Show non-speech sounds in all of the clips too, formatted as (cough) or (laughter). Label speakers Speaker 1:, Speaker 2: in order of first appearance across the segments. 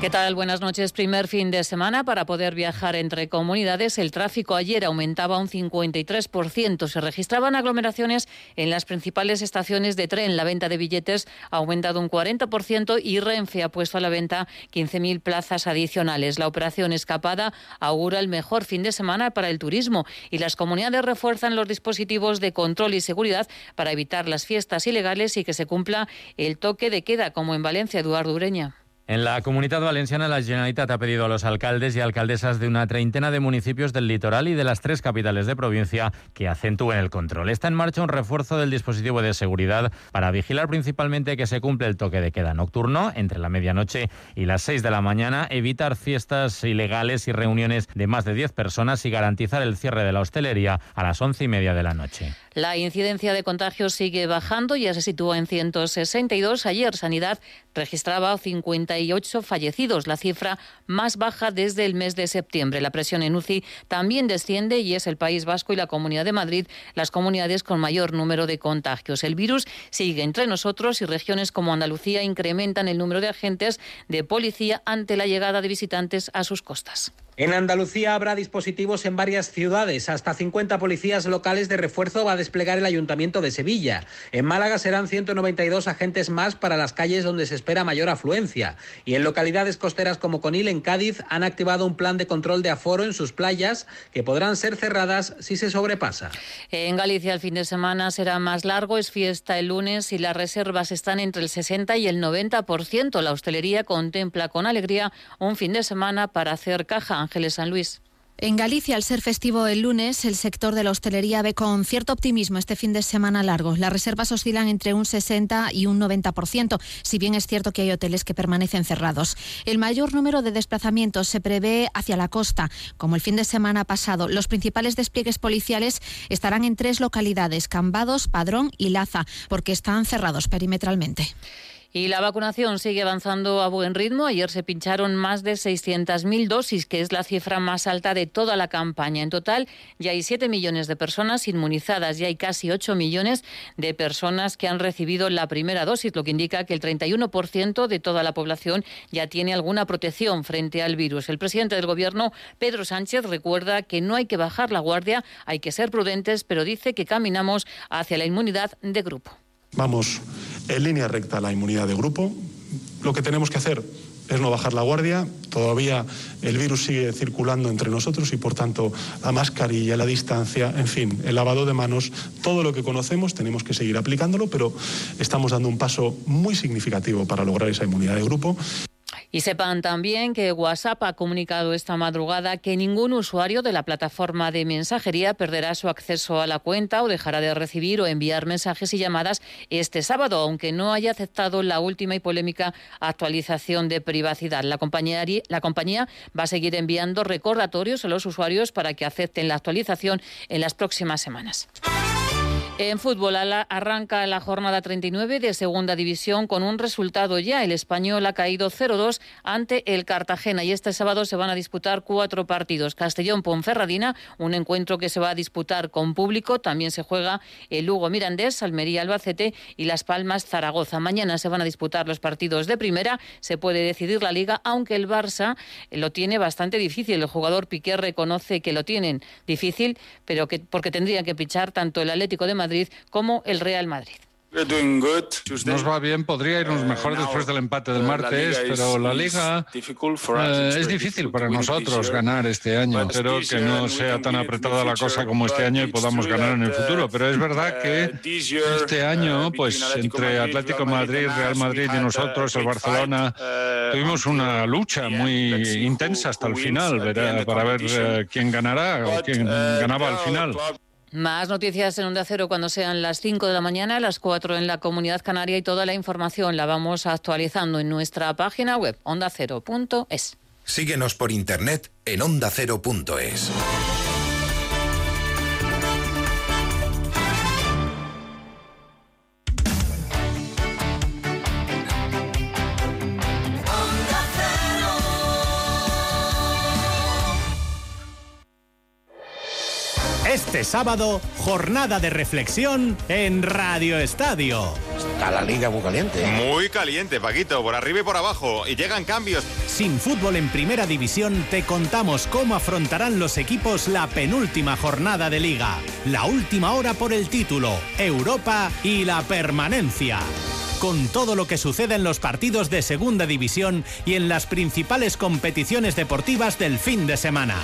Speaker 1: ¿Qué tal? Buenas noches. Primer fin de semana para poder viajar entre comunidades. El tráfico ayer aumentaba un 53%. Se registraban aglomeraciones en las principales estaciones de tren. La venta de billetes ha aumentado un 40% y Renfe ha puesto a la venta 15.000 plazas adicionales. La operación Escapada augura el mejor fin de semana para el turismo y las comunidades refuerzan los dispositivos de control y seguridad para evitar las fiestas ilegales y que se cumpla el toque de queda, como en Valencia, Eduardo Ureña.
Speaker 2: En la comunidad valenciana, la Generalitat ha pedido a los alcaldes y alcaldesas de una treintena de municipios del litoral y de las tres capitales de provincia que acentúen el control. Está en marcha un refuerzo del dispositivo de seguridad para vigilar principalmente que se cumple el toque de queda nocturno entre la medianoche y las seis de la mañana, evitar fiestas ilegales y reuniones de más de diez personas y garantizar el cierre de la hostelería a las once y media de la noche.
Speaker 1: La incidencia de contagios sigue bajando, ya se sitúa en 162. Ayer Sanidad registraba 58 fallecidos, la cifra más baja desde el mes de septiembre. La presión en UCI también desciende y es el País Vasco y la Comunidad de Madrid las comunidades con mayor número de contagios. El virus sigue entre nosotros y regiones como Andalucía incrementan el número de agentes de policía ante la llegada de visitantes a sus costas.
Speaker 3: En Andalucía habrá dispositivos en varias ciudades. Hasta 50 policías locales de refuerzo va a desplegar el Ayuntamiento de Sevilla. En Málaga serán 192 agentes más para las calles donde se espera mayor afluencia. Y en localidades costeras como Conil, en Cádiz, han activado un plan de control de aforo en sus playas que podrán ser cerradas si se sobrepasa.
Speaker 1: En Galicia el fin de semana será más largo, es fiesta el lunes y las reservas están entre el 60 y el 90%. La hostelería contempla con alegría un fin de semana para hacer caja
Speaker 4: En Galicia, al ser festivo el lunes, el sector de la hostelería ve con cierto optimismo este fin de semana largo. Las reservas oscilan entre un 60 y un 90%, si bien es cierto que hay hoteles que permanecen cerrados. El mayor número de desplazamientos se prevé hacia la costa, como el fin de semana pasado. Los principales despliegues policiales estarán en tres localidades, Cambados, Padrón y Laza, porque están cerrados perimetralmente.
Speaker 1: Y la vacunación sigue avanzando a buen ritmo. Ayer se pincharon más de 600.000 dosis, que es la cifra más alta de toda la campaña. En total, ya hay 7 millones de personas inmunizadas y hay casi 8 millones de personas que han recibido la primera dosis, lo que indica que el 31% de toda la población ya tiene alguna protección frente al virus. El presidente del Gobierno, Pedro Sánchez, recuerda que no hay que bajar la guardia, hay que ser prudentes, pero dice que caminamos hacia la inmunidad de grupo.
Speaker 5: Vamos en línea recta a la inmunidad de grupo. Lo que tenemos que hacer es no bajar la guardia. Todavía el virus sigue circulando entre nosotros y, por tanto, la mascarilla, la distancia, en fin, el lavado de manos, todo lo que conocemos tenemos que seguir aplicándolo, pero estamos dando un paso muy significativo para lograr esa inmunidad de grupo.
Speaker 1: Y sepan también que WhatsApp ha comunicado esta madrugada que ningún usuario de la plataforma de mensajería perderá su acceso a la cuenta o dejará de recibir o enviar mensajes y llamadas este sábado, aunque no haya aceptado la última y polémica actualización de privacidad. La compañía, va a seguir enviando recordatorios a los usuarios para que acepten la actualización en las próximas semanas. En fútbol arranca la jornada 39 de Segunda División con un resultado ya. El español ha caído 0-2 ante el Cartagena y este sábado se van a disputar cuatro partidos. Castellón-Ponferradina, un encuentro que se va a disputar con público. También se juega el Lugo Mirandés, Almería Albacete y Las Palmas Zaragoza. Mañana se van a disputar los partidos de primera. Se puede decidir la liga, aunque el Barça lo tiene bastante difícil. El jugador Piqué reconoce que lo tienen difícil, pero que porque tendrían que pichar tanto el Atlético de Madrid como el Real Madrid.
Speaker 6: Nos va bien, podría irnos mejor después del empate del martes, pero la liga eh, es difícil para nosotros ganar este año. Espero que no sea tan apretada la cosa como este año y podamos ganar en el futuro. Pero es verdad que este año, pues entre Atlético Madrid, Real Madrid y nosotros, el Barcelona, tuvimos una lucha muy intensa hasta el final para ver eh, quién ganará o quién ganaba al final.
Speaker 1: Más noticias en Onda Cero cuando sean las 5 de la mañana, las 4 en la Comunidad Canaria y toda la información la vamos actualizando en nuestra página web ondacero.es.
Speaker 7: Síguenos por internet en ondacero.es.
Speaker 8: Este sábado, jornada de reflexión en Radio Estadio.
Speaker 9: Está la liga muy caliente.
Speaker 10: Muy caliente, Paquito, por arriba y por abajo. Y llegan cambios.
Speaker 8: Sin fútbol en primera división, te contamos cómo afrontarán los equipos la penúltima jornada de liga. La última hora por el título, Europa y la permanencia con todo lo que sucede en los partidos de Segunda División y en las principales competiciones deportivas del fin de semana.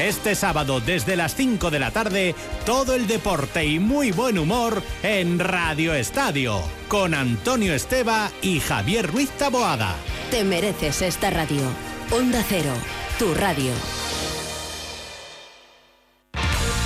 Speaker 8: Este sábado desde las 5 de la tarde, todo el deporte y muy buen humor en Radio Estadio, con Antonio Esteba y Javier Ruiz Taboada.
Speaker 11: Te mereces esta radio. Onda Cero, tu radio.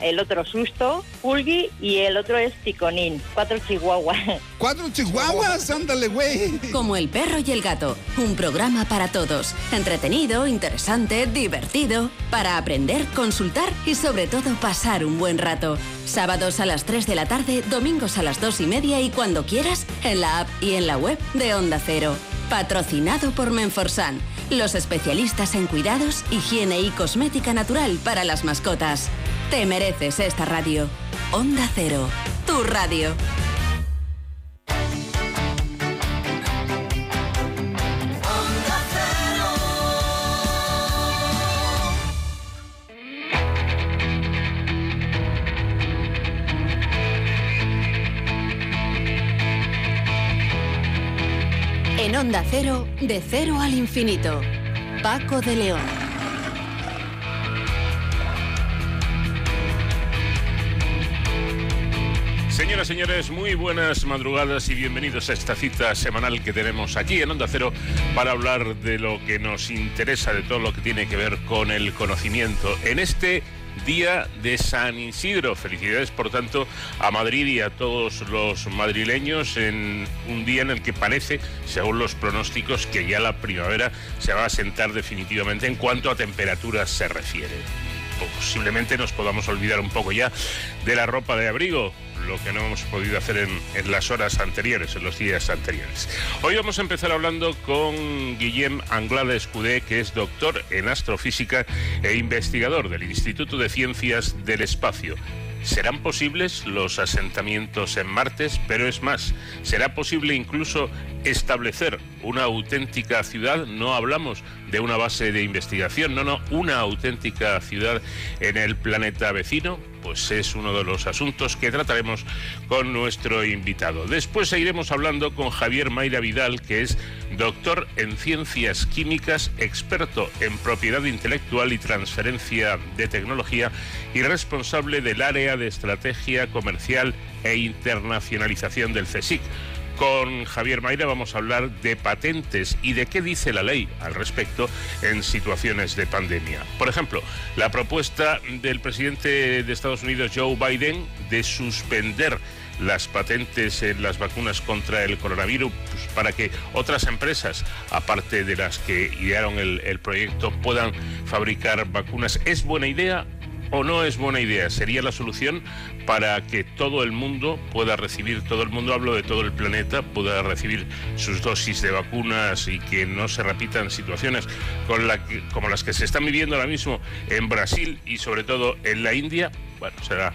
Speaker 12: el otro Susto, Pulgi y el otro es Ticonín. Cuatro chihuahuas. (laughs)
Speaker 13: ¿Cuatro chihuahuas? Ándale, güey.
Speaker 11: Como el perro y el gato. Un programa para todos. Entretenido, interesante, divertido. Para aprender, consultar y sobre todo pasar un buen rato. Sábados a las 3 de la tarde, domingos a las 2 y media y cuando quieras, en la app y en la web de Onda Cero. Patrocinado por Menforsan, los especialistas en cuidados, higiene y cosmética natural para las mascotas. Te mereces esta radio. Onda Cero, tu radio. En Onda Cero, de cero al infinito. Paco de León.
Speaker 14: Señoras, señores, muy buenas madrugadas y bienvenidos a esta cita semanal que tenemos aquí en Onda Cero para hablar de lo que nos interesa, de todo lo que tiene que ver con el conocimiento. En este Día de San Isidro. Felicidades, por tanto, a Madrid y a todos los madrileños en un día en el que parece, según los pronósticos, que ya la primavera se va a sentar definitivamente en cuanto a temperaturas se refiere. Posiblemente nos podamos olvidar un poco ya de la ropa de abrigo, lo que no hemos podido hacer en, las horas anteriores, en los días anteriores. Hoy vamos a empezar hablando con Guillem Anglada Escudé, que es doctor en astrofísica e investigador del Instituto de Ciencias del Espacio. ¿Serán posibles los asentamientos en Martes? Pero es más, ¿será posible incluso establecer una auténtica ciudad? No hablamos de una base de investigación, no, no, una auténtica ciudad en el planeta vecino pues es uno de los asuntos que trataremos con nuestro invitado. Después seguiremos hablando con Javier Mayra Vidal, que es doctor en ciencias químicas, experto en propiedad intelectual y transferencia de tecnología y responsable del área de estrategia comercial e internacionalización del CSIC. Con Javier Mayra vamos a hablar de patentes y de qué dice la ley al respecto en situaciones de pandemia. Por ejemplo, la propuesta del presidente de Estados Unidos, Joe Biden, de suspender las patentes en las vacunas contra el coronavirus pues, para que otras empresas, aparte de las que idearon el, el proyecto, puedan fabricar vacunas. ¿Es buena idea o no es buena idea? ¿Sería la solución para que todo el mundo pueda recibir, todo el mundo, hablo de todo el planeta, pueda recibir sus dosis de vacunas y que no se repitan situaciones como las que se están viviendo ahora mismo en Brasil y sobre todo en la India? Bueno, será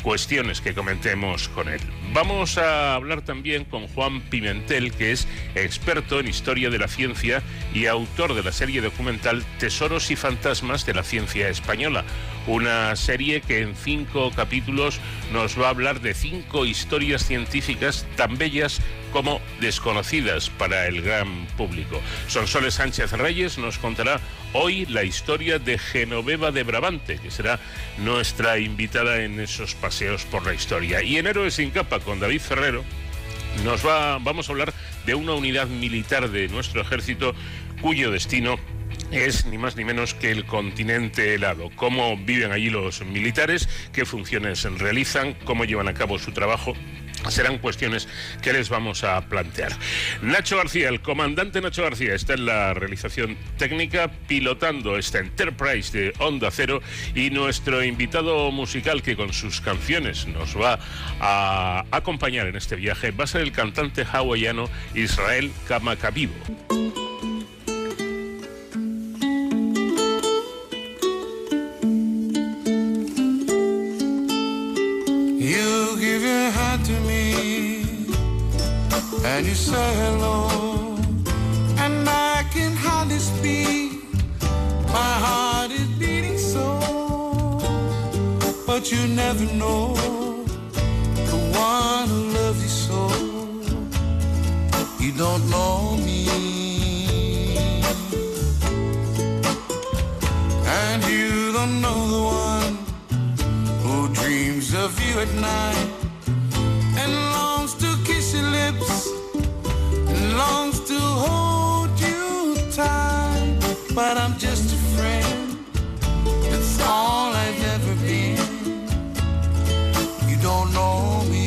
Speaker 14: cuestiones que comentemos con él. Vamos a hablar también con Juan Pimentel, que es experto en historia de la ciencia y autor de la serie documental Tesoros y Fantasmas de la Ciencia Española, una serie que en cinco capítulos nos va a hablar de cinco historias científicas tan bellas como desconocidas para el gran público. Sonsoles Sánchez Reyes nos contará hoy la historia de Genoveva de Brabante, que será nuestra invitada en esos paseos por la historia. Y en Héroes sin capa con David Ferrero nos va, vamos a hablar de una unidad militar de nuestro ejército cuyo destino es ni más ni menos que el continente helado. Cómo viven allí los militares, qué funciones realizan, cómo llevan a cabo su trabajo serán cuestiones que les vamos a plantear. Nacho García, el comandante Nacho García, está en la realización técnica, pilotando esta Enterprise de Onda Cero y nuestro invitado musical que con sus canciones nos va a acompañar en este viaje va a ser el cantante hawaiano Israel Kamakavivo.
Speaker 15: and you say hello, and I can hardly speak. My heart is beating so, but you never know the one who loves you so. You don't know me, and you don't know the one who dreams of you at night and longs to kiss your lips and longs to hold you tight, but I'm just a friend. That's all I've ever been. You don't know me.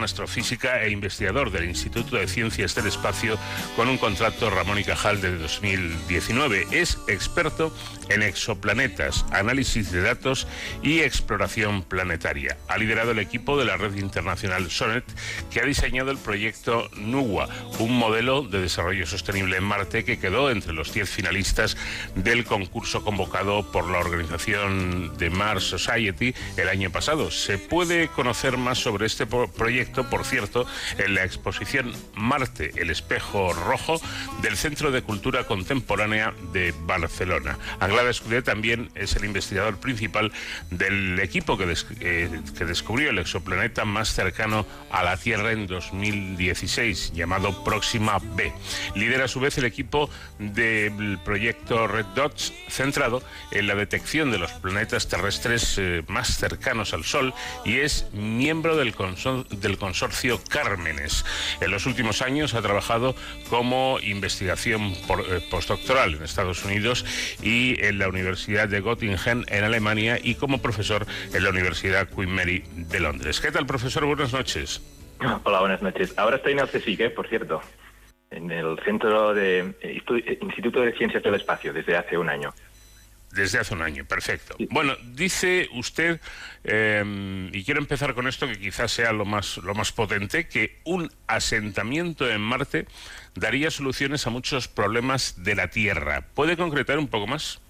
Speaker 14: En astrofísica e investigador del Instituto de Ciencias del Espacio con un contrato Ramón y Cajal de 2019. Es experto en exoplanetas, análisis de datos y exploración planetaria. Ha liderado el equipo de la red internacional SONET que ha diseñado el proyecto NUWA, un modelo de desarrollo sostenible en Marte que quedó entre los 10 finalistas del concurso convocado por la organización de Mars Society el año pasado. Se puede conocer más sobre este proyecto, por cierto, en la exposición Marte, el espejo rojo del Centro de Cultura Contemporánea de Barcelona. Anglada Escudé también es el investigador principal del equipo que, des eh, que descubrió el exoplaneta más cercano a la Tierra en 2016, llamado Próxima B. Lidera a su vez el equipo del proyecto Red Dots, centrado en la detección de los planetas terrestres eh, más cercanos al Sol y es miembro del, del consorcio Cármenes. En los últimos años ha trabajado como investigación eh, postdoctoral en Estados Unidos y en la Universidad de Göttingen en Alemania y como profesor en la Universidad Queen Mary de Londres. ¿Qué tal, profesor? Buenas noches.
Speaker 16: Hola, buenas noches. Ahora estoy en el CSIC, ¿eh? por cierto, en el Centro de eh, Instituto de Ciencias del Espacio desde hace un año.
Speaker 14: Desde hace un año, perfecto. Bueno, dice usted, eh, y quiero empezar con esto que quizás sea lo más, lo más potente, que un asentamiento en Marte daría soluciones a muchos problemas de la Tierra. ¿Puede concretar un poco más?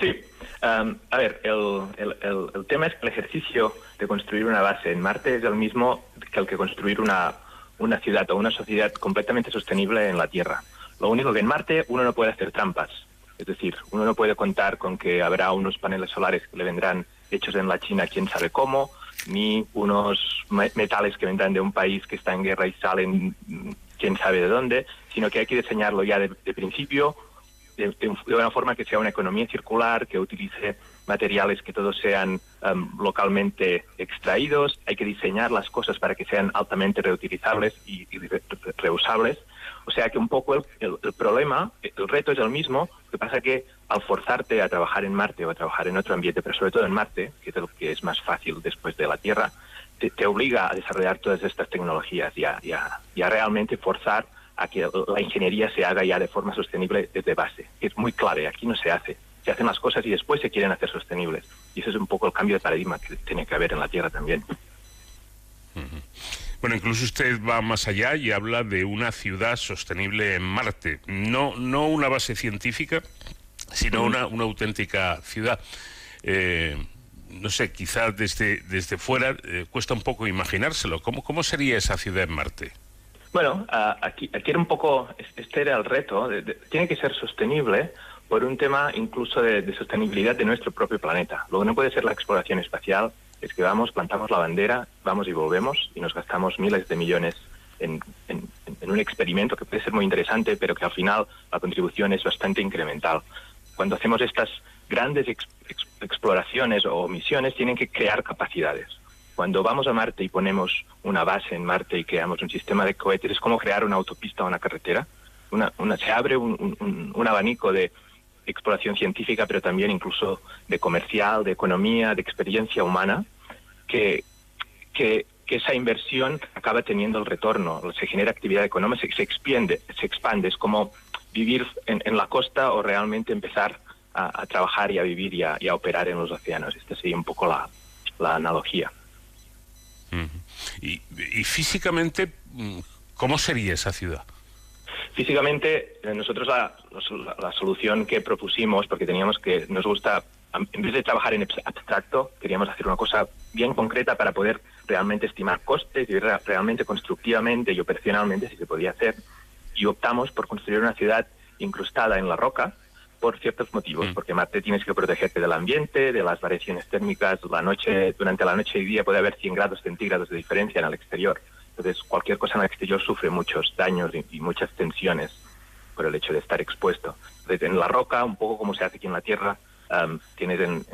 Speaker 16: Sí. Um, a ver, el, el, el, el, tema es que el ejercicio de construir una base en Marte es el mismo que el que construir una, una ciudad o una sociedad completamente sostenible en la Tierra. Lo único que en Marte uno no puede hacer trampas. Es decir, uno no puede contar con que habrá unos paneles solares que le vendrán hechos en la China, quién sabe cómo, ni unos metales que vendrán de un país que está en guerra y salen quién sabe de dónde, sino que hay que diseñarlo ya de, principio de, una forma que sea una economía circular, que utilice materiales que todos sean um, localmente extraídos. Hay que diseñar las cosas para que sean altamente reutilizables y, y re, reusables. O sea que un poco el, el, problema, el reto es el mismo, lo que pasa que al forzarte a trabajar en Marte o a trabajar en otro ambiente, pero sobre todo en Marte, que es lo que es más fácil después de la Tierra, te, te obliga a desarrollar todas estas tecnologías y a, y, a, y a realmente forzar a que la ingeniería se haga ya de forma sostenible desde base. Es muy clave, aquí no se hace. se hacen las cosas y después se quieren hacer sostenibles. Y ese es un poco el cambio de paradigma que tiene que haber en la Tierra también.
Speaker 14: Bueno, incluso usted va más allá y habla de una ciudad sostenible en Marte. No, no una base científica, sino una, una auténtica ciudad. Eh, no sé, quizás desde, desde fuera eh, cuesta un poco imaginárselo. ¿Cómo, ¿Cómo sería esa ciudad en Marte?
Speaker 16: Bueno, aquí, aquí era un poco, este era el reto, tiene que ser sostenible por un tema incluso de, sostenibilidad de nuestro propio planeta. Lo que no puede ser la exploración espacial es que vamos, plantamos la bandera, vamos y volvemos y nos gastamos miles de millones en, un experimento que puede ser muy interesante, pero que al final la contribución es bastante incremental. Cuando hacemos estas grandes exploraciones o misiones, tienen que crear capacidades cuando vamos a Marte y ponemos una base en Marte y creamos un sistema de cohetes, es como crear una autopista o una carretera. Una, se abre un, abanico de exploración científica, pero también incluso de comercial, de economía, de experiencia humana, que, que, esa inversión acaba teniendo el retorno, se genera actividad económica, se, se expande, se expande. Es como vivir en, la costa o realmente empezar a, trabajar y a vivir y a, operar en los océanos. Esta sería un poco la, la analogía
Speaker 14: y, físicamente, ¿cómo sería esa ciudad?
Speaker 16: Físicamente, eh, nosotros la, solución que propusimos, porque teníamos que, nos gusta, en vez de trabajar en abstracto, queríamos hacer una cosa bien concreta para poder realmente estimar costes y realmente constructivamente y operacionalmente si se podía hacer. Y optamos por construir una ciudad incrustada en la roca, por ciertos motivos, mm. porque Marte tienes que protegerte del ambiente, de las variaciones térmicas, la noche, durante la noche y día puede haber 100 grados centígrados de diferencia en el exterior. Entonces, cualquier cosa en el exterior sufre muchos daños y, muchas tensiones por el hecho de estar expuesto. Entonces, en la roca, un poco como se hace aquí en la Tierra, tienes en,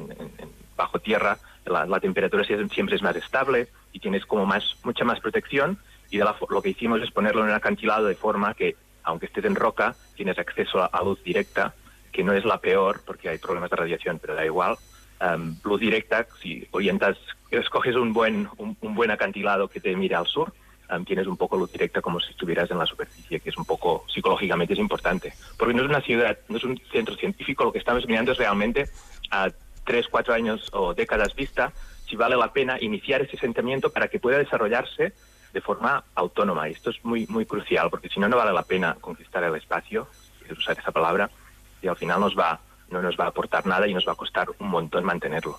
Speaker 16: bajo tierra, la, temperatura siempre es más estable y tienes como más mucha más protección y de lo que hicimos es ponerlo en un acantilado de forma que, aunque estés en roca, tienes acceso a luz directa que no es la peor porque hay problemas de radiación, pero da igual. Um, luz directa, si orientas, escoges un buen, un, buen acantilado que te mire al sur, tienes un poco luz directa como si estuvieras en la superficie, que es un poco psicológicamente es importante. Porque no es una ciudad, no es un centro científico, lo que estamos mirando es realmente a tres, cuatro años o décadas vista, si vale la pena iniciar ese sentimiento para que pueda desarrollarse de forma autónoma. Y esto es muy, muy crucial, porque si no, no vale la pena conquistar el espacio, usar esa palabra, y al final nos va, no nos va a aportar nada y nos va a costar un montón mantenerlo.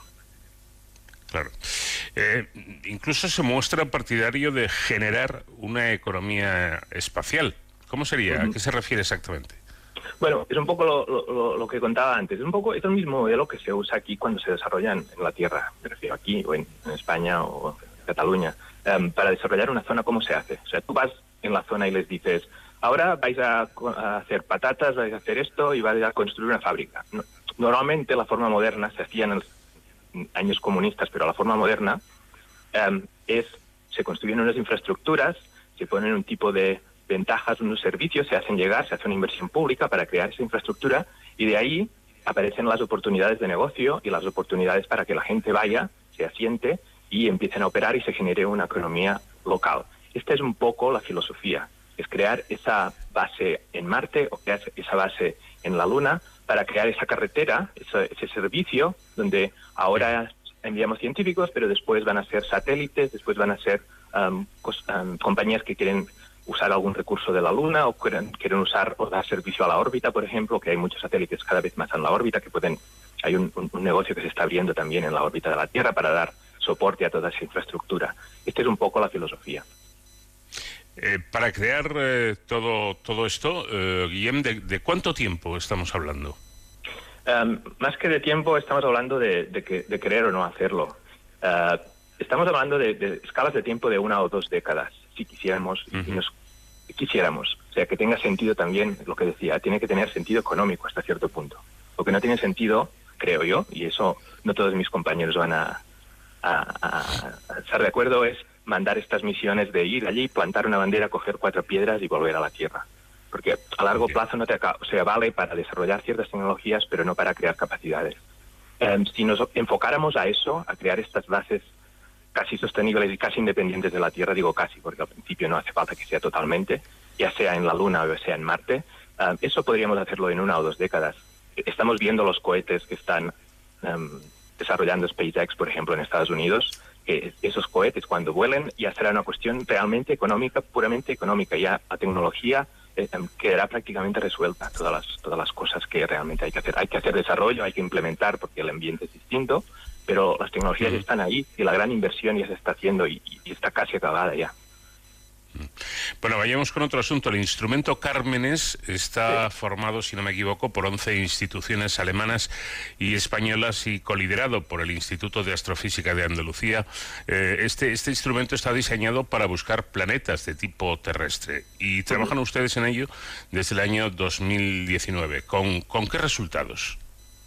Speaker 14: Claro. Eh, incluso se muestra partidario de generar una economía espacial. ¿Cómo sería? ¿A qué se refiere exactamente?
Speaker 16: Bueno, es un poco lo, que contaba antes. Es un poco es el mismo modelo que se usa aquí cuando se desarrollan en la Tierra, me refiero aquí o en, España o en Cataluña. Em, para desarrollar una zona, ¿cómo se hace? O sea, tú vas en la zona y les dices, ahora vais a, hacer patatas, vais a hacer esto y vais a construir una fábrica. normalmente la forma moderna se hacía en los años comunistas, pero la forma moderna em, es, se construyen unas infraestructuras, se ponen un tipo de ventajas, unos servicios, se hacen llegar, se hace una inversión pública para crear esa infraestructura y de ahí aparecen las oportunidades de negocio y las oportunidades para que la gente vaya, se asiente y empiecen a operar y se genere una economía local. Esta es un poco la filosofía es crear esa base en Marte o crear esa base en la Luna para crear esa carretera, ese, servicio, donde ahora enviamos científicos, pero después van a ser satélites, después van a ser um, um, compañías que quieren usar algún recurso de la Luna o quieren, quieren usar o dar servicio a la órbita, por ejemplo, que hay muchos satélites cada vez más en la órbita que pueden, hay un, un negocio que se está abriendo también en la órbita de la Tierra para dar soporte a toda esa infraestructura. Esta es un poco la filosofía.
Speaker 14: Eh, para crear eh, todo, todo esto, eh, Guillem, de, cuánto tiempo estamos hablando?
Speaker 16: Em, más que de tiempo, estamos hablando de, de, querer o no hacerlo. estamos hablando de, escalas de tiempo de una o dos décadas, si quisiéramos, nos quisiéramos. O sea, que tenga sentido también, lo que decía, tiene que tener sentido económico hasta cierto punto. Lo que no tiene sentido, creo yo, y eso no todos mis compañeros van a, a estar de acuerdo, es mandar estas misiones de ir allí, plantar una bandera, coger cuatro piedras y volver a la Tierra. Porque a largo plazo no te o sea, vale para desarrollar ciertas tecnologías, pero no para crear capacidades. Em, si nos enfocáramos a eso, a crear estas bases casi sostenibles y casi independientes de la Tierra, digo casi, porque al principio no hace falta que sea totalmente, ya sea en la Luna o sea en Marte, em, eso podríamos hacerlo en una o dos décadas. estamos viendo los cohetes que están em, desarrollando SpaceX, por ejemplo, en Estados Unidos, que esos cohetes cuando vuelen ya será una cuestión realmente económica, puramente económica. Ya la tecnología eh, em, quedará prácticamente resuelta, todas las, todas las cosas que realmente hay que hacer. Hay que hacer desarrollo, hay que implementar porque el ambiente es distinto, pero las tecnologías están ahí y la gran inversión ya se está haciendo y está casi acabada ya.
Speaker 14: Bueno, vayamos con otro asunto. El instrumento Cármenes está formado, si no me equivoco, por 11 instituciones alemanas y españolas y coliderado por el Instituto de Astrofísica de Andalucía. Eh, este, este instrumento está diseñado para buscar planetas de tipo terrestre y trabajan ustedes en ello desde el año 2019. ¿Con, con qué resultados?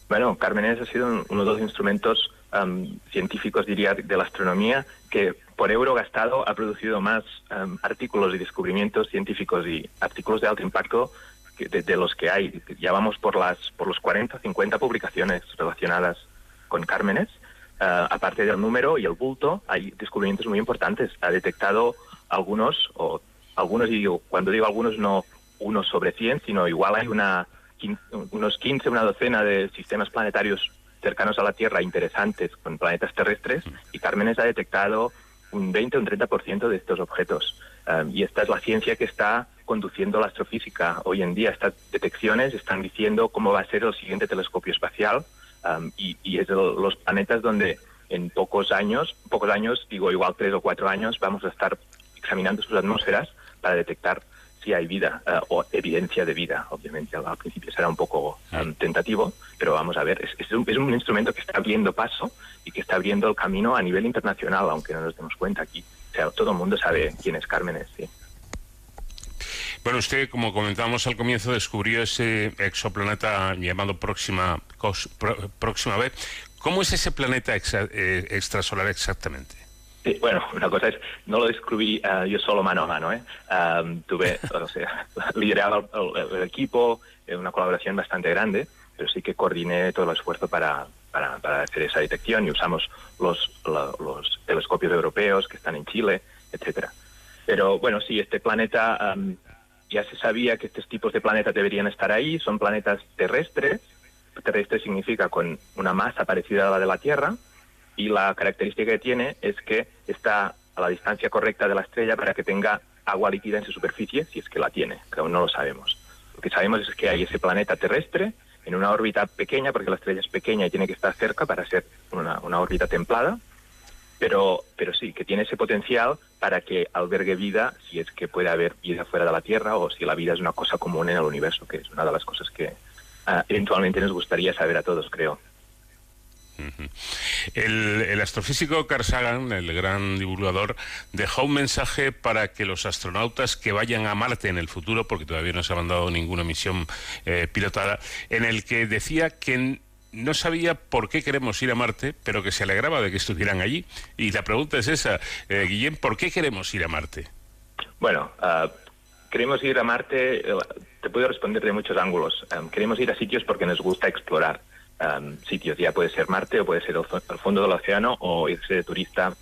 Speaker 16: Bueno, Cármenes ha sido uno de los instrumentos científicos, diría, de la astronomía que por euro gastado ha producido más em, artículos y descubrimientos científicos y artículos de alto impacto de, los que hay. Ya vamos por las por los 40 50 publicaciones relacionadas con Cármenes. Eh, aparte del número y el bulto, hay descubrimientos muy importantes. Ha detectado algunos, o algunos, y digo, cuando digo algunos, no unos sobre 100, sino igual hay una, unos 15, una docena de sistemas planetarios cercanos a la Tierra interesantes con planetas terrestres y Cármenes ha detectado un 20 o un 30% de estos objetos. Um, y esta es la ciencia que está conduciendo la astrofísica hoy en día. Estas detecciones están diciendo cómo va a ser el siguiente telescopio espacial um, y, y, es de los planetas donde en pocos años, pocos años, digo igual tres o cuatro años, vamos a estar examinando sus atmósferas para detectar si hay vida eh, o evidencia de vida. Obviamente al principio será un poco um, tentativo, pero vamos a ver, es, es, un, es, un, instrumento que está abriendo paso y que está abriendo el camino a nivel internacional, aunque no nos demos cuenta aquí. O sea, todo el mundo sabe quién es Cármenes, sí.
Speaker 14: Bueno, usted, como comentábamos al comienzo, descubrió ese exoplaneta llamado Próxima, Próxima B. ¿Cómo es ese planeta eh, extrasolar exactamente?
Speaker 16: Bueno, una cosa es, no lo descubrí uh, yo solo mano a mano, ¿eh? Um, tuve, (laughs) o sea, (laughs) lideraba el, el, equipo, una colaboración bastante grande, pero sí que coordiné todo el esfuerzo para, para, para hacer esa detección y usamos los, telescopios europeos que están en Chile, etcétera. Pero bueno, sí, este planeta, um, ya se sabía que estos tipos de planetas deberían estar ahí, son planetas terrestres, terrestre significa con una masa parecida a la de la Tierra, y la característica que tiene es que está a la distancia correcta de la estrella para que tenga agua líquida en su superficie, si es que la tiene, que aún no lo sabemos. Lo que sabemos es que hay ese planeta terrestre en una órbita pequeña, porque la estrella es pequeña y tiene que estar cerca para ser una, una órbita templada, pero, pero sí, que tiene ese potencial para que albergue vida, si es que puede haber vida fuera de la Tierra o si la vida es una cosa común en el universo, que es una de las cosas que uh, eventualmente nos gustaría saber a todos, creo
Speaker 14: el, astrofísico Carl Sagan, el gran divulgador, dejó un mensaje para que los astronautas que vayan a Marte en el futuro, porque todavía no se ha mandado ninguna misión eh, pilotada, en el que decía que no sabía por qué queremos ir a Marte, pero que se alegraba de que estuvieran allí. Y la pregunta es esa, eh, Guillén, ¿por qué queremos ir a Marte?
Speaker 16: Bueno, uh, queremos ir a Marte, eh, te puedo responder de muchos ángulos. queremos ir a sitios porque nos gusta explorar um, sitios. Ya puede ser Marte o puede ser el, fondo del océano o irse de turista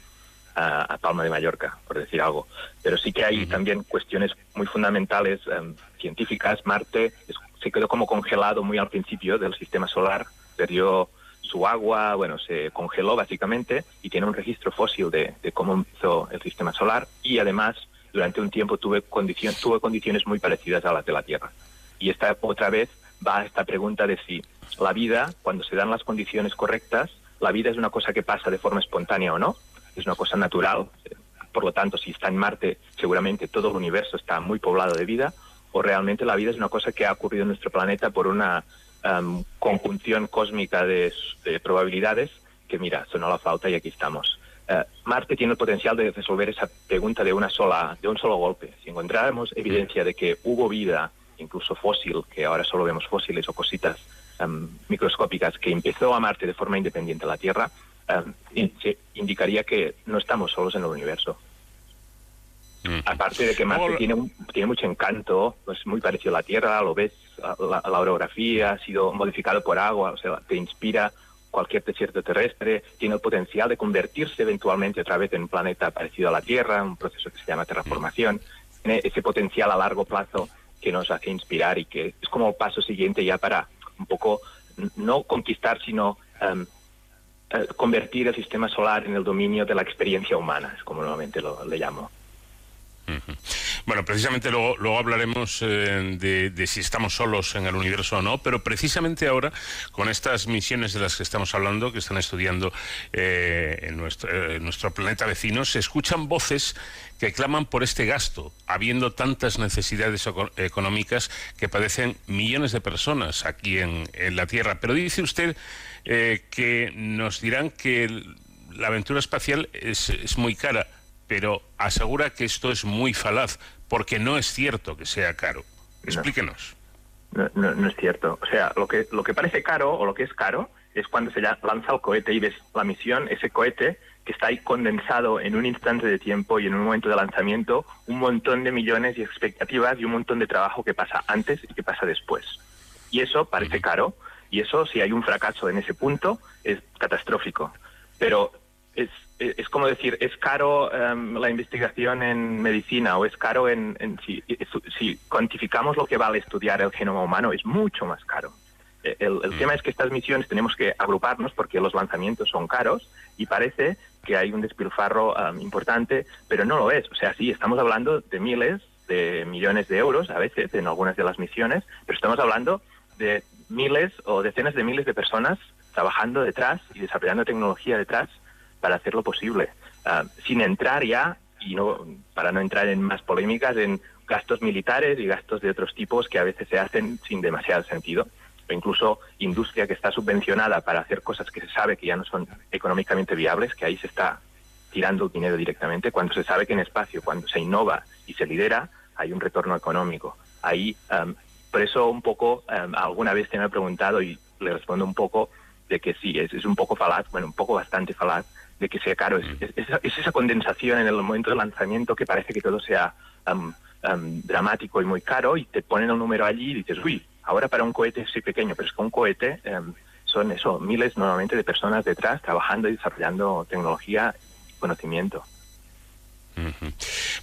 Speaker 16: a, a, Palma de Mallorca, por decir algo. Pero sí que hay uh -huh. también cuestiones muy fundamentales um, científicas. Marte es, se quedó como congelado muy al principio del sistema solar, perdió su agua, bueno, se congeló básicamente y tiene un registro fósil de, de cómo empezó el sistema solar y además durante un tiempo tuve, condicion, tuve condiciones muy parecidas a las de la Tierra. Y esta otra vez va a esta pregunta de si la vida, cuando se dan las condiciones correctas, la vida es una cosa que pasa de forma espontánea o no, es una cosa natural. Por lo tanto, si está en Marte, seguramente todo el universo está muy poblado de vida, o realmente la vida es una cosa que ha ocurrido en nuestro planeta por una um, conjunción cósmica de, de, probabilidades que, mira, sonó la flauta y aquí estamos. Uh, Marte tiene el potencial de resolver esa pregunta de una sola, de un solo golpe. Si encontráramos evidencia de que hubo vida, incluso fósil, que ahora solo vemos fósiles o cositas um, microscópicas que empezó a Marte de forma independiente a la Tierra, um, indicaría que no estamos solos en el universo. Mm. Aparte de que Marte tiene, un, tiene mucho encanto, es pues muy parecido a la Tierra, lo ves, la, la, orografía ha sido modificado por agua, o sea, te inspira cualquier desierto terrestre, tiene el potencial de convertirse eventualmente otra vez en un planeta parecido a la Tierra, un proceso que se llama terraformación, tiene ese potencial a largo plazo que nos hace inspirar y que es como el paso siguiente ya para un poco no conquistar, sino eh, convertir el sistema solar en el dominio de la experiencia humana, es como nuevamente lo, le llamo.
Speaker 14: Bueno, precisamente luego, luego hablaremos eh, de, si estamos solos en el universo o no, pero precisamente ahora, con estas misiones de las que estamos hablando, que están estudiando eh, en, nuestro, nuestro planeta vecino, se escuchan voces que claman por este gasto, habiendo tantas necesidades económicas que padecen millones de personas aquí en, la Tierra. Pero dice usted eh, que nos dirán que la aventura espacial es, es muy cara pero asegura que esto es muy falaz, porque no es cierto que sea caro. Explíquenos.
Speaker 16: No, no, es cierto. O sea, lo que, lo que parece caro o lo que es caro es cuando se lanza el cohete y ves la misión, ese cohete que está ahí condensado en un instante de tiempo y en un momento de lanzamiento, un montón de millones y expectativas y un montón de trabajo que pasa antes y que pasa después. Y eso parece caro, y eso, si hay un fracaso en ese punto, es catastrófico. Pero es, es como decir, es caro em, la investigación en medicina o es caro en, si, si, cuantificamos lo que vale estudiar el genoma humano, es mucho más caro. E, el, mm. tema es que estas misiones tenemos que agruparnos porque los lanzamientos son caros y parece que hay un despilfarro em, importante, pero no lo es. O sea, sí, estamos hablando de miles de millones de euros a veces en algunas de las misiones, pero estamos hablando de miles o decenas de miles de personas trabajando detrás y desarrollando tecnología detrás para hacerlo posible, ah, sin entrar ya, y no para no entrar en más polémicas, en gastos militares y gastos de otros tipos que a veces se hacen sin demasiado sentido o incluso industria que está subvencionada para hacer cosas que se sabe que ya no son económicamente viables, que ahí se está tirando dinero directamente, cuando se sabe que en espacio, cuando se innova y se lidera, hay un retorno económico. Ahí, por eso un poco, alguna vez te me ha preguntado y le respondo un poco de que sí, es, es un poco falaz, bueno, un poco bastante falaz, de que sea caro. Es, esa condensación en el momento del lanzamiento que parece que todo sea dramático y muy caro y te ponen el número allí y dices, uy, ahora para un cohete sí pequeño, pero es que un cohete son eso, miles nuevamente de personas detrás trabajando y desarrollando tecnología y conocimiento.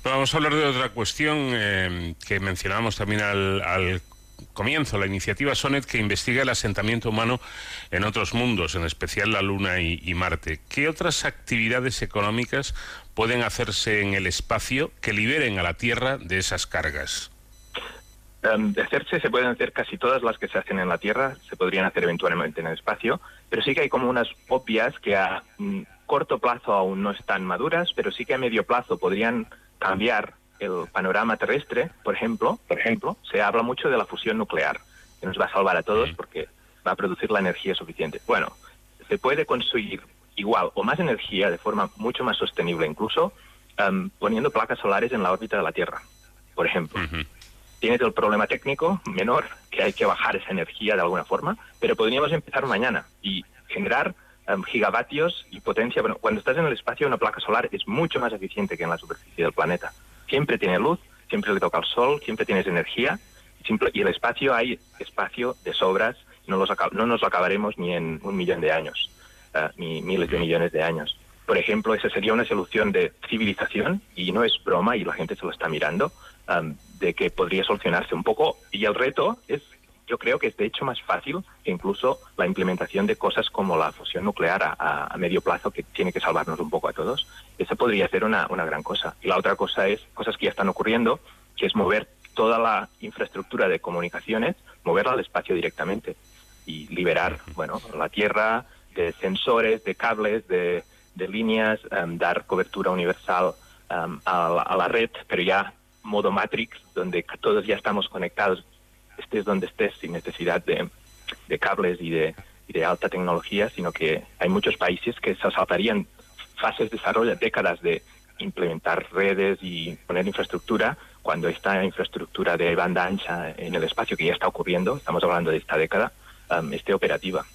Speaker 14: vamos a hablar de otra cuestión eh, que mencionábamos también al, al comienzo la iniciativa SONET que investiga el asentamiento humano en otros mundos, en especial la Luna y, Marte. ¿Qué otras actividades económicas pueden hacerse en el espacio que liberen a la Tierra de esas cargas?
Speaker 16: Em, de hacerse se pueden hacer casi todas las que se hacen en la Tierra, se podrían hacer eventualmente en el espacio, pero sí que hay como unas obvias que a mm, corto plazo aún no están maduras, pero sí que a medio plazo podrían cambiar el panorama terrestre, por ejemplo, por ejemplo, se habla mucho de la fusión nuclear, que nos va a salvar a todos porque va a producir la energía suficiente. Bueno, se puede conseguir igual o más energía de forma mucho más sostenible, incluso em, poniendo placas solares en la órbita de la Tierra, por ejemplo. Tienes el problema técnico menor, que hay que bajar esa energía de alguna forma, pero podríamos empezar mañana y generar em, gigavatios y potencia. Bueno, cuando estás en el espacio, una placa solar es mucho más eficiente que en la superficie del planeta siempre tiene luz, siempre le toca el sol, siempre tienes energía y el espacio hay espacio de sobras, no, los, no nos lo acabaremos ni en un millón de años, eh, ni miles de millones de años. Por ejemplo, esa sería una solución de civilización y no es broma y la gente se lo está mirando, um, de que podría solucionarse un poco y el reto es yo creo que es de hecho más fácil que incluso la implementación de cosas como la fusión nuclear a, medio plazo, que tiene que salvarnos un poco a todos. Esa podría ser una, una gran cosa. Y la otra cosa es cosas que ya están ocurriendo, que es mover toda la infraestructura de comunicaciones, moverla al espacio directamente y liberar, bueno, la Tierra de sensores, de cables, de, de líneas, em, dar cobertura universal em, a, a, la red, pero ya modo Matrix, donde todos ya estamos conectados estés donde estés sin necesidad de, cables y de, de, alta tecnología, sino que hay muchos países que se saltarían fases de desarrollo, décadas de implementar redes y poner infraestructura, cuando esta infraestructura de banda ancha en el espacio, que ya está ocurriendo, estamos hablando de esta década, um, esté operativa.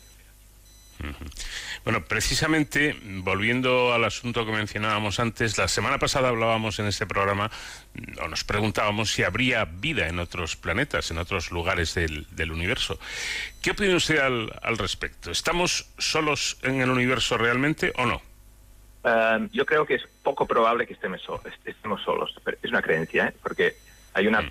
Speaker 14: Bueno, precisamente, volviendo al asunto que mencionábamos antes, la semana pasada hablábamos en este programa, mm, o nos preguntábamos si habría vida en otros planetas, en otros lugares del, universo. ¿Qué opina usted al, respecto? ¿Estamos solos en el universo realmente o no?
Speaker 16: Eh, yo creo que es poco probable que estemos, estemos solos. Es una creencia, ¿eh? porque hay una... Mm.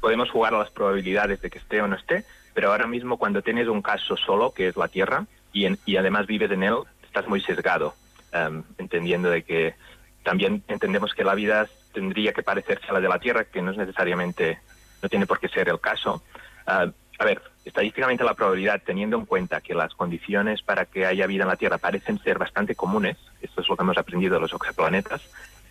Speaker 16: podemos jugar a las probabilidades de que esté o no esté, pero ahora mismo cuando tienes un caso solo, que es la Tierra, y, y además vives en él, estás muy sesgado, em, entendiendo de que también entendemos que la vida tendría que parecerse a la de la Tierra, que no es necesariamente, no tiene por qué ser el caso. Ah, a ver, estadísticamente la probabilidad, teniendo en cuenta que las condiciones para que haya vida en la Tierra parecen ser bastante comunes, esto es lo que hemos aprendido de los exoplanetas,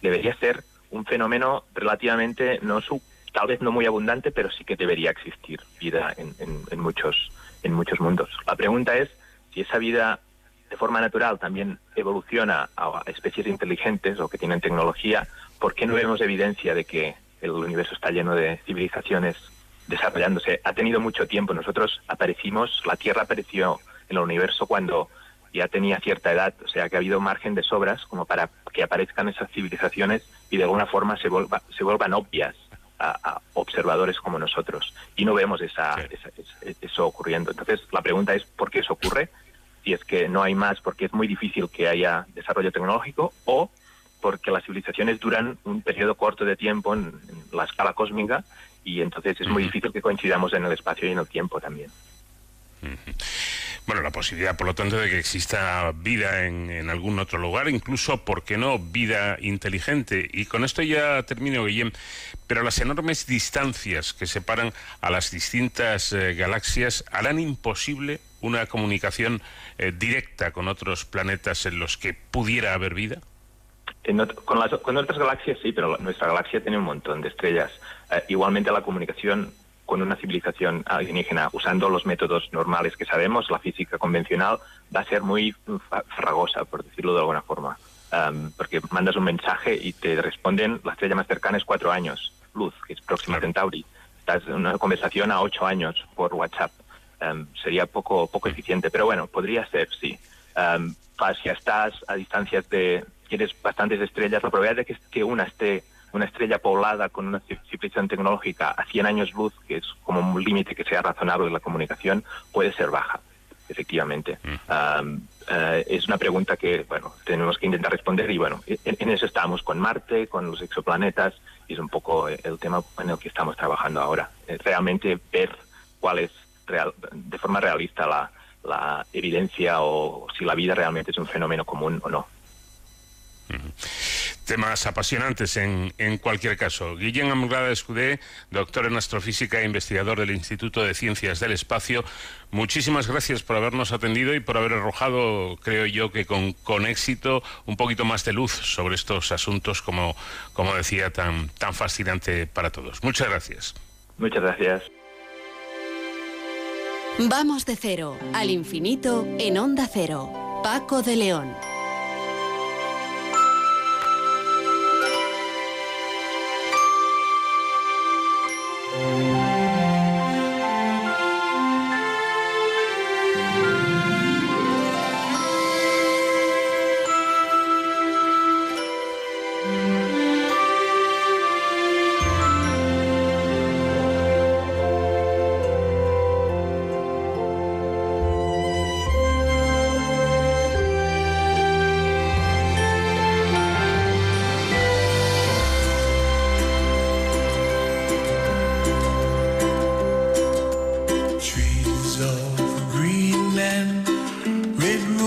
Speaker 16: debería ser un fenómeno relativamente no su tal vez no muy abundante, pero sí que debería existir vida en, muchos, en muchos mundos. La pregunta es si esa vida de forma natural también evoluciona a especies inteligentes o que tienen tecnología, ¿por qué no vemos evidencia de que el universo está lleno de civilizaciones desarrollándose? Ha tenido mucho tiempo. Nosotros aparecimos, la Tierra apareció en el universo cuando ya tenía cierta edad, o sea que ha habido margen de sobras como para que aparezcan esas civilizaciones y de alguna forma se, se vuelvan obvias a, observadores como nosotros y no vemos esa, eso ocurriendo. Entonces, la pregunta es por qué eso ocurre, si es que no hay más porque es muy difícil que haya desarrollo tecnológico o porque las civilizaciones duran un periodo corto de tiempo en, la escala cósmica y entonces es muy difícil que coincidamos en el espacio y en el tiempo también.
Speaker 14: Bueno, la posibilidad, por lo tanto, de que exista vida en, algún otro lugar, incluso, ¿por qué no?, vida inteligente. Y con esto ya termino, Guillem, pero las enormes distancias que separan a las distintas eh, galaxias harán imposible una comunicación eh, directa con otros planetas en los que pudiera haber vida.
Speaker 16: con, otras galaxias sí, pero nuestra galaxia tiene un montón de estrellas. Eh, igualmente la comunicación con una civilización alienígena usando los métodos normales que sabemos, la física convencional, va a ser muy fragosa, por decirlo de alguna forma. porque mandas un mensaje y te responden, la estrella más cercana es cuatro años, luz, que es Próxima Centauri. Estás en una conversación a ocho años por WhatsApp. sería poco, poco eficiente, pero bueno, podría ser, sí. si estás a distancias de, tienes bastantes estrellas, la probabilidad de que, que una esté una estrella poblada con una civilización tecnológica a 100 años luz, que es como un límite que sea razonable en la comunicación, puede ser baja, efectivamente. Mm. Eh, es una pregunta que, bueno, tenemos que intentar responder y, bueno, en, eso estamos con Marte, con los exoplanetas, y es un poco el tema en el que estamos trabajando ahora. realmente ver cuál es real, de forma realista la, la evidencia o si la vida realmente es un fenómeno común o no.
Speaker 14: Temas apasionantes en, en cualquier caso. Guillén Amgrada Escudé, doctor en astrofísica e investigador del Instituto de Ciencias del Espacio, muchísimas gracias por habernos atendido y por haber arrojado, creo yo, que con, con éxito un poquito más de luz sobre estos asuntos, como, como decía, tan, tan fascinante para todos. Muchas gracias.
Speaker 16: Muchas gracias.
Speaker 15: Vamos de cero al infinito en onda cero. Paco de León.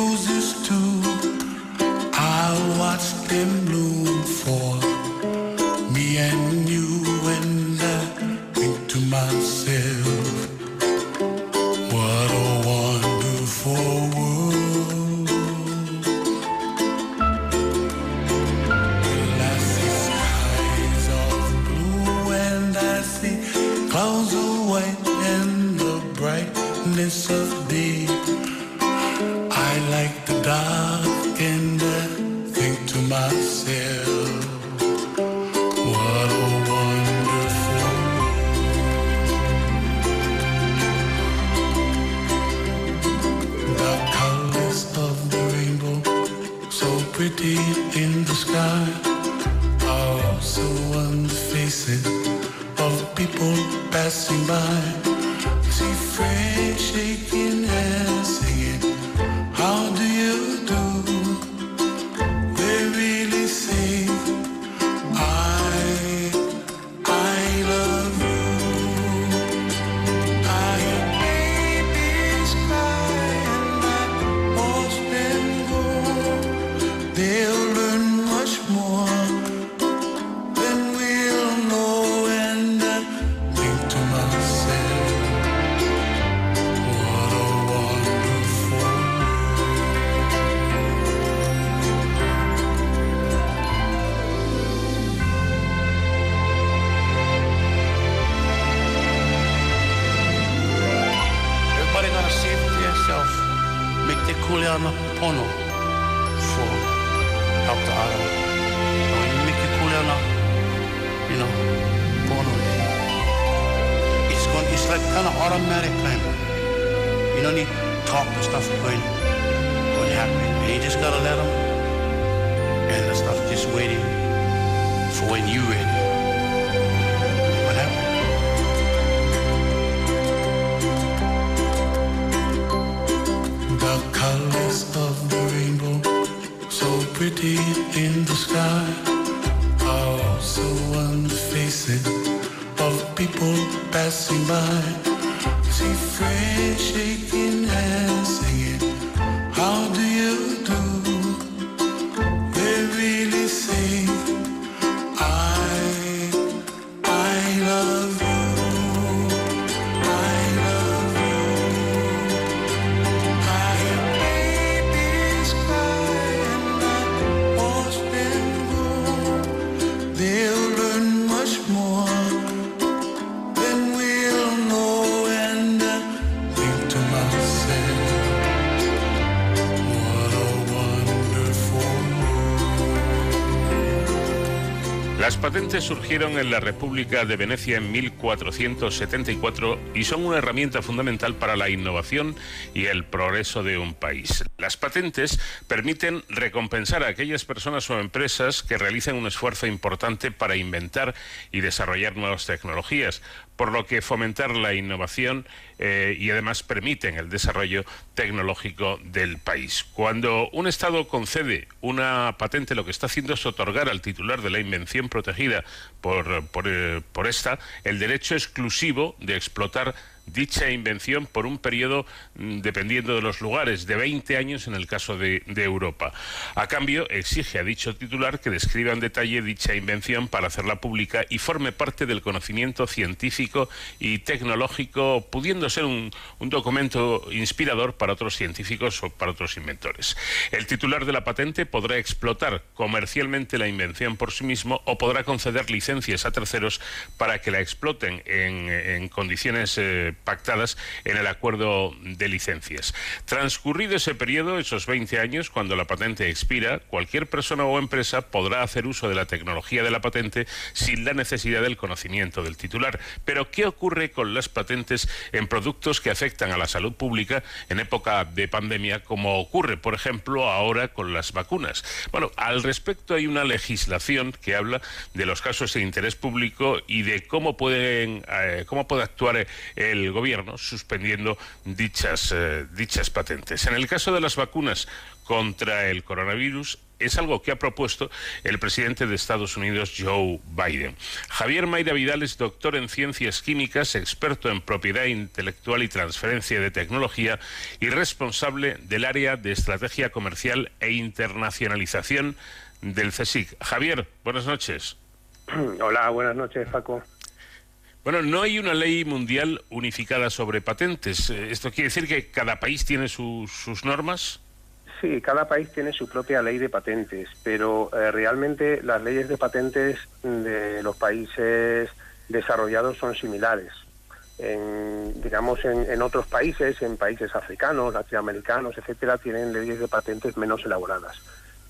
Speaker 17: roses
Speaker 14: too. Patentes surgieron en la República de Venecia en 1474 y son una herramienta fundamental para la innovación y el progreso de un país. Las patentes permiten recompensar a aquellas personas o empresas que realicen un esfuerzo importante para inventar y desarrollar nuevas tecnologías, por lo que fomentar la innovación eh, y además permiten el desarrollo tecnológico del país. Cuando un Estado concede una patente, lo que está haciendo es otorgar al titular de la invención protegida por, por, eh, por esta el derecho exclusivo de explotar dicha invención por un periodo, mm, dependiendo de los lugares, de 20 años en el caso de, Europa. A cambio, exige a dicho titular que describa en detalle dicha invención para hacerla pública y forme parte del conocimiento científico y tecnológico, pudiendo ser un, documento inspirador para otros científicos o para otros inventores. El titular de la patente podrá explotar comercialmente la invención por sí mismo o podrá conceder licencias a terceros para que la exploten en, en condiciones eh, pactadas en el acuerdo de licencias. Transcurrido ese periodo, esos 20 años, cuando la patente expira, cualquier persona o empresa podrá hacer uso de la tecnología de la patente sin la necesidad del conocimiento del titular. Pero, ¿qué ocurre con las patentes en productos que afectan a la salud pública en época de pandemia, como ocurre, por ejemplo, ahora con las vacunas? Bueno, al respecto hay una legislación que habla de los casos de interés público y de cómo pueden eh, cómo puede actuar el gobierno suspendiendo dichas eh, dichas patentes. En el caso de las vacunas contra el coronavirus es algo que ha propuesto el presidente de Estados Unidos, Joe Biden. Javier Mayra Vidal es doctor en ciencias químicas, experto en propiedad intelectual y transferencia de tecnología y responsable del área de estrategia comercial e internacionalización del CSIC. Javier, buenas noches. (clears throat)
Speaker 18: Hola, buenas noches, Paco.
Speaker 14: Bueno, no hay una ley mundial unificada sobre patentes. Eh, ¿Esto quiere decir que cada país tiene su- sus normas?
Speaker 18: Sí, cada país tiene su propia ley de patentes, pero eh, realmente las leyes de patentes de los países desarrollados son similares. En, digamos, en, otros países, en países africanos, latinoamericanos, etcétera, tienen leyes de patentes menos elaboradas.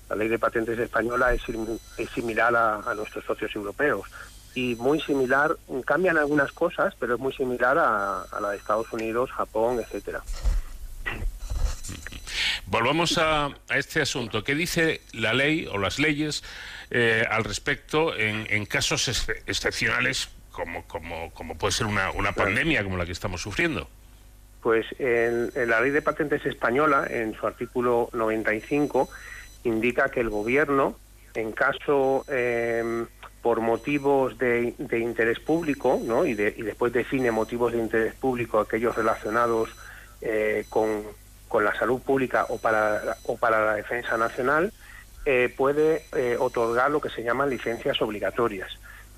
Speaker 18: La ley de patentes española es, es similar a nuestros socios europeos y muy similar, cambian algunas cosas, pero es muy similar a, a la de Estados Unidos, Japón, etcétera.
Speaker 14: Volvamos a, a este asunto. ¿Qué dice la ley o las leyes eh, al respecto en, en casos ex- excepcionales como, como, como puede ser una, una pandemia como la que estamos sufriendo?
Speaker 18: Pues en, en la ley de patentes española, en su artículo 95, indica que el gobierno, en caso eh, por motivos de, interés público, ¿no? y, de- y después define motivos de interés público aquellos relacionados eh, con, la salud pública o para, la defensa nacional, eh, puede eh, otorgar lo que se llaman licencias obligatorias.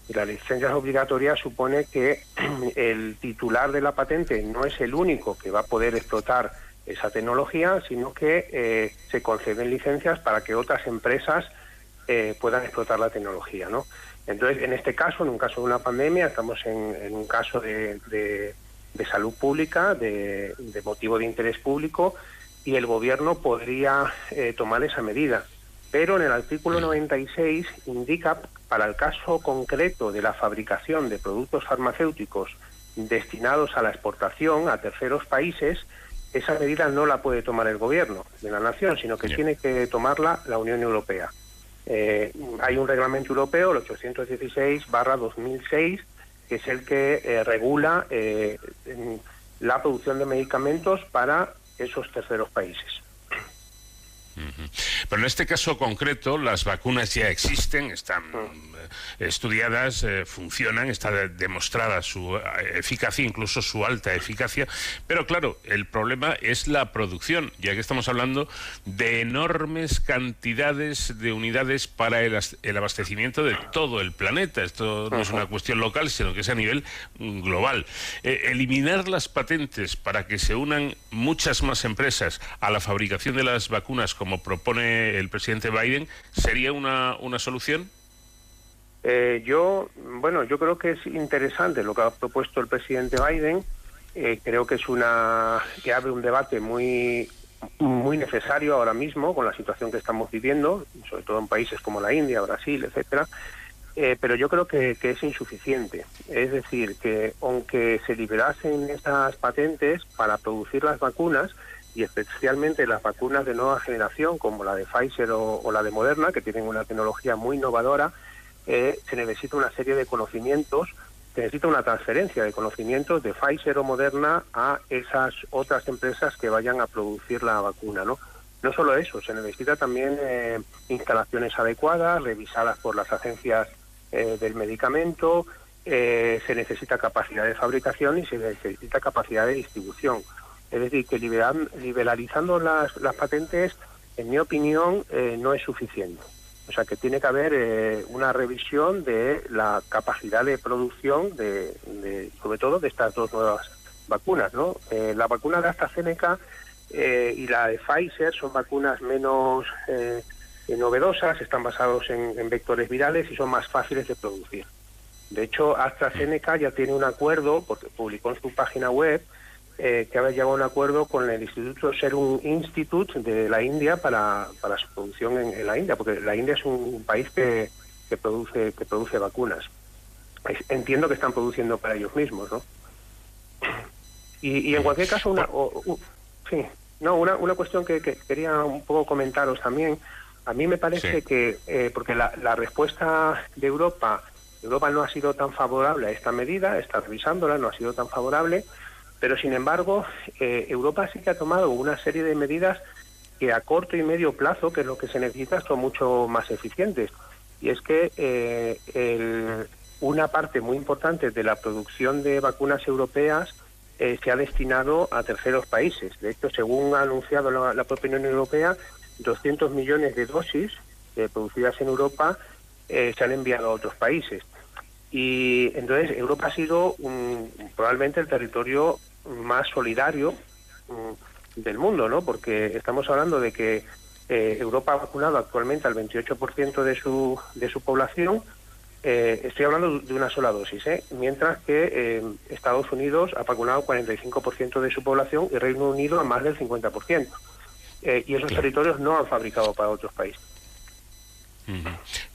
Speaker 18: Y las licencias obligatorias supone que (clears throat) el titular de la patente no es el único que va a poder explotar esa tecnología, sino que se conceden licencias para que otras empresas puedan explotar la tecnología, ¿no? Entonces, en este caso, en un caso de una pandemia, estamos en, en un caso de, de- de salud pública, de, de motivo de interés público, y el gobierno podría eh, tomar esa medida. Pero en el artículo 96 indica para el caso concreto de la fabricación de productos farmacéuticos destinados a la exportación a terceros países, esa medida no la puede tomar el gobierno de la nación, sino que tiene que tomarla la Unión Europea. Eh, hay un reglamento europeo, el 816-2006, que es el que eh, regula eh, la producción de medicamentos para esos terceros países.
Speaker 14: Pero en este caso concreto, las vacunas ya existen, están eh, estudiadas, eh, funcionan, está demostrada su eh, eficacia, incluso su alta eficacia. Pero claro, el problema es la producción, ya que estamos hablando de enormes cantidades de unidades para el, abastecimiento de todo el planeta. Esto no es una cuestión local, sino que es a nivel mm, global. eliminar las patentes para que se unan muchas más empresas a la fabricación de las vacunas, como propone el presidente Biden, ¿sería una, una solución?
Speaker 18: Eh, yo, bueno, yo creo que es interesante lo que ha propuesto el presidente Biden. Eh, creo que es una que abre un debate muy muy necesario ahora mismo con la situación que estamos viviendo, sobre todo en países como la India, Brasil, etcétera. Eh, pero yo creo que, que, es insuficiente. Es decir, que aunque se liberasen estas patentes para producir las vacunas, y especialmente las vacunas de nueva generación, como la de Pfizer o la de Moderna, que tienen una tecnología muy innovadora, eh, se necesita una serie de conocimientos, se necesita una transferencia de conocimientos de Pfizer o Moderna a esas otras empresas que vayan a producir la vacuna, ¿no? No solo eso, se necesita también eh, instalaciones adecuadas, revisadas por las agencias eh, del medicamento, se necesita capacidad de fabricación y se necesita capacidad de distribución. Es decir, que liberalizando las, las patentes, en mi opinión, no es suficiente. O sea que tiene que haber eh, una revisión de la capacidad de producción, de, sobre todo de estas dos nuevas vacunas. ¿no? Eh, la vacuna de AstraZeneca eh, y la de Pfizer son vacunas menos novedosas, están basados en, vectores virales y son más fáciles de producir. De hecho, AstraZeneca ya tiene un acuerdo, porque publicó en su página web, eh, que había llegado a un acuerdo con el Instituto Serum Institute de la India para, para su producción en, la India, porque la India es un, país que, que, produce que produce vacunas. Entiendo que están produciendo para ellos mismos, ¿no? Y, en cualquier caso, una, sí, no, una, una cuestión que, quería un poco comentaros también. A mí me parece que, eh, porque la, la respuesta de Europa, Europa no ha sido tan favorable a esta medida, está revisándola, no ha sido tan favorable, pero sin embargo, eh, Europa sí que ha tomado una serie de medidas que a corto y medio plazo, que es lo que se necesita, son mucho más eficientes. Y es que eh, una parte muy importante de la producción de vacunas europeas eh, se ha destinado a terceros países. De hecho, según ha anunciado la, propia Unión Europea, 200 millones de dosis producidas en Europa se han enviado a otros países. Y entonces Europa ha sido probablemente el territorio más solidario mm, del mundo, ¿no? Porque estamos hablando de que eh, Europa ha vacunado actualmente al 28% de su, de su población, eh, estoy hablando de una sola dosis, ¿eh? mientras que eh, Estados Unidos ha vacunado 45% de su población y Reino Unido a más del 50%. y esos territorios no han fabricado para otros países.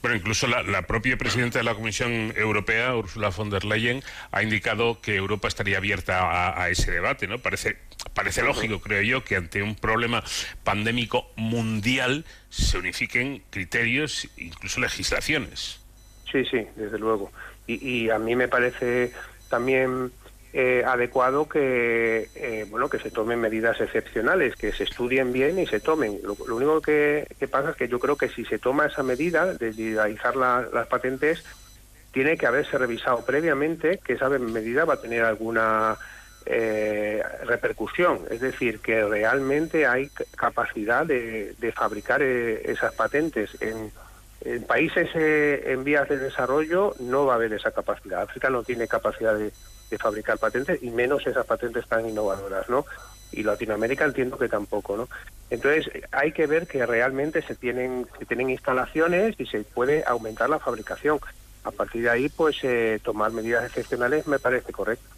Speaker 14: Bueno, incluso la, propia presidenta de la Comisión Europea, Ursula von der Leyen, ha indicado que Europa estaría abierta a, ese debate, ¿no? Parece, parece lógico, creo yo, que ante un problema pandémico mundial se unifiquen criterios, incluso legislaciones.
Speaker 18: Sí, sí, desde luego. y a mí me parece también eh, adecuado que eh, bueno que se tomen medidas excepcionales, que se estudien bien y se tomen. Lo, único que, pasa es que yo creo que si se toma esa medida de legalizar las patentes, tiene que haberse revisado previamente que esa medida va a tener alguna eh, repercusión, es decir, que realmente hay capacidad de, fabricar esas patentes en, en países en vías de desarrollo no va a haber esa capacidad. África no tiene capacidad de, de fabricar patentes y menos esas patentes tan innovadoras, ¿no? Y Latinoamérica entiendo que tampoco, ¿no? Entonces hay que ver que realmente se tienen se tienen instalaciones y se puede aumentar la fabricación. A partir de ahí, pues eh, tomar medidas excepcionales me parece correcto.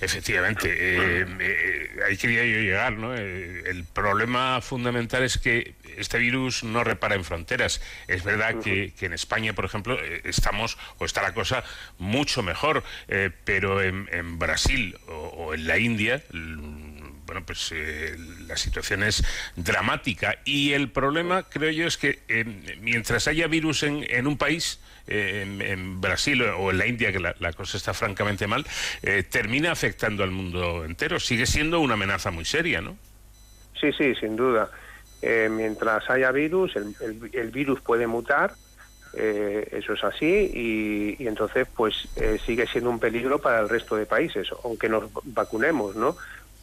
Speaker 14: Efectivamente, eh, eh, ahí quería yo llegar, ¿no? Eh, el problema fundamental es que este virus no repara en fronteras. Es verdad que, en España, por ejemplo, estamos, o está la cosa mucho mejor, pero en, Brasil o, en la India bueno, pues la situación es dramática. Y el problema, creo yo, es que mientras haya virus en un país, en, Brasil o en la India, que la, cosa está francamente mal, eh, termina afectando al mundo entero. Sigue siendo una amenaza muy seria, ¿no?
Speaker 18: Sí, sí, sin duda. Eh, mientras haya virus, el, virus puede mutar, eh, eso es así, y, entonces pues sigue siendo un peligro para el resto de países, aunque nos vacunemos, ¿no?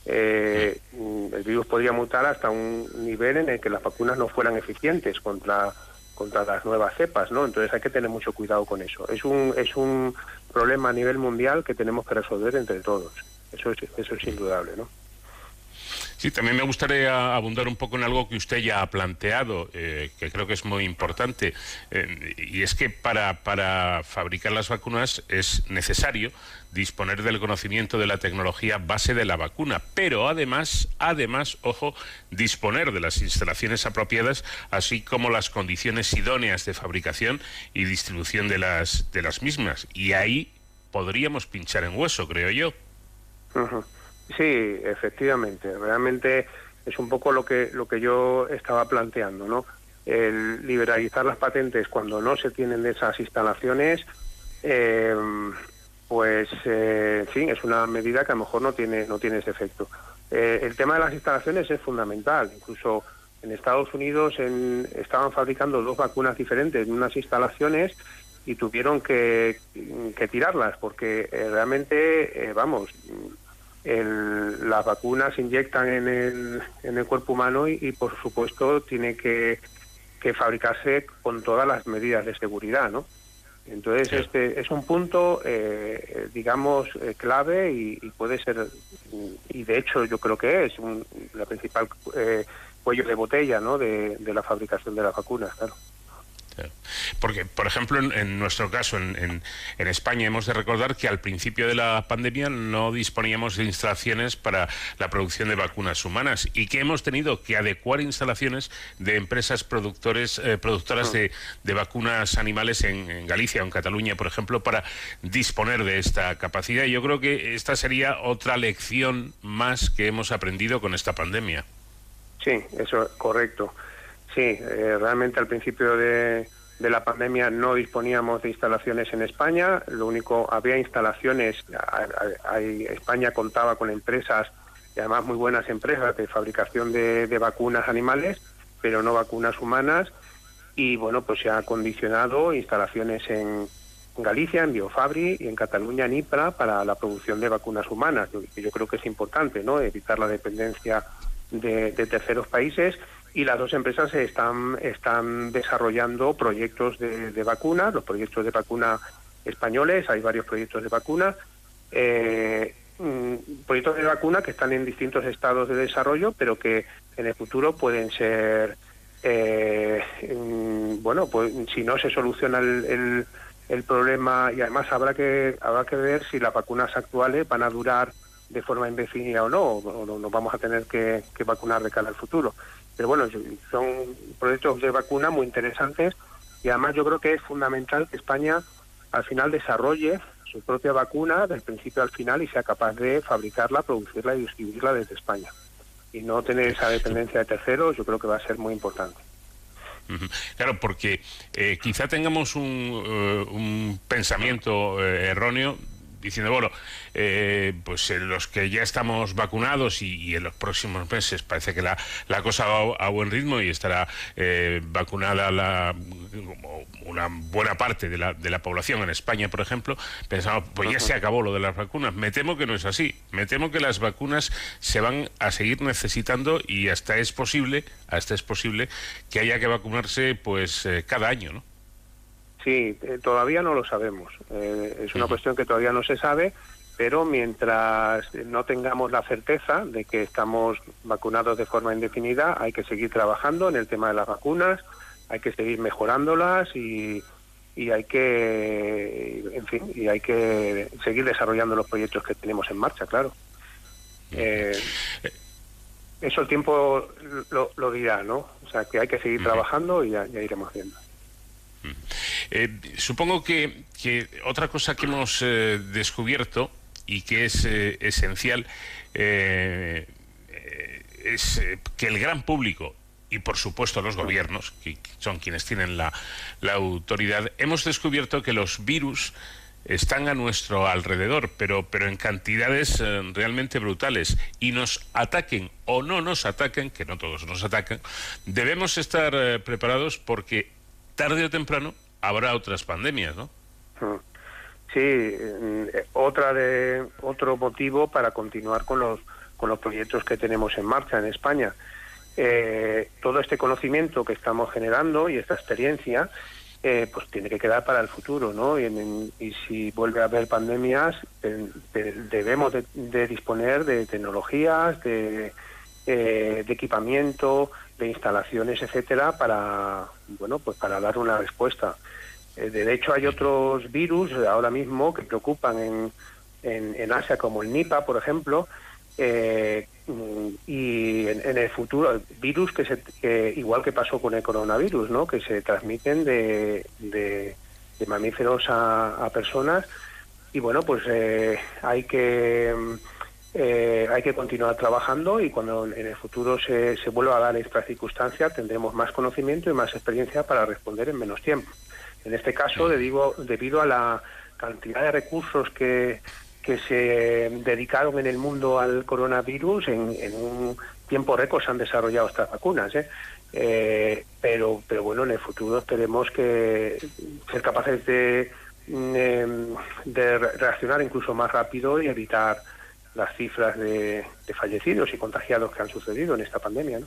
Speaker 18: el virus podría mutar hasta un nivel en el que las vacunas no fueran eficientes contra contra las nuevas cepas, ¿no? Entonces hay que tener mucho cuidado con eso. Es un es un problema a nivel mundial que tenemos que resolver entre todos. Eso es eso es indudable, ¿no?
Speaker 14: Sí, también me gustaría abundar un poco en algo que usted ya ha planteado, eh, que creo que es muy importante, eh, y es que para, para fabricar las vacunas es necesario disponer del conocimiento de la tecnología base de la vacuna, pero además, además, ojo, disponer de las instalaciones apropiadas, así como las condiciones idóneas de fabricación y distribución de las, de las mismas. Y ahí podríamos pinchar en hueso, creo yo.
Speaker 18: Sí, efectivamente. Realmente es un poco lo que lo que yo estaba planteando, ¿no? El liberalizar las patentes cuando no se tienen esas instalaciones, eh, pues, eh, en fin, es una medida que a lo mejor no tiene no tiene ese efecto. Eh, el tema de las instalaciones es fundamental. Incluso en Estados Unidos estaban fabricando dos vacunas diferentes en unas instalaciones y tuvieron que, que tirarlas porque realmente, vamos, las vacunas se inyectan en el, en el cuerpo humano y, por supuesto tiene que, fabricarse con todas las medidas de seguridad, ¿no? Entonces este es un punto, eh, digamos, eh, clave y, puede ser, y de hecho yo creo que es un, la principal eh, cuello de botella, ¿no? De, de la fabricación de las vacunas, claro.
Speaker 14: Porque, por ejemplo, en, nuestro caso, en, España, hemos de recordar que al principio de la pandemia no disponíamos de instalaciones para la producción de vacunas humanas y que hemos tenido que adecuar instalaciones de empresas productores, eh, productoras de, vacunas animales en, Galicia o en Cataluña, por ejemplo, para disponer de esta capacidad. Y yo creo que esta sería otra lección más que hemos aprendido con esta pandemia.
Speaker 18: Sí, eso es correcto. Sí, eh, realmente al principio de, la pandemia no disponíamos de instalaciones en España, lo único, había instalaciones, España contaba con empresas, y además muy buenas empresas de fabricación de, vacunas animales, pero no vacunas humanas, y bueno, pues se ha condicionado instalaciones en, Galicia, en Biofabri y en Cataluña, en IPRA, para la producción de vacunas humanas. Yo, yo creo que es importante, ¿no?, evitar la dependencia de terceros países y las dos empresas están, están desarrollando proyectos de, de vacunas, los proyectos de vacuna españoles, hay varios proyectos de vacuna, eh, mm, proyectos de vacuna que están en distintos estados de desarrollo, pero que en el futuro pueden ser, eh, mm, bueno, pues si no se soluciona el, el, problema y además habrá que habrá que ver si las vacunas actuales van a durar de forma indefinida o no, o nos vamos a tener que, vacunar de cara al futuro. Pero bueno, son proyectos de vacuna muy interesantes y además yo creo que es fundamental que España al final desarrolle su propia vacuna del principio al final y sea capaz de fabricarla, producirla y distribuirla desde España. Y no tener esa dependencia de terceros, yo creo que va a ser muy importante.
Speaker 14: Claro, porque eh, quizá tengamos un, un pensamiento eh, erróneo diciendo, bueno, eh, pues en los que ya estamos vacunados y, en los próximos meses parece que la, la cosa va a, buen ritmo y estará eh, vacunada la, una buena parte de la, de la población en España, por ejemplo, pensamos, pues ya se acabó lo de las vacunas. Me temo que no es así. Me temo que las vacunas se van a seguir necesitando y hasta es posible, hasta es posible que haya que vacunarse pues eh, cada año, ¿no?
Speaker 18: Sí, eh, todavía no lo sabemos. Eh, es una cuestión que todavía no se sabe, pero mientras no tengamos la certeza de que estamos vacunados de forma indefinida, hay que seguir trabajando en el tema de las vacunas, hay que seguir mejorándolas y, y hay que, en fin, y hay que seguir desarrollando los proyectos que tenemos en marcha, claro. Eh, eso el tiempo lo, dirá, ¿no? O sea, que hay que seguir trabajando y ya, iremos viendo.
Speaker 14: Eh, supongo que, que, otra cosa que hemos eh, descubierto y que es esencial es que el gran público y por supuesto los gobiernos, que son quienes tienen la, autoridad, hemos descubierto que los virus están a nuestro alrededor, pero, pero en cantidades eh, realmente brutales, y nos ataquen o no nos ataquen, que no todos nos atacan, debemos estar eh, preparados porque tarde o temprano habrá otras pandemias, ¿no?
Speaker 18: Mm. Sí, mm, otra de otro motivo para continuar con los con los proyectos que tenemos en marcha en España eh, todo este conocimiento que estamos generando y esta experiencia eh, pues tiene que quedar para el futuro, ¿no? Y, si vuelve a haber pandemias, debemos de, disponer de tecnologías, de, eh, de, equipamiento, de instalaciones, etcétera, para bueno, pues para dar una respuesta. Eh, de hecho, hay otros virus ahora mismo que preocupan en, en, Asia, como el Nipah, por ejemplo, eh, y en, el futuro virus que, se, igual que pasó con el coronavirus no que se transmiten de, de, mamíferos a, personas. Y bueno pues eh, hay que eh, hay que continuar trabajando y cuando en el futuro se, se vuelva a dar esta circunstancia tendremos más conocimiento y más experiencia para responder en menos tiempo en este caso le digo debido a la cantidad de recursos que que se dedicaron en el mundo al coronavirus, en, un tiempo récord se han desarrollado estas vacunas. ¿eh? Eh, pero, pero bueno, en el futuro esperemos que ser capaces de, mm, de reaccionar incluso más rápido y evitar las cifras de, de fallecidos y contagiados que han sucedido en esta pandemia.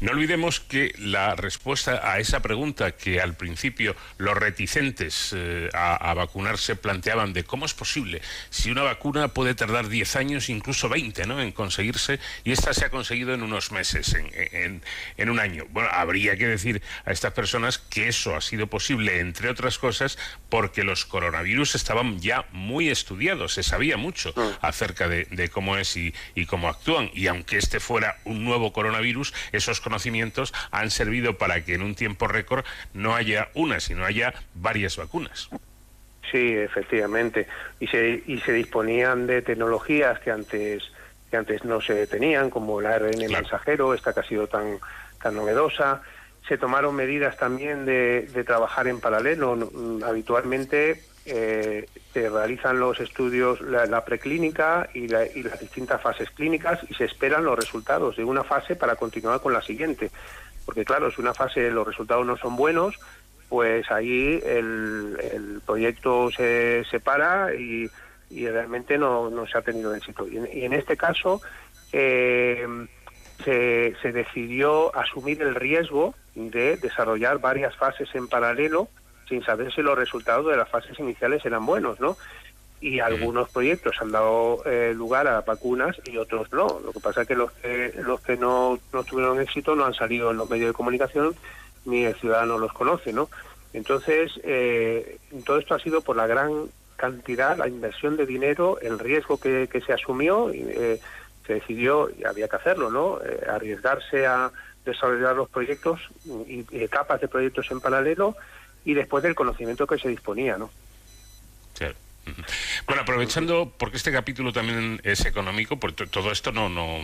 Speaker 18: No
Speaker 14: olvidemos que la respuesta a esa pregunta que al principio los reticentes eh, a, vacunarse planteaban de cómo es posible si una vacuna puede tardar 10 años, incluso 20, ¿no? en conseguirse y esta se ha conseguido en unos meses, en, en un año. Bueno, habría que decir a estas personas que eso ha sido posible, entre otras cosas, porque los coronavirus estaban ya muy estudiados, se sabía mucho mm. acerca de, cómo es y, y cómo actúan. Y aunque este fuera un nuevo coronavirus, esos conocimientos han servido para que en un tiempo récord no haya una, sino haya varias vacunas.
Speaker 18: Sí, efectivamente. Y se, y se disponían de tecnologías que antes que antes no se tenían, como el ARN mensajero, esta que ha sido tan, tan novedosa. Se tomaron medidas también de, de trabajar en paralelo. Habitualmente eh, se realizan los estudios, la, preclínica y, las distintas fases clínicas y se esperan los resultados de una fase para continuar con la siguiente. Porque claro, si una fase los resultados no son buenos, pues ahí el, proyecto se separa y, realmente no, se ha tenido éxito. Y en, este caso eh, se decidió asumir el riesgo de desarrollar varias fases en paralelo sin saber si los resultados de las fases iniciales eran buenos, ¿no? Y algunos proyectos han dado eh, lugar a vacunas y otros no. Lo que pasa es que los que, los que no, no tuvieron éxito no han salido en los medios de comunicación ni el ciudadano los conoce, ¿no? Entonces, eh, todo esto ha sido por la gran cantidad, la inversión de dinero, el riesgo que, que se asumió, eh, se decidió, y había que hacerlo, ¿no? Eh, arriesgarse a desarrollar los proyectos y etapas de proyectos en paralelo y después del conocimiento que se disponía, ¿no?
Speaker 14: Bueno, aprovechando, porque este capítulo también es económico, porque todo esto no, no,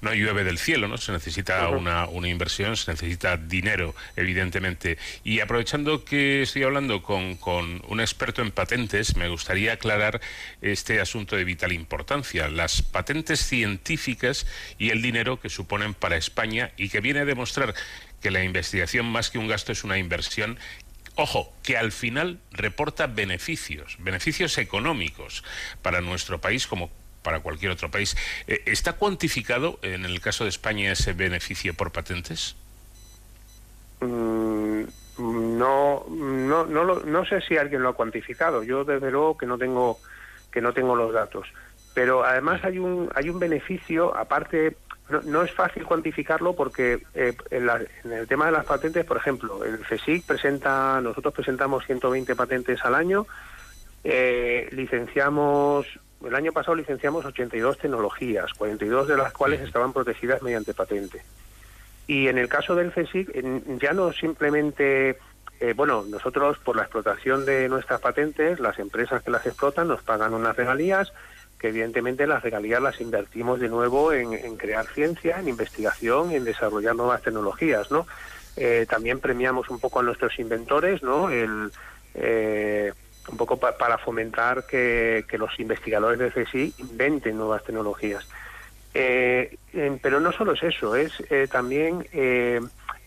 Speaker 14: no llueve del cielo, ¿no? Se necesita una, una inversión, se necesita dinero, evidentemente. Y aprovechando que estoy hablando con, con un experto en patentes, me gustaría aclarar este asunto de vital importancia. Las patentes científicas y el dinero que suponen para España y que viene a demostrar que la investigación más que un gasto es una inversión Ojo, que al final reporta beneficios, beneficios económicos para nuestro país como para cualquier otro país. Eh, ¿Está cuantificado en el caso de España ese beneficio por patentes?
Speaker 18: Mm, no, no, no, no sé si alguien lo ha cuantificado. Yo desde luego que no tengo que no tengo los datos. Pero además hay un hay un beneficio aparte no, es fácil cuantificarlo porque eh, en, el tema de las patentes, por ejemplo, el CSIC presenta, nosotros presentamos 120 patentes al año, eh, licenciamos, el año pasado licenciamos 82 tecnologías, 42 de las cuales estaban protegidas mediante patente. Y en el caso del CSIC, ya no simplemente, eh, bueno, nosotros por la explotación de nuestras patentes, las empresas que las explotan nos pagan unas regalías, que evidentemente las regalías las invertimos de nuevo en, crear ciencia, en investigación, en desarrollar nuevas tecnologías, ¿no? Eh, también premiamos un poco a nuestros inventores, ¿no? El, eh, un poco para fomentar que, los investigadores de CSI inventen nuevas tecnologías. Eh, pero no solo es eso, es también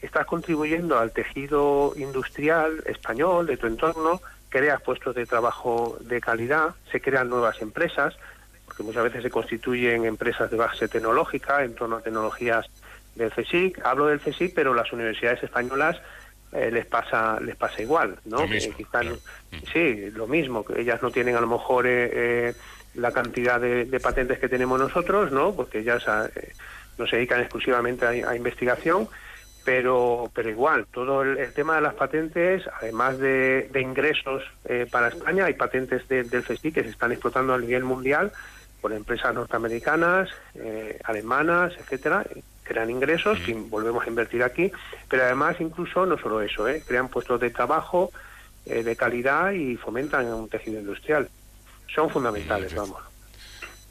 Speaker 18: estás contribuyendo al tejido industrial español de tu entorno, creas puestos de trabajo de calidad, se crean nuevas empresas, muchas veces se constituyen empresas de base tecnológica en torno a tecnologías del CSIC. Hablo del CSIC, pero las universidades españolas eh, les pasa les pasa igual, ¿no? Sí, lo mismo, que ellas no tienen a lo mejor eh, eh, la cantidad de, patentes que tenemos nosotros, ¿no? Porque ellas no se dedican exclusivamente a, investigación, pero pero igual, todo el, tema de las patentes, además de, ingresos para España, hay patentes del CSIC que se están explotando a nivel mundial por empresas norteamericanas, eh, alemanas, etcétera, crean ingresos que volvemos a invertir aquí, pero además incluso no solo eso, ¿eh? crean puestos de trabajo eh, de calidad y fomentan un tejido industrial. Son fundamentales, vamos.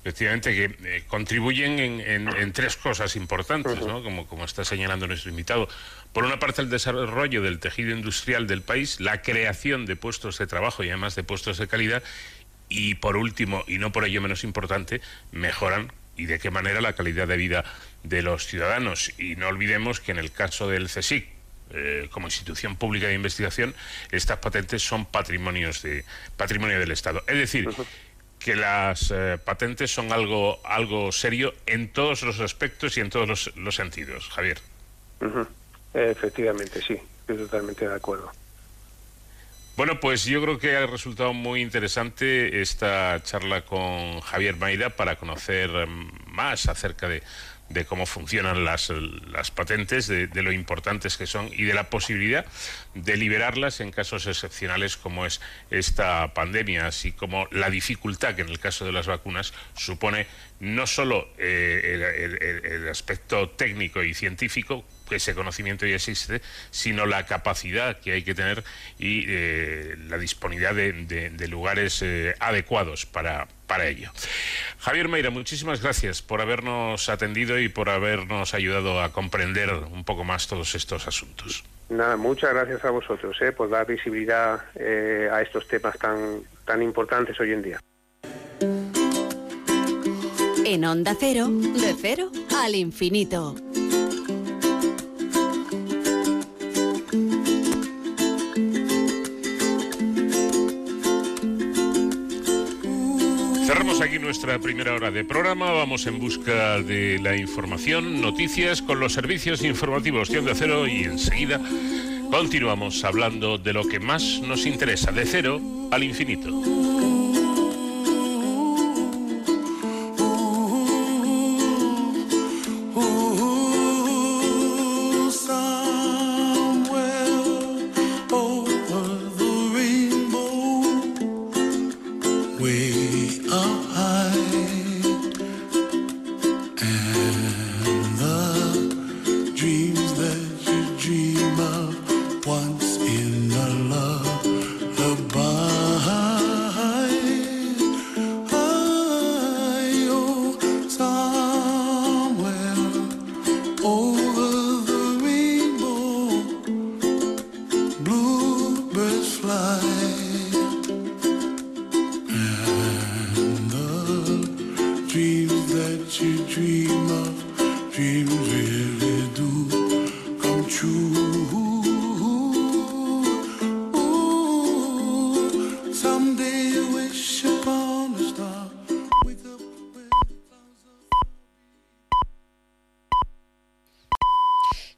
Speaker 14: Efectivamente, que contribuyen en, tres cosas importantes, ¿no? como, como está señalando nuestro invitado. Por una parte, el desarrollo del tejido industrial del país, la creación de puestos de trabajo y además de puestos de calidad, y por último, y no por ello menos importante, mejoran y de qué manera la calidad de vida de los ciudadanos. Y no olvidemos que en el caso del CSIC, eh, como institución pública de investigación, estas patentes son patrimonios de, patrimonio del Estado. Es decir, que las eh, patentes son algo, algo serio en todos los aspectos y en todos los, sentidos. Javier.
Speaker 18: Efectivamente, sí, estoy totalmente de acuerdo.
Speaker 14: Bueno, pues yo creo que ha resultado muy interesante esta charla con Javier Maida para conocer mm, más acerca de, cómo funcionan las, patentes, de, lo importantes que son y de la posibilidad de liberarlas en casos excepcionales como es esta pandemia, así como la dificultad que en el caso de las vacunas supone no solo eh, el aspecto técnico y científico, ese conocimiento ya existe, sino la capacidad que hay que tener y eh, la disponibilidad de, lugares eh, adecuados para, para ello. Javier Meira, muchísimas gracias por habernos atendido y por habernos ayudado a comprender un poco más todos estos asuntos.
Speaker 18: Nada, muchas gracias a vosotros eh, por dar visibilidad a estos temas tan, tan importantes hoy en día.
Speaker 11: En Onda Cero, de cero al infinito.
Speaker 14: Aquí nuestra primera hora de programa. Vamos en busca de la información, noticias con los servicios informativos de Onda Cero y enseguida continuamos hablando de lo que más nos interesa, de cero al infinito.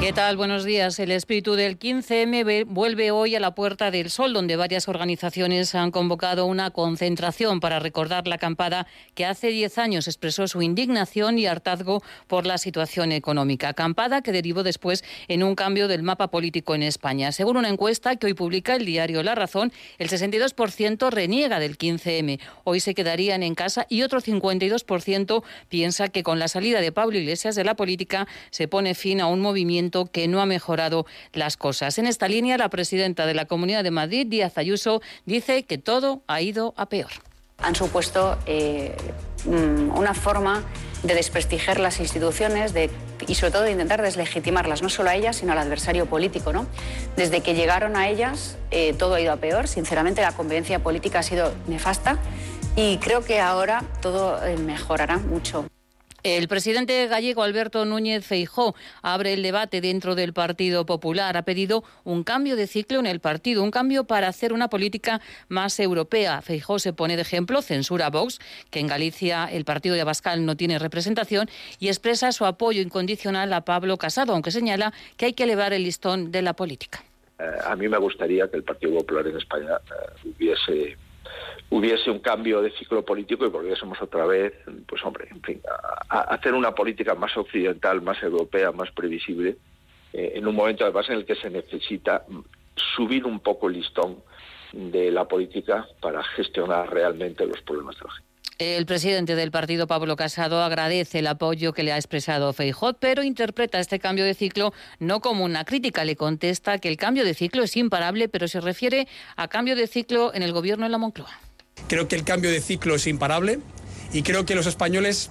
Speaker 1: ¿Qué tal? Buenos días. El espíritu del 15M vuelve hoy a la Puerta del Sol, donde varias organizaciones han convocado una concentración para recordar la acampada que hace 10 años expresó su indignación y hartazgo por la situación económica. Acampada que derivó después en un cambio del mapa político en España. Según una encuesta que hoy publica el diario La Razón, el 62% reniega del 15M. Hoy se quedarían en casa y otro 52% piensa que con la salida de Pablo Iglesias de la política se pone fin a un movimiento que no ha mejorado las cosas. En esta línea, la presidenta de la Comunidad de Madrid, Díaz Ayuso, dice que todo ha ido a peor.
Speaker 19: Han supuesto eh, mm, una forma de desprestigiar las instituciones y sobre todo de intentar deslegitimarlas, no solo a ellas, sino al adversario político. Desde que llegaron a ellas, eh, todo ha ido a peor. Sinceramente, la convivencia política ha sido nefasta y creo que ahora todo eh, mejorará mucho.
Speaker 1: El presidente gallego Alberto Núñez Feijó abre el debate dentro del Partido Popular. Ha pedido un cambio de ciclo en el partido, un cambio para hacer una política más europea. Feijó se pone de ejemplo, censura a Vox, que en Galicia el partido de Abascal no tiene representación, y expresa su apoyo incondicional a Pablo Casado, aunque señala que hay que elevar el listón de la política.
Speaker 20: Eh, a mí me gustaría que el Partido Popular en España eh, hubiese hubiese un cambio de ciclo político y volviésemos otra vez, pues hombre, en fin, a, hacer una política más occidental, más europea, más previsible, eh, en un momento además en el que se necesita subir un poco el listón de la política para gestionar realmente los problemas de la gente.
Speaker 1: El presidente del partido, Pablo Casado, agradece el apoyo que le ha expresado Feijó, pero interpreta este cambio de ciclo no como una crítica. Le contesta que el cambio de ciclo es imparable, pero se refiere a cambio de ciclo en el gobierno de la Moncloa.
Speaker 21: Creo que el cambio de ciclo es imparable y creo que los españoles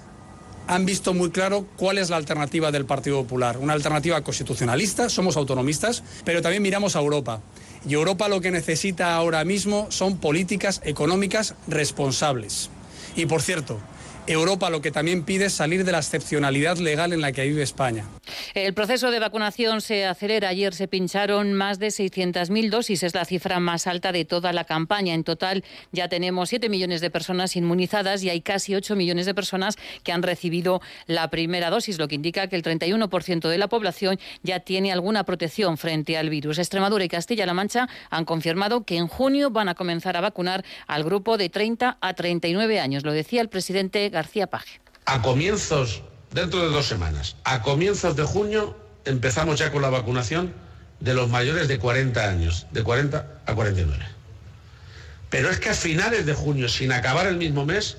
Speaker 21: han visto muy claro cuál es la alternativa del Partido Popular. Una alternativa constitucionalista, somos autonomistas, pero también miramos a Europa. Y Europa lo que necesita ahora mismo son políticas económicas responsables. Y por cierto, Europa lo que también pide es salir de la excepcionalidad legal en la que vive España.
Speaker 1: El proceso de vacunación se acelera. Ayer se pincharon más de 600.000 dosis. Es la cifra más alta de toda la campaña. En total ya tenemos 7 millones de personas inmunizadas y hay casi 8 millones de personas que han recibido la primera dosis, lo que indica que el 31% de la población ya tiene alguna protección frente al virus. Extremadura y Castilla-La Mancha han confirmado que en junio van a comenzar a vacunar al grupo de 30 a 39 años. Lo decía el presidente García Paje.
Speaker 22: A comienzos, dentro de dos semanas, a comienzos de junio empezamos ya con la vacunación de los mayores de 40 años, de 40 a 49. Pero es que a finales de junio, sin acabar el mismo mes,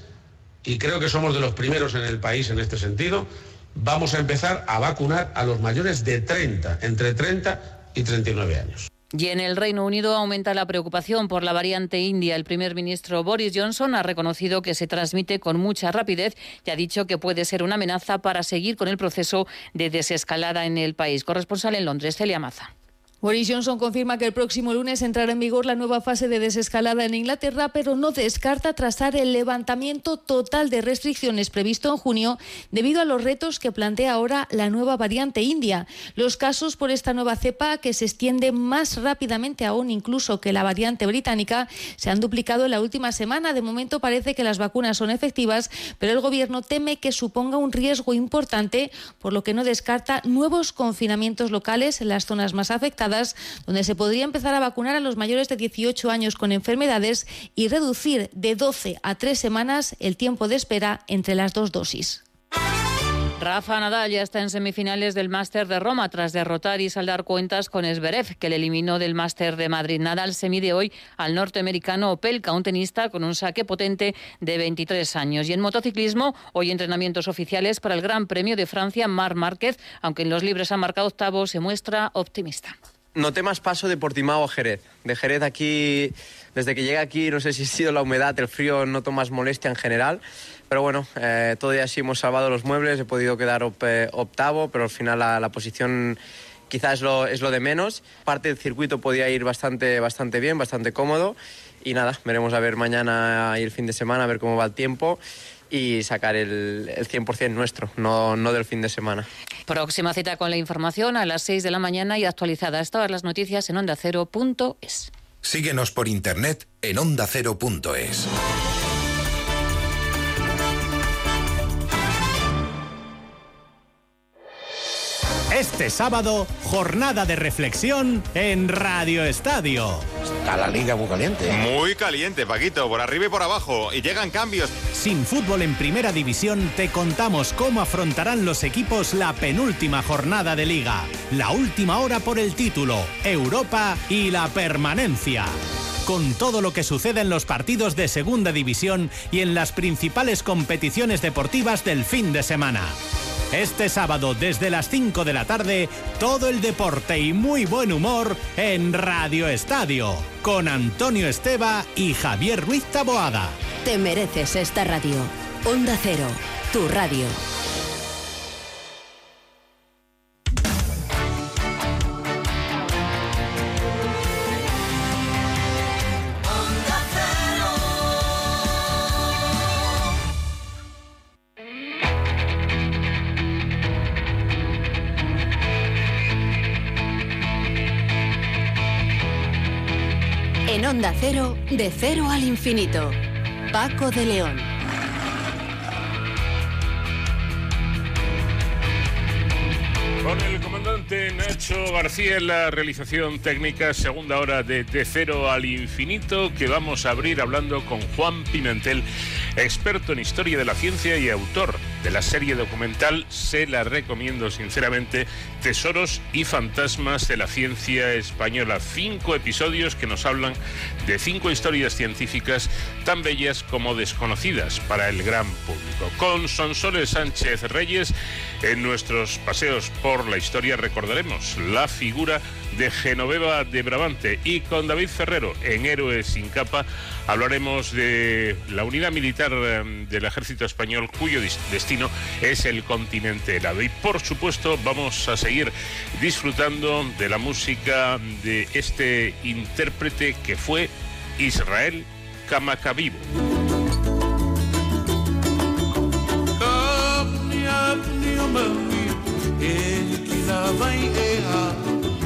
Speaker 22: y creo que somos de los primeros en el país en este sentido, vamos a empezar a vacunar a los mayores de 30, entre 30 y 39 años.
Speaker 1: Y en el Reino Unido aumenta la preocupación por la variante india. El primer ministro Boris Johnson ha reconocido que se transmite con mucha rapidez y ha dicho que puede ser una amenaza para seguir con el proceso de desescalada en el país. Corresponsal en Londres, Celia Maza.
Speaker 23: Boris Johnson confirma que el próximo lunes entrará en vigor la nueva fase de desescalada en Inglaterra, pero no descarta trazar el levantamiento total de restricciones previsto en junio debido a los retos que plantea ahora la nueva variante india. Los casos por esta nueva cepa, que se extiende más rápidamente aún incluso que la variante británica, se han duplicado en la última semana. De momento parece que las vacunas son efectivas, pero el gobierno teme que suponga un riesgo importante, por lo que no descarta nuevos confinamientos locales en las zonas más afectadas donde se podría empezar a vacunar a los mayores de 18 años con enfermedades y reducir de 12 a 3 semanas el tiempo de espera entre las dos dosis.
Speaker 1: Rafa Nadal ya está en semifinales del Máster de Roma tras derrotar y saldar cuentas con Esberev, que le eliminó del Máster de Madrid. Nadal se mide hoy al norteamericano Opelka, un tenista con un saque potente de 23 años. Y en motociclismo, hoy entrenamientos oficiales para el Gran Premio de Francia, Mar Márquez, aunque en los libres ha marcado octavo, se muestra optimista.
Speaker 24: Noté más paso de Portimao a Jerez. De Jerez aquí, desde que llegué aquí, no sé si ha sido la humedad, el frío, noto más molestia en general. Pero bueno, eh, todavía sí hemos salvado los muebles, he podido quedar eh, octavo, pero al final la, posición quizás es lo, es lo, de menos. Parte del circuito podía ir bastante, bastante bien, bastante cómodo. Y nada, veremos a ver mañana y el fin de semana, a ver cómo va el tiempo y sacar el, el 100% nuestro, no, no del fin de semana.
Speaker 1: Próxima cita con la información a las 6 de la mañana y actualizadas todas las noticias en ondacero.es.
Speaker 7: Síguenos por internet en ondacero.es.
Speaker 8: Este sábado, jornada de reflexión en Radio Estadio.
Speaker 7: Está la liga muy caliente.
Speaker 10: Muy caliente, Paquito, por arriba y por abajo. Y llegan cambios.
Speaker 8: Sin fútbol en primera división, te contamos cómo afrontarán los equipos la penúltima jornada de liga. La última hora por el título, Europa y la permanencia con todo lo que sucede en los partidos de Segunda División y en las principales competiciones deportivas del fin de semana. Este sábado desde las 5 de la tarde, todo el deporte y muy buen humor en Radio Estadio, con Antonio Esteba y Javier Ruiz Taboada.
Speaker 15: Te mereces esta radio. Onda Cero, tu radio. De cero al infinito. Paco de León.
Speaker 14: Con el comandante Nacho García en la realización técnica, segunda hora de De Cero al Infinito, que vamos a abrir hablando con Juan Pimentel, experto en historia de la ciencia y autor de la serie documental, se la recomiendo sinceramente, Tesoros y Fantasmas de la Ciencia Española. Cinco episodios que nos hablan de cinco historias científicas tan bellas como desconocidas para el gran público. Con Sonsoles Sánchez Reyes, en nuestros paseos por la historia recordaremos la figura de Genoveva de Brabante y con David Ferrero en Héroes sin capa hablaremos de la unidad militar eh, del ejército español cuyo destino es el continente helado. Y por supuesto vamos a seguir disfrutando de la música de este intérprete que fue Israel Kamakavivo.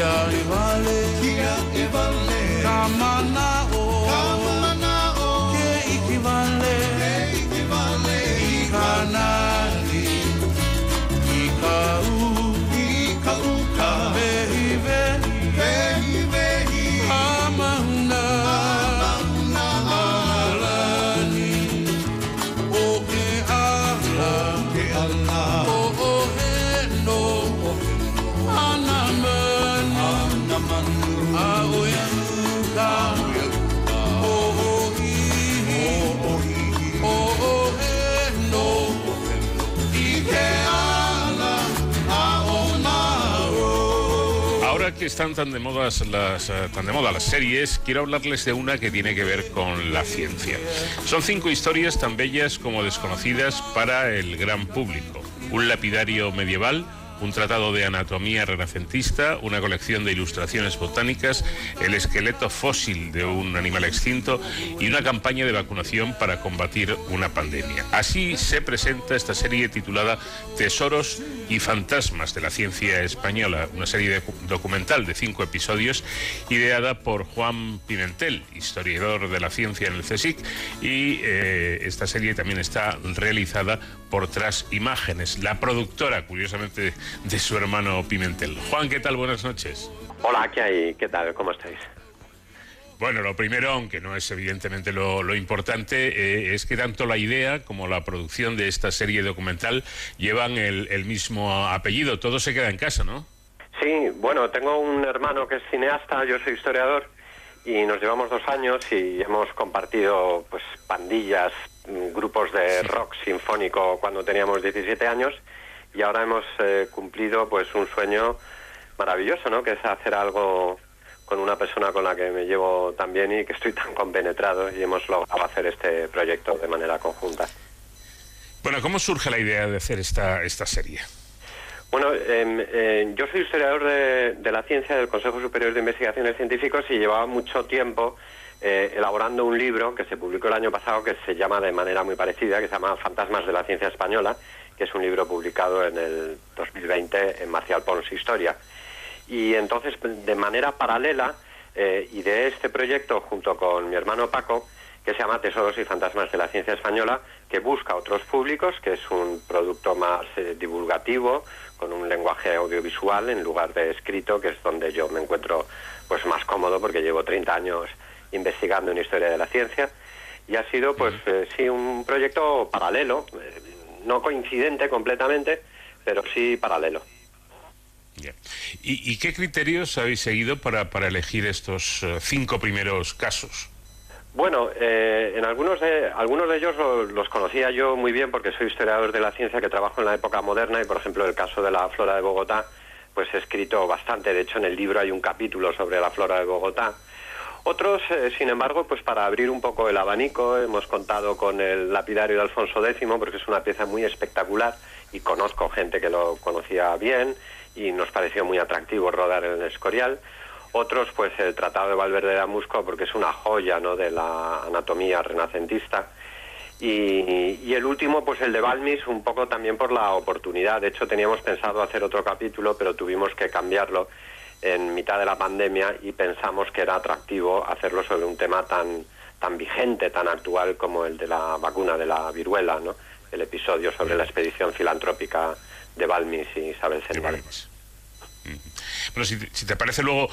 Speaker 15: Ahora que están tan de modas las eh, tan de moda las series, quiero hablarles de una que tiene que ver con la ciencia. Son cinco historias tan bellas como desconocidas para el gran público. Un lapidario medieval, un tratado de anatomía renacentista, una colección de ilustraciones botánicas, el esqueleto fósil de un animal extinto y una campaña de vacunación para combatir una pandemia. Así se presenta esta serie titulada Tesoros y Fantasmas de la Ciencia Española, una serie de- documental de cinco episodios ideada por Juan Pimentel, historiador de la ciencia en el CSIC, y eh, esta serie también está realizada por Tras Imágenes, la productora, curiosamente, de su hermano Pimentel. Juan, ¿qué tal? Buenas noches.
Speaker 25: Hola, ¿qué hay? ¿Qué tal? ¿Cómo estáis?
Speaker 14: Bueno, lo primero, aunque no es evidentemente lo, lo importante, eh, es que tanto la idea como la producción de esta serie documental llevan el, el mismo apellido. Todo se queda en casa, ¿no?
Speaker 25: Sí, bueno, tengo un hermano que es cineasta, yo soy historiador y nos llevamos dos años y hemos compartido pues pandillas, mm, grupos de rock sinfónico cuando teníamos 17 años y ahora hemos eh, cumplido pues un sueño maravilloso, ¿no? Que es hacer algo con una persona con la que me llevo tan bien y que estoy tan compenetrado y hemos logrado hacer este proyecto de manera conjunta.
Speaker 14: Bueno, ¿cómo surge la idea de hacer esta, esta serie?
Speaker 25: Bueno, em, eh, yo soy historiador de, de la ciencia del Consejo Superior de Investigaciones Científicas y llevaba mucho tiempo eh, elaborando un libro que se publicó el año pasado que se llama de manera muy parecida, que se llama Fantasmas de la Ciencia Española, que es un libro publicado en el 2020 en Marcial Pons Historia. Y entonces, de manera paralela, eh, y de este proyecto, junto con mi hermano Paco, que se llama Tesoros y Fantasmas de la Ciencia Española, que busca otros públicos, que es un producto más eh, divulgativo, con un lenguaje audiovisual en lugar de escrito, que es donde yo me encuentro pues más cómodo porque llevo 30 años investigando en historia de la ciencia y ha sido pues eh, sí un proyecto paralelo, eh, no coincidente completamente, pero sí paralelo.
Speaker 14: ¿Y, y qué criterios habéis seguido para, para elegir estos eh, cinco primeros casos?
Speaker 25: Bueno, eh, en algunos de, algunos de ellos lo- los conocía yo muy bien porque soy historiador de la ciencia que trabajo en la época moderna y, por ejemplo, el caso de la flora de Bogotá, pues he escrito bastante. De hecho, en el libro hay un capítulo sobre la flora de Bogotá. Otros, eh, sin embargo, pues para abrir un poco el abanico, hemos contado con el lapidario de Alfonso X, porque es una pieza muy espectacular y conozco gente que lo conocía bien y nos pareció muy atractivo rodar en el Escorial. Otros, pues el Tratado de Valverde de Amusco, porque es una joya ¿no? de la anatomía renacentista. Y, y el último, pues el de Balmis, un poco también por la oportunidad. De hecho, teníamos pensado hacer otro capítulo, pero tuvimos que cambiarlo en mitad de la pandemia y pensamos que era atractivo hacerlo sobre un tema tan, tan vigente, tan actual como el de la vacuna de la viruela, ¿no? El episodio sobre la expedición filantrópica de Balmis y Isabel Zendal.
Speaker 14: Bueno, si, si te parece, luego,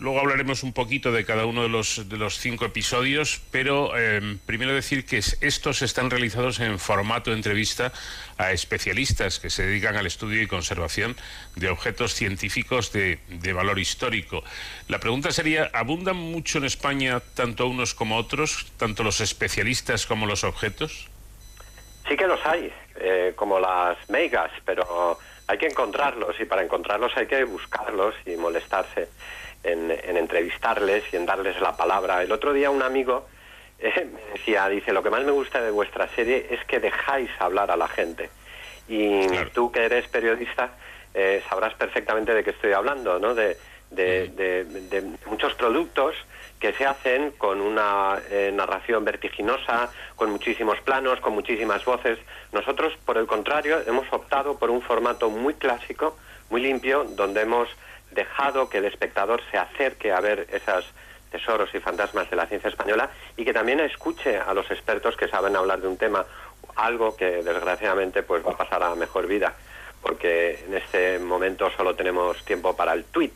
Speaker 14: luego hablaremos un poquito de cada uno de los, de los cinco episodios, pero eh, primero decir que es- estos están realizados en formato entrevista a especialistas que se dedican al estudio y conservación de objetos científicos de, de valor histórico. La pregunta sería, ¿abundan mucho en España tanto unos como otros, tanto los especialistas como los objetos?
Speaker 25: Sí que los hay, eh, como las megas, pero hay que encontrarlos y para encontrarlos hay que buscarlos y molestarse en, en entrevistarles y en darles la palabra. El otro día un amigo eh, me decía, dice, lo que más me gusta de vuestra serie es que dejáis hablar a la gente. Y tú que eres periodista eh, sabrás perfectamente de qué estoy hablando, ¿no? De, de- de- de muchos productos que se hacen con una eh, narración vertiginosa, con muchísimos planos, con muchísimas voces. Nosotros, por el contrario, hemos optado por un formato muy clásico, muy limpio, donde hemos dejado que el espectador se acerque a ver esos tesoros y fantasmas de la ciencia española y que también escuche a los expertos que saben hablar de un tema, algo que desgraciadamente pues va a pasar a mejor vida, porque en este momento solo tenemos tiempo para el tweet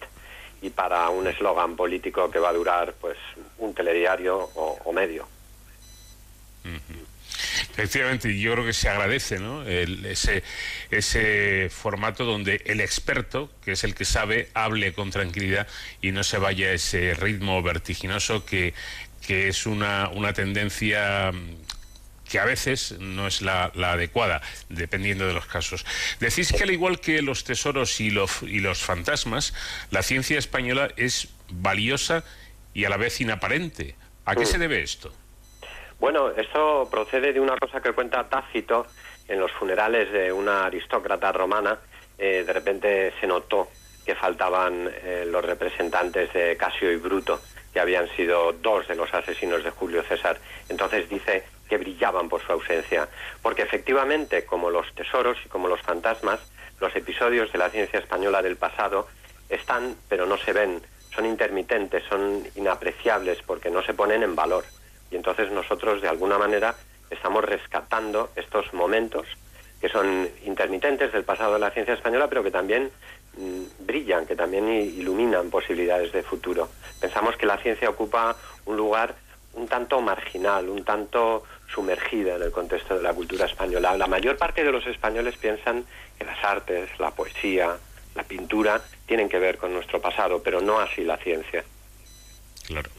Speaker 25: y para un eslogan político que va a durar pues un telediario o, medio.
Speaker 14: Efectivamente, yo creo que se agradece ¿no? El- ese, ese formato donde el experto, que es el que sabe, hable con tranquilidad y no se vaya a ese ritmo vertiginoso que, que es una, una tendencia mm, que a veces no es la, la adecuada, dependiendo de los casos. Decís que al igual que los tesoros y los, y los fantasmas, la ciencia española es valiosa y a la vez inaparente. ¿A qué
Speaker 25: Mm.
Speaker 14: se debe esto?
Speaker 25: Bueno, esto procede de una cosa que cuenta Tácito en los funerales de una aristócrata romana. Eh, de repente se notó que faltaban eh, los representantes de Casio y Bruto, que habían sido dos de los asesinos de Julio César. Entonces dice que brillaban por su ausencia, porque efectivamente, como los tesoros y como los fantasmas, los episodios de la ciencia española del pasado están, pero no se ven, son intermitentes, son inapreciables porque no se ponen en valor. Y entonces nosotros, de alguna manera, estamos rescatando estos momentos que son intermitentes del pasado de la ciencia española, pero que también mm, brillan, que también iluminan posibilidades de futuro. Pensamos que la ciencia ocupa un lugar un tanto marginal, un tanto sumergida en el contexto de la cultura española. La mayor parte de los españoles piensan que las artes, la poesía, la pintura tienen que ver con nuestro pasado, pero no así la ciencia.
Speaker 14: Claro,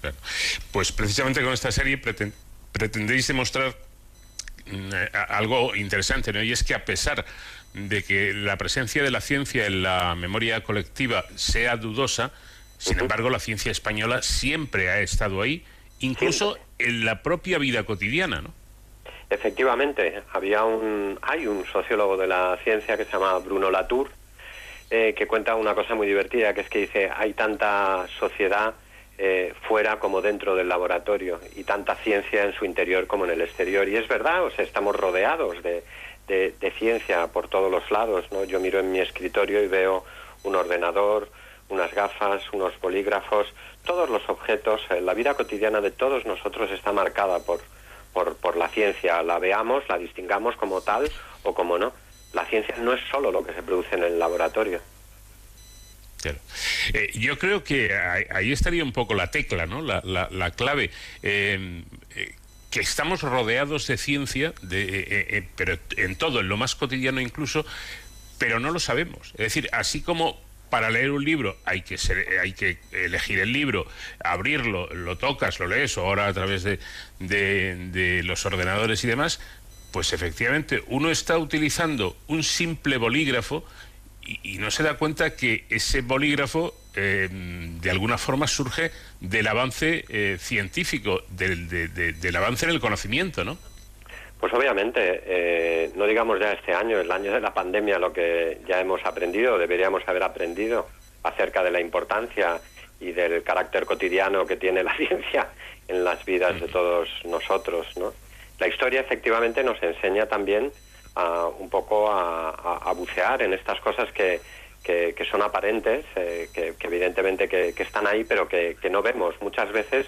Speaker 14: claro. Pues precisamente con esta serie preten- pretendéis demostrar mm, eh, algo interesante, ¿no? Y es que a pesar de que la presencia de la ciencia en la memoria colectiva sea dudosa, sin embargo la ciencia española siempre ha estado ahí, incluso en la propia vida cotidiana, ¿no?
Speaker 25: Efectivamente, había un, hay un sociólogo de la ciencia que se llama Bruno Latour, eh, que cuenta una cosa muy divertida, que es que dice, hay tanta sociedad eh, fuera como dentro del laboratorio y tanta ciencia en su interior como en el exterior. Y es verdad, o sea, estamos rodeados de, de- ciencia por todos los lados, ¿no? Yo miro en mi escritorio y veo un ordenador, unas gafas, unos bolígrafos, todos los objetos, eh, la vida cotidiana de todos nosotros está marcada por, por, por la ciencia, la veamos, la distingamos como tal o como no. La ciencia no es solo lo que se produce en el laboratorio.
Speaker 14: Claro. Eh, yo creo que ahí, estaría un poco la tecla, ¿no? La, la- la clave. Eh, eh, que estamos rodeados de ciencia, de, eh, pero en todo, en lo más cotidiano incluso, pero no lo sabemos. Es decir, así como para leer un libro hay que ser, hay que elegir el libro, abrirlo, lo tocas, lo lees, o ahora a través de- de los ordenadores y demás, pues efectivamente uno está utilizando un simple bolígrafo y, y no se da cuenta que ese bolígrafo eh, de alguna forma surge del avance eh, científico, del, de- de- del avance en el conocimiento, ¿no?
Speaker 25: Pues obviamente, eh, no digamos ya este año, el año de la pandemia, lo que ya hemos aprendido, deberíamos haber aprendido acerca de la importancia y del carácter cotidiano que tiene la (laughs) ciencia en las vidas de todos nosotros, ¿no? La historia efectivamente nos enseña también a, un poco a, bucear en estas cosas que, que- son aparentes, eh, que, evidentemente que, están ahí, pero que, no vemos. Muchas veces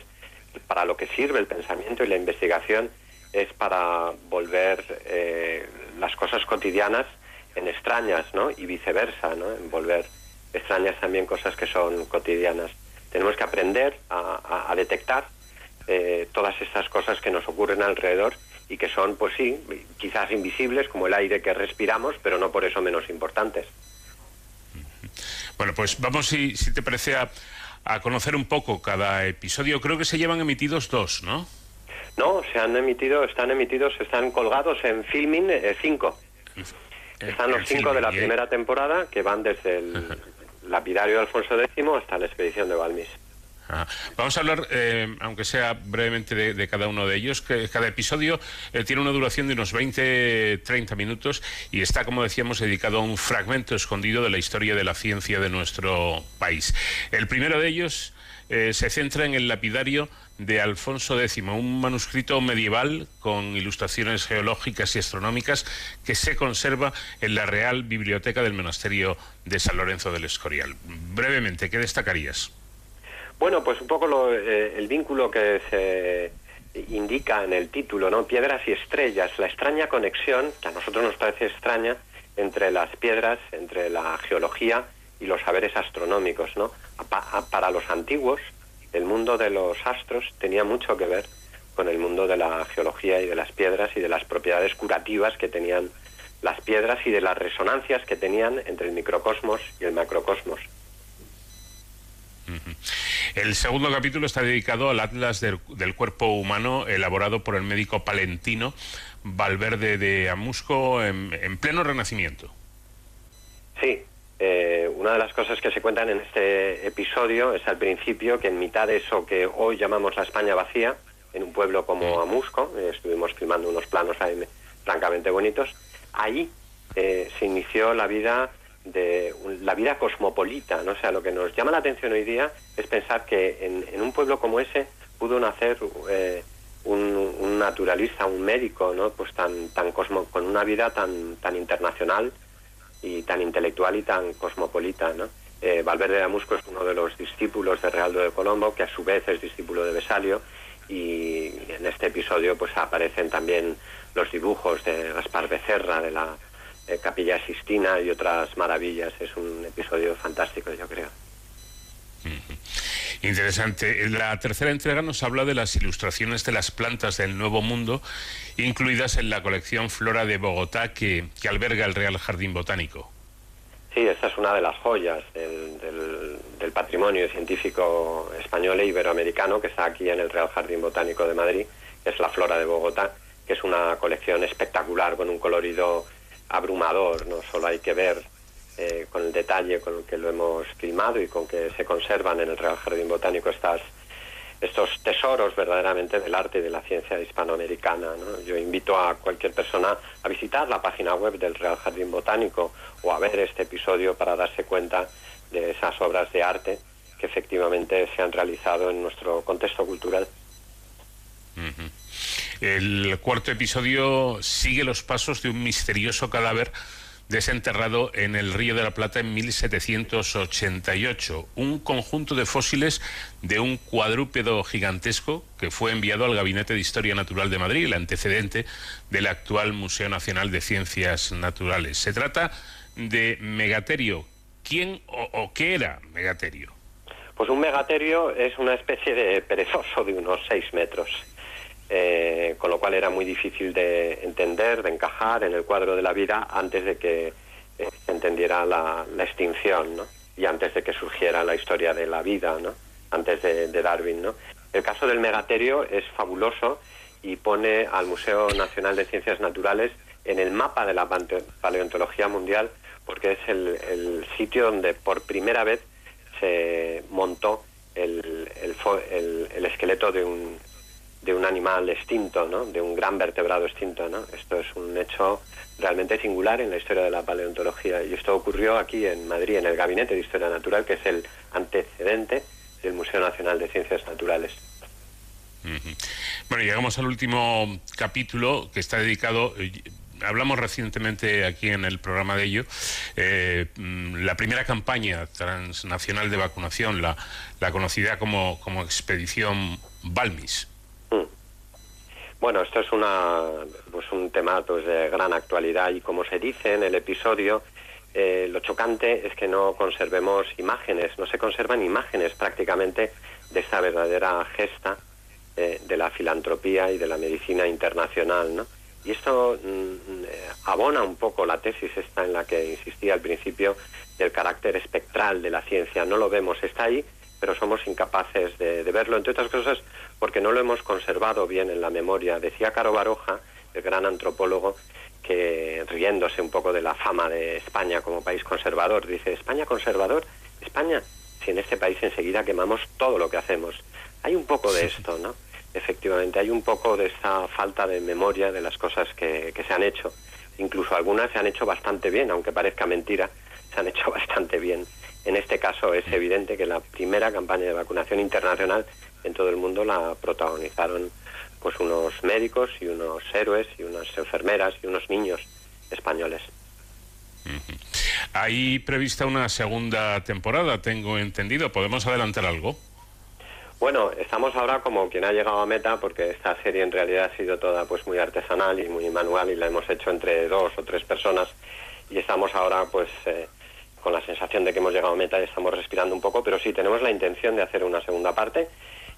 Speaker 25: para lo que sirve el pensamiento y la investigación es para volver eh, las cosas cotidianas en extrañas, ¿no? Y viceversa, ¿no? En volver extrañas también cosas que son cotidianas. Tenemos que aprender a detectar eh, todas estas cosas que nos ocurren alrededor y que son, pues sí, quizás invisibles como el aire que respiramos, pero no por eso menos importantes.
Speaker 14: Bueno, pues vamos, si, si te parece, a, a conocer un poco cada episodio. Creo que se llevan emitidos dos, ¿no?
Speaker 25: No, se han emitido, están emitidos, están colgados en filming eh, cinco. Están los cinco de la
Speaker 14: Filmin, ¿y hay?
Speaker 25: primera temporada que van desde el (laughs) lapidario de Alfonso X hasta la expedición de Balmis.
Speaker 14: Ah, Vamos a hablar, eh, aunque sea brevemente, de, cada uno de ellos. Cada episodio eh, tiene una duración de unos 20-30 minutos y está, como decíamos, dedicado a un fragmento escondido de la historia de la ciencia de nuestro país. El primero de ellos eh, se centra en el lapidario de Alfonso X, un manuscrito medieval con ilustraciones geológicas y astronómicas que se conserva en la Real Biblioteca del Monasterio de San Lorenzo del Escorial. Brevemente, ¿qué destacarías?
Speaker 25: Bueno, pues un poco lo, eh, el vínculo que se indica en el título, ¿no? Piedras y estrellas, la extraña conexión, que a nosotros nos parece extraña, entre las piedras, entre la geología y los saberes astronómicos, ¿no? Para los antiguos, el mundo de los astros tenía mucho que ver con el mundo de la geología y de las piedras y de las propiedades curativas que tenían las piedras y de las resonancias que tenían entre el microcosmos y el macrocosmos.
Speaker 14: El segundo capítulo está dedicado al Atlas del, del cuerpo humano elaborado por el médico palentino Valverde de Amusco en, en pleno renacimiento.
Speaker 25: Sí, eh, una de las cosas que se cuentan en este episodio es al principio que en mitad de eso que hoy llamamos la España vacía, en un pueblo como Amusco, eh, estuvimos filmando unos planos ahí francamente bonitos, ahí eh, se inició la vida de la vida cosmopolita, ¿no? O sea, lo que nos llama la atención hoy día es pensar que en, en un pueblo como ese pudo nacer eh, un, un naturalista, un médico, ¿no? Pues tan, tan cosmo, con una vida tan, tan internacional y tan intelectual y tan cosmopolita, ¿no? Eh, Valverde de Amusco es uno de los discípulos de Realdo de Colombo, que a su vez es discípulo de Vesalio, y en este episodio pues aparecen también los dibujos de Gaspar Becerra, de la eh, Capilla Sistina y otras maravillas. Es un episodio fantástico, yo creo.
Speaker 14: Interesante. La tercera entrega nos habla de las ilustraciones de las plantas del Nuevo Mundo, incluidas en la colección Flora de Bogotá que, que alberga el Real Jardín Botánico.
Speaker 25: Sí, esta es una de las joyas del, del, patrimonio científico español e iberoamericano que está aquí en el Real Jardín Botánico de Madrid, que es la Flora de Bogotá, que es una colección espectacular con un colorido abrumador, no solo hay que ver eh, con el detalle con el que lo hemos filmado y con que se conservan en el Real Jardín Botánico estas estos tesoros verdaderamente del arte y de la ciencia hispanoamericana. Yo invito a cualquier persona a visitar la página web del Real Jardín Botánico o a ver este episodio para darse cuenta de esas obras de arte que efectivamente se han realizado en nuestro contexto cultural.
Speaker 14: El cuarto episodio sigue los pasos de un misterioso cadáver desenterrado en el Río de la Plata en 1788. Un conjunto de fósiles de un cuadrúpedo gigantesco que fue enviado al Gabinete de Historia Natural de Madrid, el antecedente del actual Museo Nacional de Ciencias Naturales. Se trata de Megaterio. ¿Quién o, qué era Megaterio?
Speaker 25: Pues un megaterio es una especie de perezoso de unos seis metros. Eh, con lo cual era muy difícil de entender, de encajar en el cuadro de la vida antes de que eh, se entendiera la, extinción, ¿no? Y antes de que surgiera la historia de la vida, ¿no? Antes de, Darwin, ¿no? El caso del megaterio es fabuloso y pone al Museo Nacional de Ciencias Naturales en el mapa de la paleontología mundial porque es el, sitio donde por primera vez se montó el, el esqueleto de un, de un animal extinto, ¿no? de un gran vertebrado extinto. ¿no? Esto es un hecho realmente singular en la historia de la paleontología y esto ocurrió aquí en Madrid, en el Gabinete de Historia Natural, que es el antecedente del Museo Nacional de Ciencias Naturales.
Speaker 14: Bueno, llegamos al último capítulo que está dedicado, eh, hablamos recientemente aquí en el programa de ello, eh, mm, la primera campaña transnacional de vacunación, la, la conocida como, como Expedición Balmis.
Speaker 25: Bueno, esto es una, pues un tema pues, de gran actualidad y como se dice en el episodio, eh, lo chocante es que no conservemos imágenes, no se conservan imágenes prácticamente de esta verdadera gesta eh, de la filantropía y de la medicina internacional, ¿no? Y esto mm, eh, abona un poco la tesis esta en la que insistía al principio del carácter espectral de la ciencia. No lo vemos, está ahí, pero somos incapaces de, verlo, entre otras cosas porque no lo hemos conservado bien en la memoria. Decía Caro Baroja, el gran antropólogo, que riéndose un poco de la fama de España como país conservador, dice, España conservador, España, si en este país enseguida quemamos todo lo que hacemos. Hay un poco de esto, ¿no? Efectivamente, hay un poco de esa falta de memoria de las cosas que, que se han hecho. Incluso algunas se han hecho bastante bien, aunque parezca mentira, se han hecho (laughs) bastante bien. En este caso es evidente que la primera campaña de vacunación internacional en todo el mundo la protagonizaron pues unos médicos y unos héroes y unas enfermeras y unos niños españoles.
Speaker 14: Hay prevista una segunda temporada, tengo entendido. ¿Podemos adelantar algo?
Speaker 25: Bueno, estamos ahora como quien ha llegado a meta porque esta serie en realidad ha sido toda pues muy artesanal y muy manual y la hemos hecho entre dos o tres personas y estamos ahora pues eh, con la sensación de que hemos llegado a meta y estamos respirando un poco, pero sí tenemos la intención de hacer una segunda parte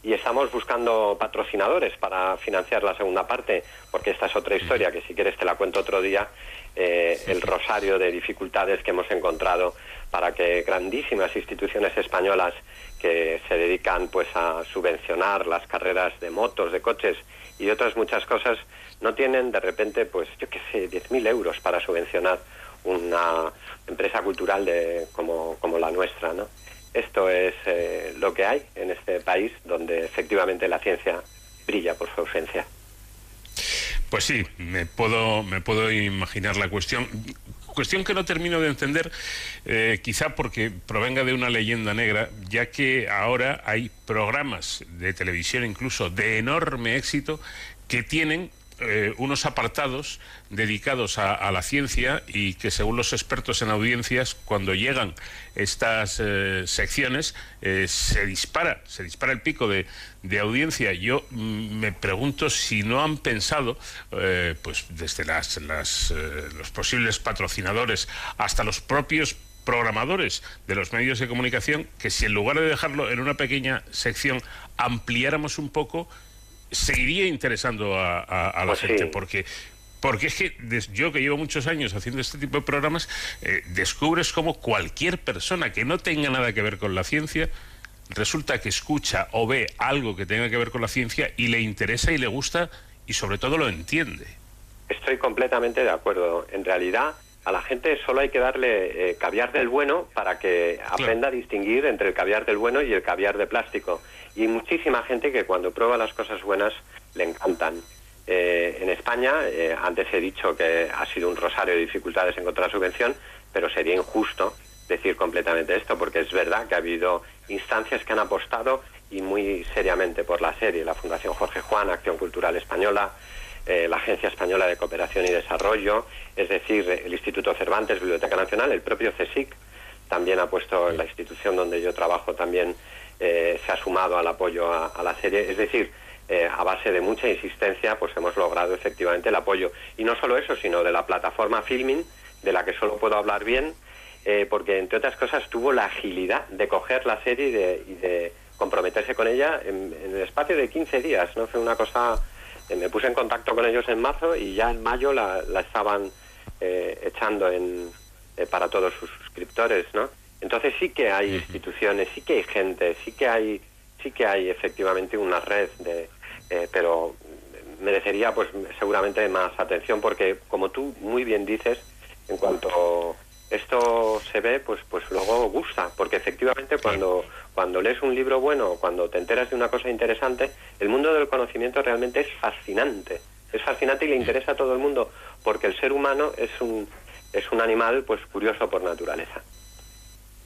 Speaker 25: y estamos buscando patrocinadores para financiar la segunda parte, porque esta es otra historia que si quieres te la cuento otro día, eh, el rosario de dificultades que hemos encontrado para que grandísimas instituciones españolas que se dedican pues a subvencionar las carreras de motos, de coches y otras muchas cosas, no tienen de repente pues yo qué sé, 10.000 euros para subvencionar una empresa cultural de, como, como la nuestra, ¿no? Esto es eh, lo que hay en este país donde efectivamente la ciencia brilla por su ausencia.
Speaker 14: Pues sí, me puedo, me puedo imaginar la cuestión. Cuestión que no termino de entender, eh, quizá porque provenga de una leyenda negra, ya que ahora hay programas de televisión incluso de enorme éxito que tienen eh, unos apartados dedicados a, la ciencia y que según los expertos en audiencias, cuando llegan estas eh, secciones, eh, se dispara, se dispara el pico de, audiencia. Yo mm, me pregunto si no han pensado, pues desde las, los posibles patrocinadores hasta los propios programadores de los medios de comunicación que si en lugar de dejarlo en una pequeña sección ampliáramos un poco, seguiría interesando a, la pues gente, porque porque es que yo que llevo muchos años haciendo este tipo de programas, eh, descubres como cualquier persona que no tenga nada que ver con la ciencia, resulta que escucha o ve algo que tenga que ver con la ciencia y le interesa y le gusta y sobre todo lo entiende.
Speaker 25: Estoy completamente de acuerdo. En realidad, a la gente solo hay que darle eh, caviar del bueno para que aprenda a distinguir entre el caviar del bueno y el caviar de plástico. Y muchísima gente que cuando prueba las cosas buenas le encantan. Eh, en España, eh, antes he dicho que ha sido un rosario de dificultades encontrar subvención, pero sería injusto decir completamente esto, porque es verdad que ha habido instancias que han apostado y muy seriamente por la serie, la Fundación Jorge Juan, Acción Cultural Española, eh, la Agencia Española de Cooperación y Desarrollo, es decir, el Instituto Cervantes, Biblioteca Nacional, el propio CSIC también ha puesto la institución donde yo trabajo también eh, se ha sumado al apoyo a, la serie, es decir, eh, a base de mucha insistencia, pues hemos logrado efectivamente el apoyo. Y no solo eso, sino de la plataforma Filming, de la que solo puedo hablar bien, porque entre otras cosas tuvo la agilidad de coger la serie y de, comprometerse con ella en, el espacio de 15 días, ¿no? Fue una cosa eh, me puse en contacto con ellos en marzo y ya en mayo la, estaban eh, echando en, eh, para todos sus suscriptores, ¿no? Entonces sí que hay instituciones, sí que hay gente, sí que hay, sí que hay efectivamente una red de, pero merecería pues seguramente más atención porque como tú muy bien dices, en cuanto esto se ve, pues, pues luego gusta, porque efectivamente cuando, cuando lees un libro bueno, cuando te enteras de una cosa interesante, el mundo del conocimiento realmente es fascinante. Es fascinante y le interesa a todo el mundo, porque el ser humano es un, es un animal pues curioso por naturaleza.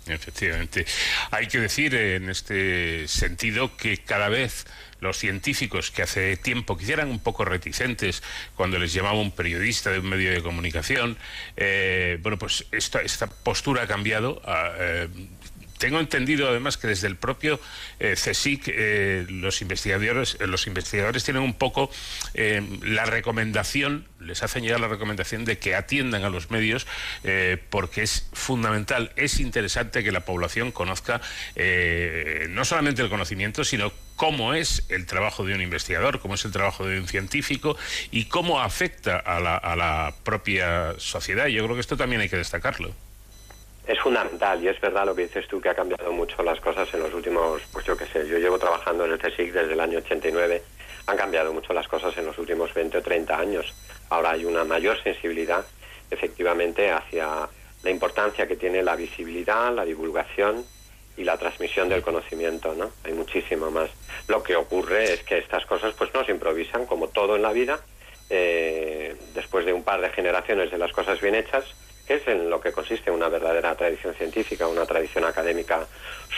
Speaker 14: Efectivamente. Hay que decir en este sentido que cada vez los científicos que hace tiempo que eran un poco reticentes cuando les llamaba un periodista de un medio de comunicación, eh, bueno, pues esta, esta postura ha cambiado. Ah, eh, tengo entendido además que desde el propio eh, eh, los investigadores eh, los investigadores tienen un poco la recomendación les hacen llegar la recomendación de que atiendan a los medios porque es fundamental es interesante que la población conozca no solamente el conocimiento sino cómo es el trabajo de un investigador cómo es el trabajo de un científico y cómo afecta a la, a la propia sociedad. Yo creo que esto también hay que destacarlo
Speaker 25: es fundamental y es verdad lo que dices tú que ha cambiado mucho las cosas en los últimos, pues yo qué sé, yo llevo trabajando en el CSIC desde el año 89, han cambiado mucho las cosas en los últimos 20 o 30 años. Ahora hay una mayor sensibilidad efectivamente hacia la importancia que tiene la visibilidad, la divulgación y la transmisión del conocimiento, ¿no? Hay muchísimo más. Lo que ocurre es que estas cosas pues no se improvisan, como todo en la vida, eh, después de un par de generaciones de las cosas bien hechas, es en lo que consiste una verdadera tradición científica, una tradición académica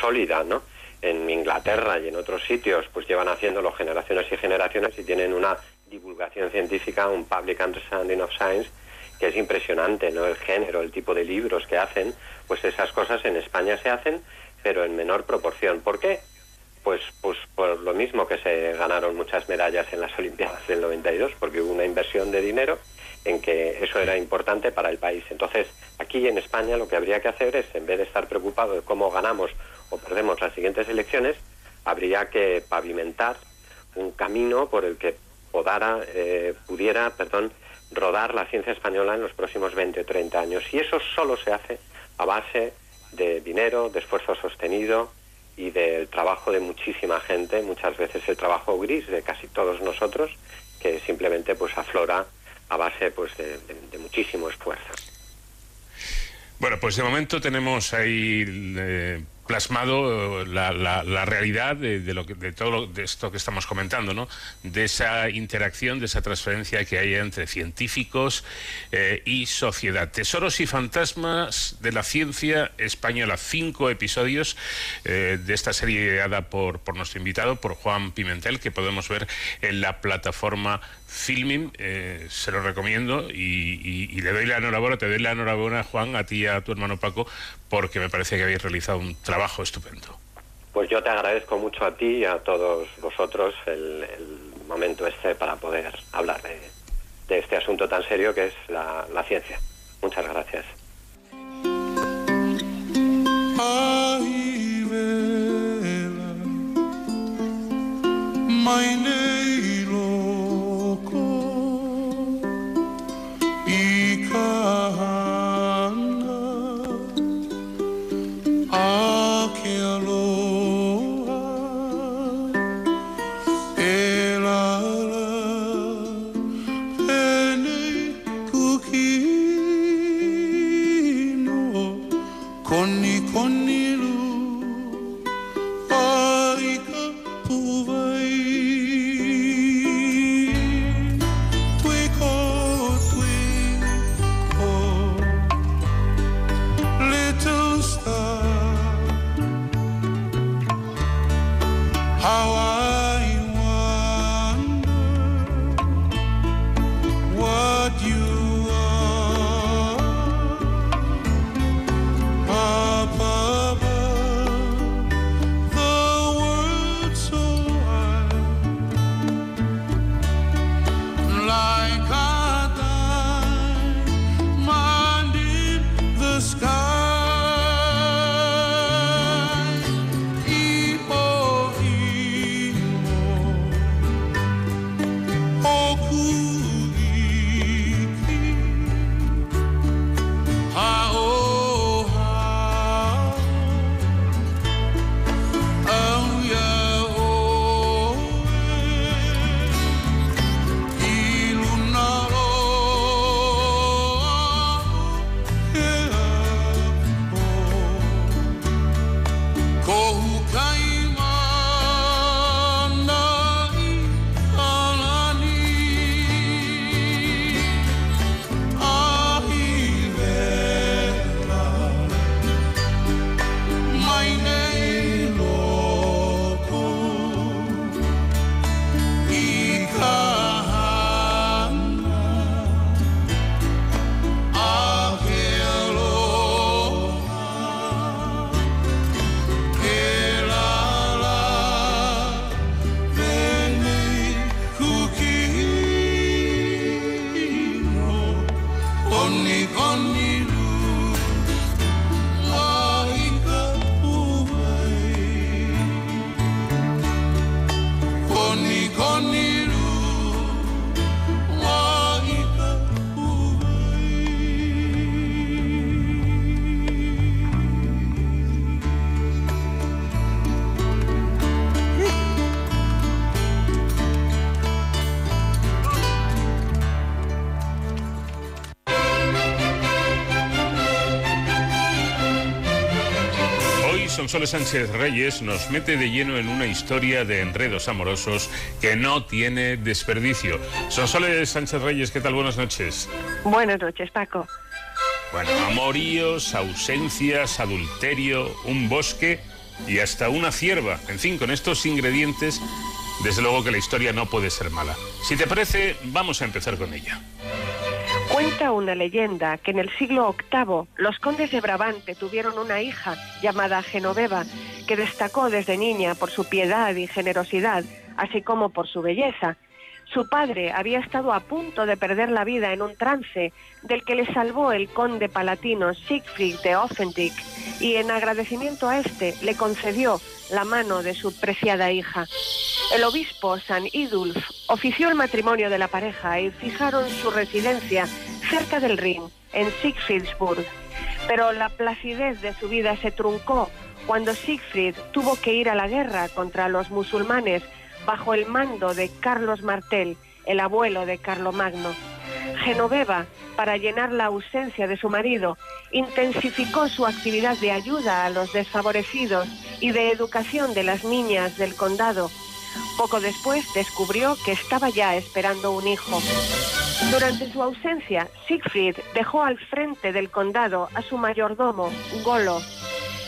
Speaker 25: sólida, ¿no? En Inglaterra y en otros sitios, pues llevan haciéndolo generaciones y generaciones y tienen una divulgación científica, un public understanding of science, que es impresionante, ¿no? El género, el tipo de libros que hacen, pues esas cosas en España se hacen, pero en menor proporción. ¿Por qué? Pues, pues por lo mismo que se ganaron muchas medallas en las Olimpiadas del 92, porque hubo una inversión de dinero en que eso era importante para el país. Entonces, aquí en España lo que habría que hacer es, en vez de estar preocupado de cómo ganamos o perdemos las siguientes elecciones, habría que pavimentar un camino por el que podara, eh, pudiera perdón, rodar la ciencia española en los próximos 20 o 30 años. Y eso solo se hace a base de dinero, de esfuerzo sostenido y del trabajo de muchísima gente, muchas veces el trabajo gris de casi todos nosotros, que simplemente pues aflora a base pues de, muchísimo esfuerzo.
Speaker 14: Bueno, pues de momento tenemos ahí eh, plasmado la, la, realidad de, lo que, de todo esto que estamos comentando, ¿no? De esa interacción, de esa transferencia que hay entre científicos eh, y sociedad. Tesoros y fantasmas de la ciencia española. Cinco episodios eh, de esta serie ideada por, por nuestro invitado, por Juan Pimentel, que podemos ver en la plataforma filming, eh, se lo recomiendo y, y- y le doy la enhorabuena, te doy la enhorabuena, Juan, a ti y a tu hermano Paco, porque me parece que habéis realizado un trabajo estupendo.
Speaker 25: Pues yo te agradezco mucho a ti y a todos vosotros el, el momento este para poder hablar de, de este asunto tan serio que es la, la ciencia. Muchas gracias.
Speaker 15: Ay, vela,
Speaker 14: Sonsoles Sánchez Reyes nos mete de lleno en una historia de enredos amorosos que no tiene desperdicio. Sonsoles Sánchez Reyes, ¿qué tal? Buenas noches.
Speaker 26: Buenas noches, Paco.
Speaker 14: Bueno, amoríos, ausencias, adulterio, un bosque y hasta una cierva. En fin, con estos ingredientes, desde luego que la historia no puede ser mala. Si te parece, vamos a empezar con ella.
Speaker 26: Cuenta una leyenda que en el siglo VIII los condes de Brabante tuvieron una hija llamada Genoveva que destacó desde niña por su piedad y generosidad, así como por su belleza. Su padre había estado a punto de perder la vida en un trance del que le salvó el conde palatino Siegfried de Offendick y en agradecimiento a este le concedió la mano de su preciada hija. El obispo San Idulf ofició el matrimonio de la pareja y fijaron su residencia cerca del Rin, en Siegfriedsburg. Pero la placidez de su vida se truncó cuando Siegfried tuvo que ir a la guerra contra los musulmanes bajo el mando de Carlos Martel, el abuelo de Carlomagno. Genoveva, para llenar la ausencia de su marido, intensificó su actividad de ayuda a los desfavorecidos y de educación de las niñas del condado. Poco después descubrió que estaba ya esperando un hijo. Durante su ausencia, Siegfried dejó al frente del condado a su mayordomo, Golo.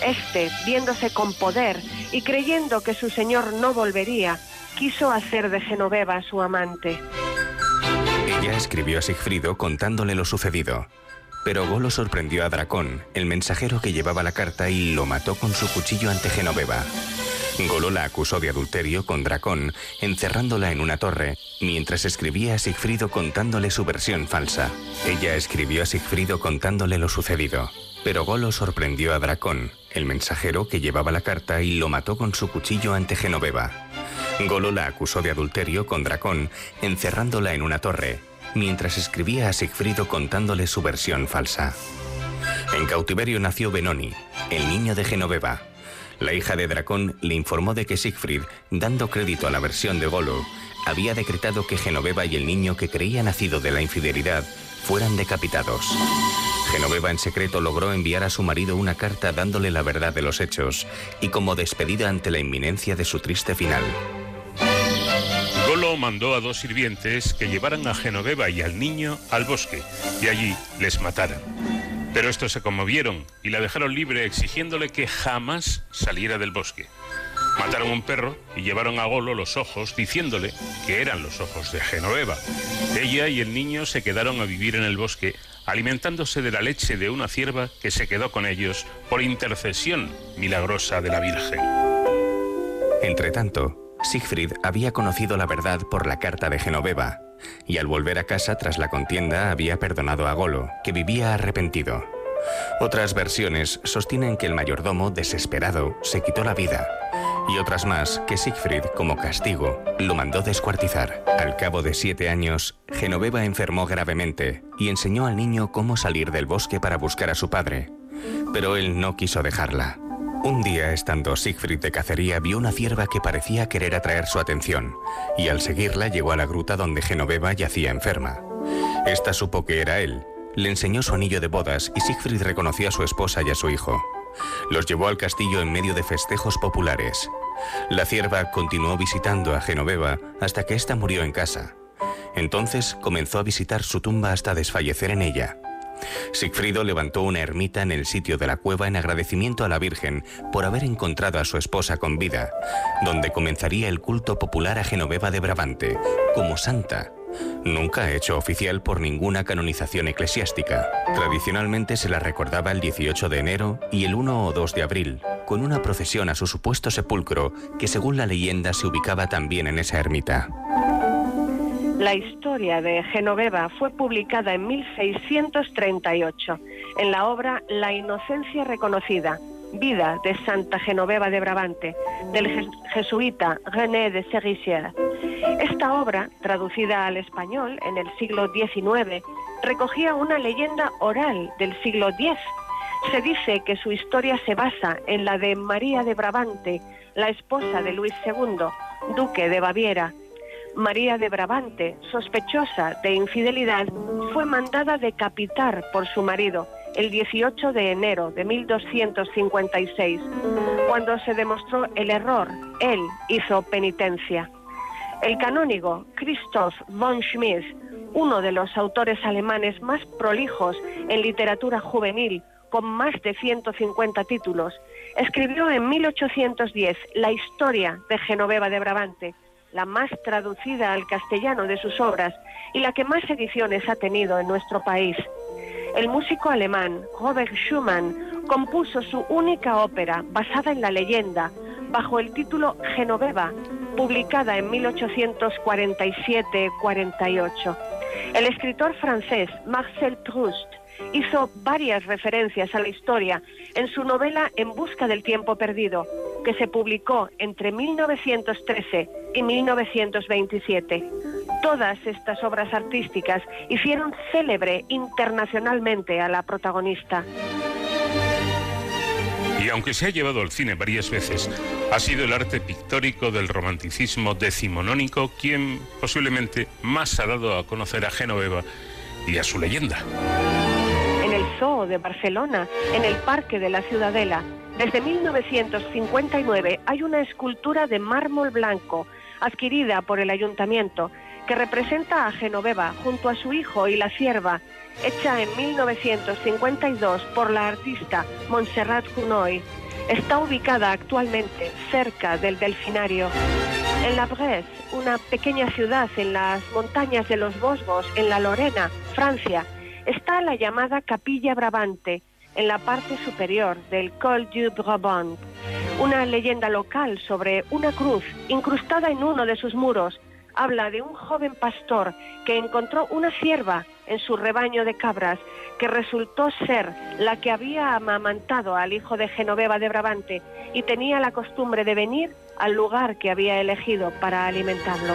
Speaker 26: Este, viéndose con poder y creyendo que su señor no volvería, quiso hacer de Genoveva su amante.
Speaker 27: Ya escribió a Sigfrido contándole lo sucedido. Pero Golo sorprendió a Dracón, el mensajero que llevaba la carta, y lo mató con su cuchillo ante Genoveva. Golo la acusó de adulterio con Dracón, encerrándola en una torre, mientras escribía a Sigfrido contándole su versión falsa. Ella escribió a Sigfrido contándole lo sucedido. Pero Golo sorprendió a Dracón, el mensajero que llevaba la carta, y lo mató con su cuchillo ante Genoveva. Golo la acusó de adulterio con Dracón, encerrándola en una torre, mientras escribía a Sigfrido contándole su versión falsa. En cautiverio nació Benoni, el niño de Genoveva. La hija de Dracón le informó de que Siegfried, dando crédito a la versión de Golo, había decretado que Genoveva y el niño que creía nacido de la infidelidad fueran decapitados. Genoveva en secreto logró enviar a su marido una carta dándole la verdad de los hechos y como despedida ante la inminencia de su triste final.
Speaker 14: Mandó a dos sirvientes que llevaran a Genoveva y al niño al bosque y allí les mataran. Pero estos se conmovieron y la dejaron libre exigiéndole que jamás saliera del bosque. Mataron un perro y llevaron a Golo los ojos diciéndole que eran los ojos de Genoveva. Ella y el niño se quedaron a vivir en el bosque alimentándose de la leche de una cierva que se quedó con ellos por intercesión milagrosa de la Virgen.
Speaker 27: Entretanto, Siegfried había conocido la verdad por la carta de Genoveva, y al volver a casa tras la contienda había perdonado a Golo, que vivía arrepentido. Otras versiones sostienen que el mayordomo, desesperado, se quitó la vida, y otras más que Siegfried, como castigo, lo mandó descuartizar. Al cabo de siete años, Genoveva enfermó gravemente y enseñó al niño cómo salir del bosque para buscar a su padre, pero él no quiso dejarla. Un día, estando Siegfried de cacería, vio una cierva que parecía querer atraer su atención, y al seguirla llegó a la gruta donde Genoveva yacía enferma. Esta supo que era él, le enseñó su anillo de bodas y Siegfried reconoció a su esposa y a su hijo. Los llevó al castillo en medio de festejos populares. La cierva continuó visitando a Genoveva hasta que ésta murió en casa. Entonces comenzó a visitar su tumba hasta desfallecer en ella. Sigfrido levantó una ermita en el sitio de la cueva en agradecimiento a la Virgen por haber encontrado a su esposa con vida, donde comenzaría el culto popular a Genoveva de Brabante, como santa. Nunca hecho oficial por ninguna canonización eclesiástica. Tradicionalmente se la recordaba el 18 de enero y el 1 o 2 de abril, con una procesión a su supuesto sepulcro que según la leyenda se ubicaba también en esa ermita.
Speaker 26: La historia de Genoveva fue publicada en 1638 en la obra La Inocencia Reconocida, Vida de Santa Genoveva de Brabante, del jes- jesuita René de Serissière. Esta obra, traducida al español en el siglo XIX, recogía una leyenda oral del siglo X. Se dice que su historia se basa en la de María de Brabante, la esposa de Luis II, duque de Baviera, María de Brabante, sospechosa de infidelidad, fue mandada decapitar por su marido el 18 de enero de 1256. Cuando se demostró el error, él hizo penitencia. El canónigo Christoph von Schmitz, uno de los autores alemanes más prolijos en literatura juvenil, con más de 150 títulos, escribió en 1810 la historia de Genoveva de Brabante, la más traducida al castellano de sus obras y la que más ediciones ha tenido en nuestro país. El músico alemán Robert Schumann compuso su única ópera basada en la leyenda bajo el título Genoveva, publicada en 1847-48. El escritor francés Marcel Proust hizo varias referencias a la historia en su novela En busca del tiempo perdido, que se publicó entre 1913 y 1927. Todas estas obras artísticas hicieron célebre internacionalmente a la protagonista.
Speaker 14: Y aunque se ha llevado al cine varias veces, ha sido el arte pictórico del romanticismo decimonónico quien posiblemente más ha dado a conocer a Genoveva y a su leyenda.
Speaker 26: De Barcelona, en el Parque de la Ciudadela, desde 1959 hay una escultura de mármol blanco adquirida por el ayuntamiento que representa a Genoveva junto a su hijo y la sierva, hecha en 1952 por la artista Montserrat Cunoy. Está ubicada actualmente cerca del delfinario. En La Bresse, una pequeña ciudad en las montañas de los Vosgos, en la Lorena, Francia, está la llamada Capilla Brabante, en la parte superior del Col du Brabant. Una leyenda local sobre una cruz incrustada en uno de sus muros habla de un joven pastor que encontró una cierva en su rebaño de cabras que resultó ser la que había amamantado al hijo de Genoveva de Brabante y tenía la costumbre de venir al lugar que había elegido para alimentarlo.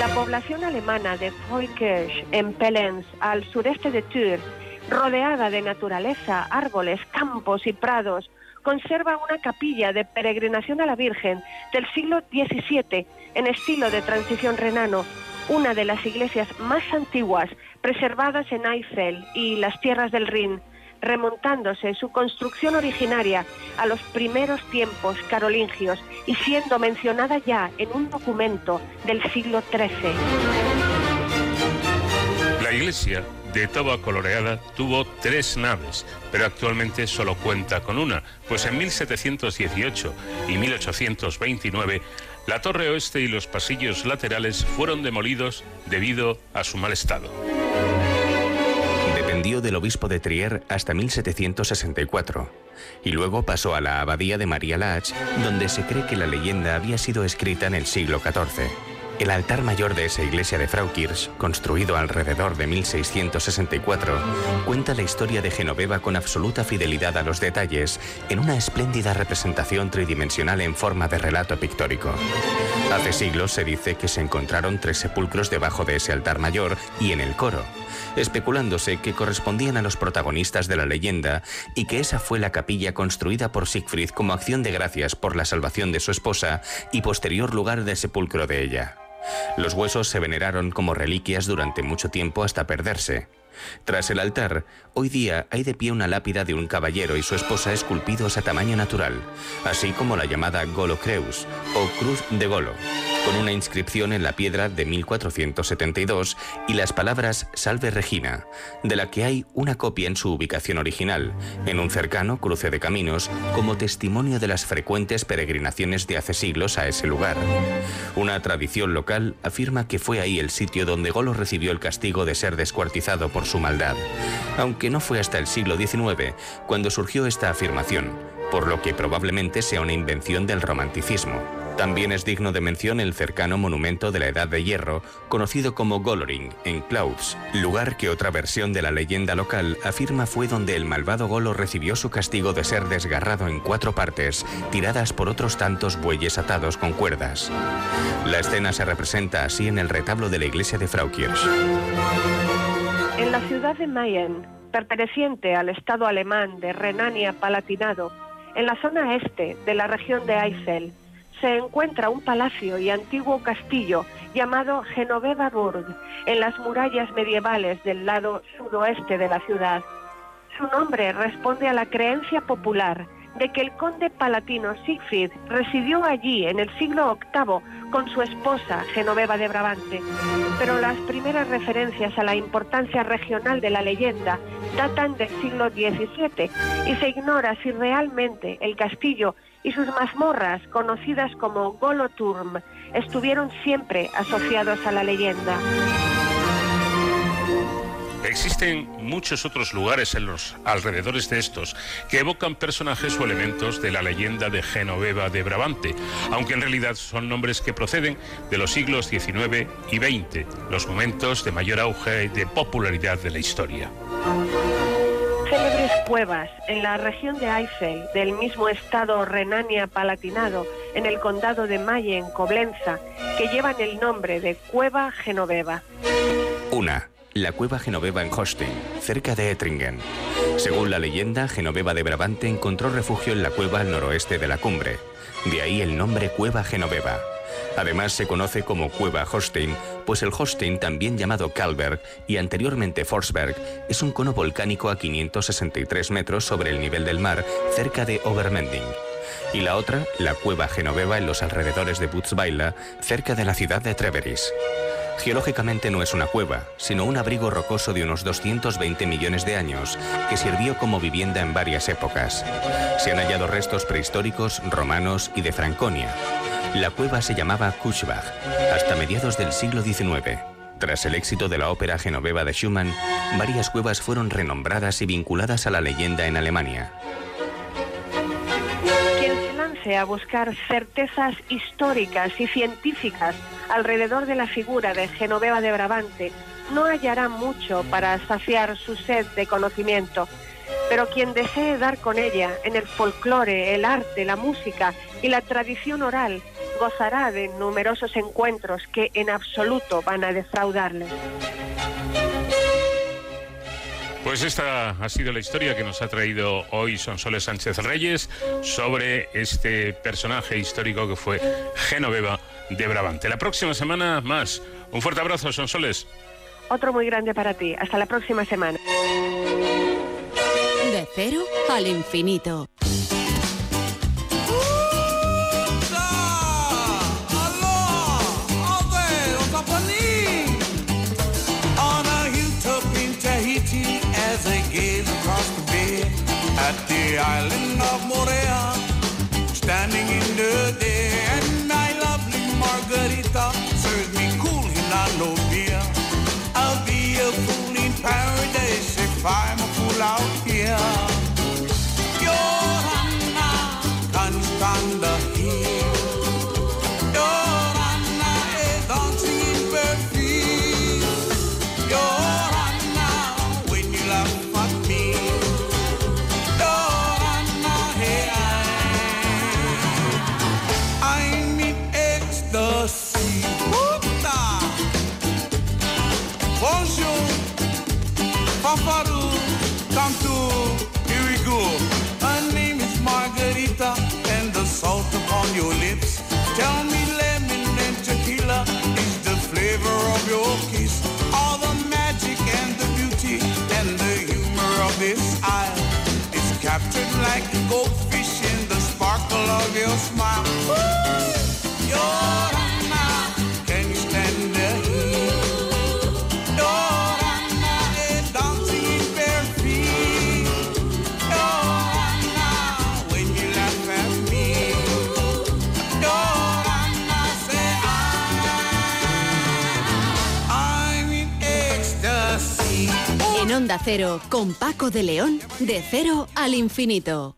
Speaker 26: La población alemana de Freukirch, en Pelens, al sureste de Tours, rodeada de naturaleza, árboles, campos y prados, conserva una capilla de peregrinación a la Virgen del siglo XVII en estilo de transición renano, una de las iglesias más antiguas preservadas en Eifel y las tierras del Rin, remontándose su construcción originaria a los primeros tiempos carolingios y siendo mencionada ya en un documento del siglo XIII.
Speaker 14: La iglesia de toba coloreada tuvo tres naves, pero actualmente solo cuenta con una, pues en 1718 y 1829 la torre oeste y los pasillos laterales fueron demolidos debido a su mal estado.
Speaker 27: Dependió del obispo de Trier hasta 1764 y luego pasó a la abadía de María Lach, donde se cree que la leyenda había sido escrita en el siglo XIV. El altar mayor de esa iglesia de Fraukirch, construido alrededor de 1664, cuenta la historia de Genoveva con absoluta fidelidad a los detalles en una espléndida representación tridimensional en forma de relato pictórico. Hace siglos se dice que se encontraron tres sepulcros debajo de ese altar mayor y en el coro, especulándose que correspondían a los protagonistas de la leyenda y que esa fue la capilla construida por Siegfried como acción de gracias por la salvación de su esposa y posterior lugar de sepulcro de ella. Los huesos se veneraron como reliquias durante mucho tiempo hasta perderse. Tras el altar, hoy día hay de pie una lápida de un caballero y su esposa esculpidos a tamaño natural, así como la llamada Golo Creus o Cruz de Golo, con una inscripción en la piedra de 1472 y las palabras Salve Regina, de la que hay una copia en su ubicación original, en un cercano cruce de caminos, como testimonio de las frecuentes peregrinaciones de hace siglos a ese lugar. Una tradición local afirma que fue ahí el sitio donde Golo recibió el castigo de ser descuartizado por su maldad, aunque no fue hasta el siglo XIX cuando surgió esta afirmación, por lo que probablemente sea una invención del romanticismo. También es digno de mención el cercano monumento de la Edad de Hierro, conocido como Goloring, en Clouds, lugar que otra versión de la leyenda local afirma fue donde el malvado Golo recibió su castigo de ser desgarrado en cuatro partes, tiradas por otros tantos bueyes atados con cuerdas. La escena se representa así en el retablo de la iglesia de Fraukirch.
Speaker 26: En la ciudad de Mayen, perteneciente al Estado alemán de Renania-Palatinado, en la zona este de la región de Eifel, se encuentra un palacio y antiguo castillo llamado Genoveva Burg, en las murallas medievales del lado sudoeste de la ciudad. Su nombre responde a la creencia popular de que el conde palatino Siegfried residió allí en el siglo VIII con su esposa Genoveva de Brabante. Pero las primeras referencias a la importancia regional de la leyenda datan del siglo XVII y se ignora si realmente el castillo y sus mazmorras, conocidas como Goloturm, estuvieron siempre asociados a la leyenda.
Speaker 14: Existen muchos otros lugares en los alrededores de estos que evocan personajes o elementos de la leyenda de Genoveva de Brabante, aunque en realidad son nombres que proceden de los siglos XIX y XX, los momentos de mayor auge y de popularidad de la historia.
Speaker 26: Célebres cuevas en la región de Eifel, del mismo estado Renania-Palatinado, en el condado de Mayen, Coblenza, que llevan el nombre de Cueva Genoveva.
Speaker 27: Una, la cueva Genoveva en Holstein, cerca de Ettringen. Según la leyenda, Genoveva de Brabante encontró refugio en la cueva al noroeste de la cumbre. De ahí el nombre Cueva Genoveva. Además se conoce como Cueva Holstein, pues el Holstein, también llamado Kalberg y anteriormente Forsberg, es un cono volcánico a 563 metros sobre el nivel del mar, cerca de Obermending. Y la otra, la Cueva Genoveva en los alrededores de Butzweiler, cerca de la ciudad de Treveris. Geológicamente no es una cueva, sino un abrigo rocoso de unos 220 millones de años que sirvió como vivienda en varias épocas. Se han hallado restos prehistóricos, romanos y de Franconia. La cueva se llamaba Kuschbach hasta mediados del siglo XIX. Tras el éxito de la ópera genoveva de Schumann, varias cuevas fueron renombradas y vinculadas a la leyenda en Alemania.
Speaker 26: Quien se lance a buscar certezas históricas y científicas alrededor de la figura de Genoveva de Brabante no hallará mucho para saciar su sed de conocimiento. Pero quien desee dar con ella en el folclore, el arte, la música y la tradición oral, gozará de numerosos encuentros que en absoluto van a defraudarle.
Speaker 14: Pues esta ha sido la historia que nos ha traído hoy Sonsoles Sánchez Reyes sobre este personaje histórico que fue Genoveva de Brabante. La próxima semana más. Un fuerte abrazo, Sonsoles.
Speaker 26: Otro muy grande para ti. Hasta la próxima semana.
Speaker 11: De cero al infinito.
Speaker 15: At the island of Morea, standing in the day, and my lovely Margarita serves me cool Hinano beer. I'll be a fool in paradise if I'm a fool out Fanfaroo, to, here we go. Her name is Margarita, and the salt upon your lips. Tell me lemon and tequila is the flavor of your kiss. All the magic and the beauty and the humor of this isle is captured like a goldfish in the sparkle of your smile. Can
Speaker 11: Onda con Paco de León, de cero al infinito.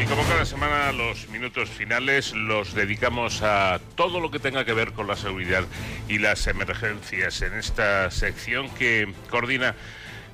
Speaker 14: Y como cada semana, los minutos finales los dedicamos a todo lo que tenga que ver con la seguridad y las emergencias en esta sección que coordina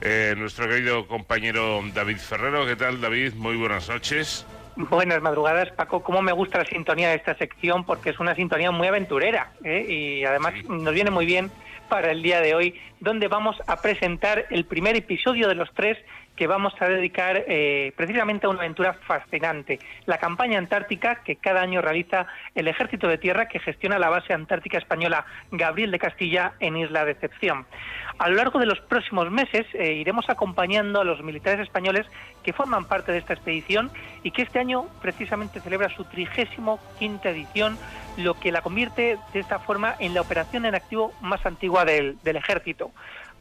Speaker 14: eh, nuestro querido compañero David Ferrero. ¿Qué tal, David? Muy buenas noches.
Speaker 28: Buenas madrugadas, Paco. Cómo me gusta la sintonía de esta sección porque es una sintonía muy aventurera ¿eh? y además nos viene muy bien para el día de hoy, donde vamos a presentar el primer episodio de los tres que vamos a dedicar eh, precisamente a una aventura fascinante, la campaña antártica que cada año realiza el Ejército de Tierra que gestiona la base antártica española Gabriel de Castilla en Isla Decepción. A lo largo de los próximos meses eh, iremos acompañando a los militares españoles que forman parte de esta expedición y que este año precisamente celebra su trigésimo quinta edición, lo que la convierte de esta forma en la operación en activo más antigua del, ejército.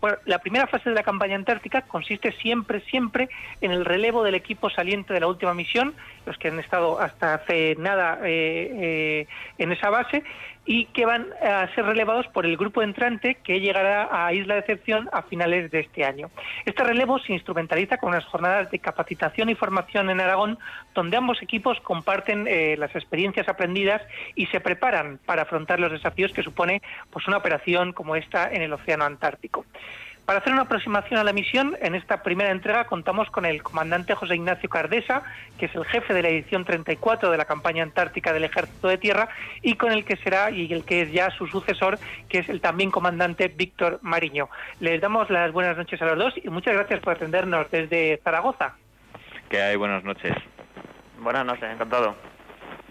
Speaker 28: Bueno, la primera fase de la campaña antártica consiste siempre, siempre en el relevo del equipo saliente de la última misión, los que han estado hasta hace nada eh, eh, en esa base, y que van a ser relevados por el grupo entrante que llegará a Isla Decepción a finales de este año. Este relevo se instrumentaliza con unas jornadas de capacitación y formación en Aragón, donde ambos equipos comparten eh, las experiencias aprendidas y se preparan para afrontar los desafíos que supone pues, una operación como esta en el Océano Antártico. Para hacer una aproximación a la misión, en esta primera entrega contamos con el comandante José Ignacio Cardesa, que es el jefe de la edición 34 de la campaña antártica del Ejército de Tierra, y con el que será y el que es ya su sucesor, que es el también comandante Víctor Mariño. Les damos las buenas noches a los dos y muchas gracias por atendernos desde Zaragoza.
Speaker 29: ¿Qué hay? Buenas noches.
Speaker 28: Buenas noches, encantado.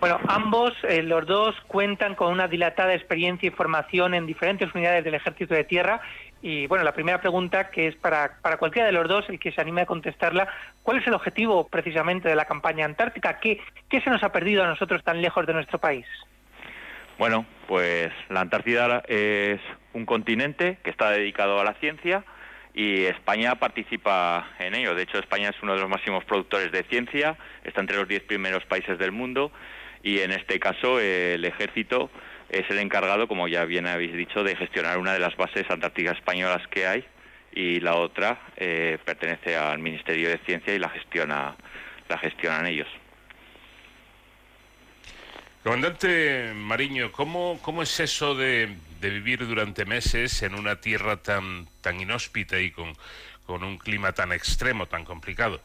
Speaker 28: Bueno, ambos, eh, los dos, cuentan con una dilatada experiencia y formación en diferentes unidades del Ejército de Tierra. Y bueno, la primera pregunta, que es para, para cualquiera de los dos, el que se anime a contestarla, ¿cuál es el objetivo precisamente de la campaña antártica? ¿Qué, qué se nos ha perdido a nosotros tan lejos de nuestro país?
Speaker 29: Bueno, pues la Antártida es un continente que está dedicado a la ciencia y España participa en ello. De hecho, España es uno de los máximos productores de ciencia, está entre los diez primeros países del mundo y en este caso el ejército es el encargado, como ya bien habéis dicho, de gestionar una de las bases antárticas españolas que hay y la otra eh, pertenece al Ministerio de Ciencia y la gestiona la gestionan ellos.
Speaker 14: Comandante Mariño, ¿cómo, cómo es eso de, de, vivir durante meses en una tierra tan, tan inhóspita y con, con un clima tan extremo, tan complicado?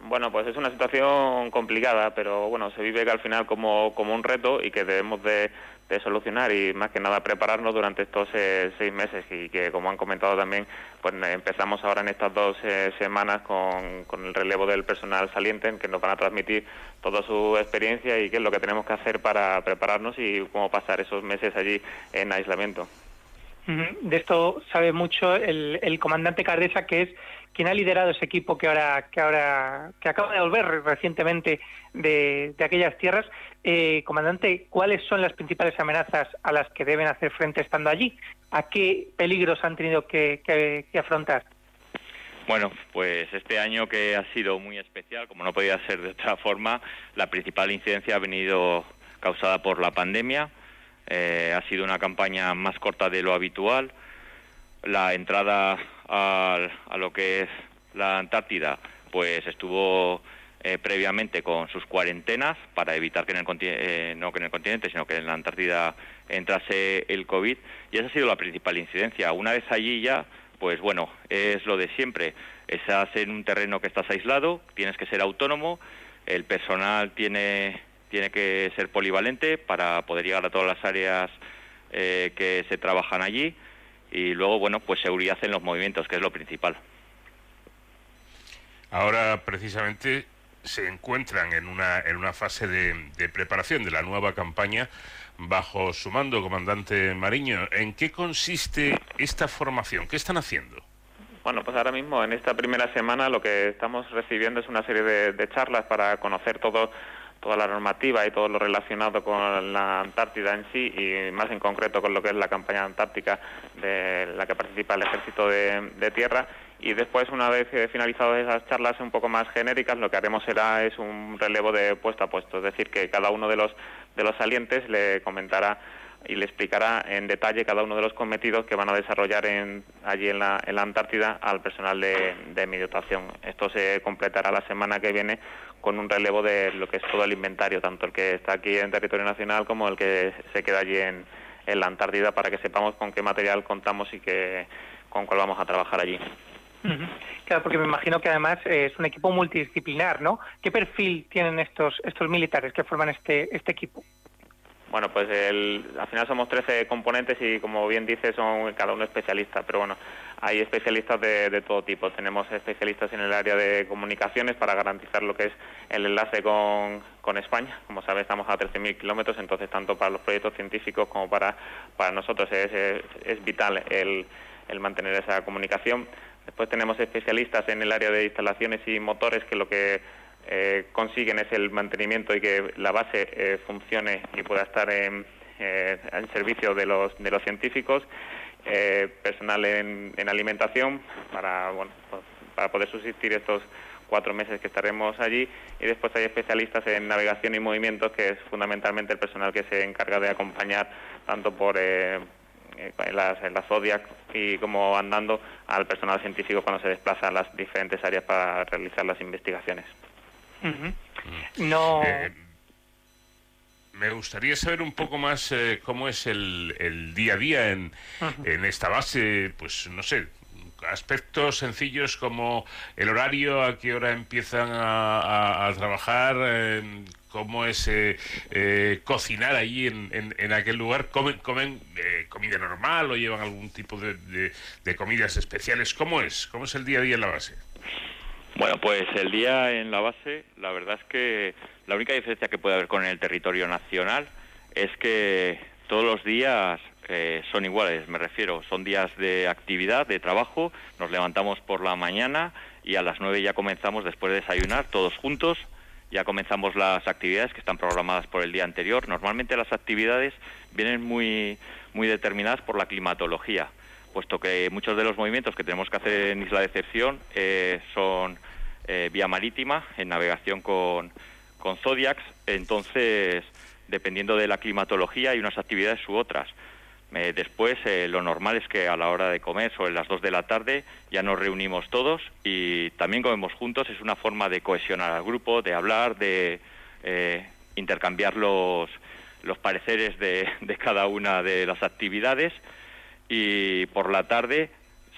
Speaker 30: Bueno, pues es una situación complicada, pero bueno, se vive que al final como, como un reto y que debemos de, de solucionar y más que nada prepararnos durante estos eh, seis meses y que como han comentado también pues empezamos ahora en estas dos eh, semanas con, con, el relevo del personal saliente en que nos van a transmitir toda su experiencia y qué es lo que tenemos que hacer para prepararnos y cómo pasar esos meses allí en aislamiento.
Speaker 28: De esto sabe mucho el, el comandante Cardesa, que es quien ha liderado ese equipo que ahora que ahora que acaba de volver recientemente de, de aquellas tierras. Eh, comandante, ¿cuáles son las principales amenazas a las que deben hacer frente estando allí? ¿A qué peligros han tenido que, afrontar?
Speaker 29: Bueno, pues este año que ha sido muy especial, como no podía ser de otra forma, la principal incidencia ha venido causada por la pandemia. Eh, ha sido una campaña más corta de lo habitual. La entrada a, a lo que es la Antártida, pues estuvo eh, previamente con sus cuarentenas para evitar que en el eh, no que en el continente, sino que en la Antártida entrase el COVID. Y esa ha sido la principal incidencia. Una vez allí ya, pues bueno, es lo de siempre. Estás en un terreno que estás aislado, tienes que ser autónomo, el personal tiene, tiene que ser polivalente para poder llegar a todas las áreas eh, que se trabajan allí y luego, bueno, pues seguridad en los movimientos, que es lo principal.
Speaker 14: Ahora, precisamente, se encuentran en una, en una fase de, de preparación de la nueva campaña bajo su mando, comandante Mariño. ¿En qué consiste esta formación? ¿Qué están haciendo?
Speaker 30: Bueno, pues ahora mismo en esta primera semana lo que estamos recibiendo es una serie de, de charlas para conocer todo toda la normativa y todo lo relacionado con la Antártida en sí y más en concreto con lo que es la campaña antártica de la que participa el Ejército de, Tierra. Y después una vez finalizadas esas charlas un poco más genéricas lo que haremos será es un relevo de puesto a puesto, es decir que cada uno de los de los salientes le comentará y le explicará en detalle cada uno de los cometidos que van a desarrollar en, allí en la, en la Antártida al personal de, de mi dotación. Esto se completará la semana que viene con un relevo de lo que es todo el inventario, tanto el que está aquí en territorio nacional como el que se queda allí en, la Antártida, para que sepamos con qué material contamos y que, con cuál vamos a trabajar allí.
Speaker 28: Claro, porque me imagino que además es un equipo multidisciplinar, ¿no? ¿Qué perfil tienen estos estos militares que forman este este equipo?
Speaker 30: Bueno, pues el, al final somos 13 componentes y como bien dice son cada uno especialista, pero bueno, hay especialistas de, de, todo tipo. Tenemos especialistas en el área de comunicaciones para garantizar lo que es el enlace con, con España. Como sabes, estamos a 13.000 kilómetros, entonces tanto para los proyectos científicos como para, para nosotros es, es, es vital el, el mantener esa comunicación. Después tenemos especialistas en el área de instalaciones y motores que lo que eh, consiguen es el mantenimiento y que la base eh, funcione y pueda estar en, eh, servicio de los, de los científicos, personal en, en, alimentación para, bueno, pues, para poder subsistir estos cuatro meses que estaremos allí y después hay especialistas en navegación y movimientos que es fundamentalmente el personal que se encarga de acompañar tanto por eh, en las, en Zodiac y como andando al personal científico cuando se desplaza a las diferentes áreas para realizar las investigaciones.
Speaker 28: Uh -huh. No.
Speaker 14: Eh, me gustaría saber un poco más eh, cómo es el, el, día a día en, uh -huh. en esta base, pues no sé, aspectos sencillos como el horario, a qué hora empiezan a, a, a trabajar, eh, cómo es eh, eh, cocinar allí en, en, en, aquel lugar. ¿Comen, comen eh, comida normal o llevan algún tipo de, de, de, comidas especiales? ¿Cómo es? ¿Cómo es el día a día en la base?
Speaker 29: Bueno, pues el día en la base, la verdad es que la única diferencia que puede haber con el territorio nacional es que todos los días eh, son iguales, me refiero, son días de actividad, de trabajo, nos levantamos por la mañana y a las nueve ya comenzamos después de desayunar todos juntos, ya comenzamos las actividades que están programadas por el día anterior. Normalmente las actividades vienen muy muy determinadas por la climatología, puesto que muchos de los movimientos que tenemos que hacer en Isla de Excepción eh, son eh, vía marítima, en navegación con, con Zodiacs, entonces, dependiendo de la climatología, hay unas actividades u otras. Eh, después, lo normal es que a la hora de comer, sobre las 2 de la tarde, ya nos reunimos todos y también comemos juntos. Es una forma de cohesionar al grupo, de hablar, de intercambiar los, los pareceres de, de cada una de las actividades y por la tarde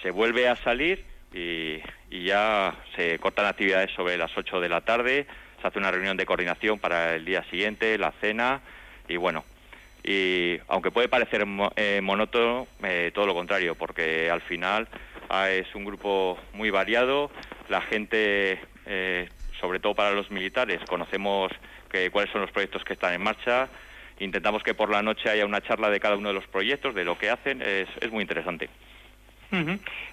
Speaker 29: se vuelve a salir y, ya se cortan actividades sobre las 8 de la tarde, se hace una reunión de coordinación para el día siguiente, la cena y bueno, y aunque puede parecer eh, monótono, eh, todo lo contrario, porque al final ah, es un grupo muy variado, la gente, eh, sobre todo para los militares, conocemos que, cuáles son los proyectos que están en marcha, intentamos que por la noche haya una charla de cada uno de los proyectos, de lo que hacen, es, es muy interesante.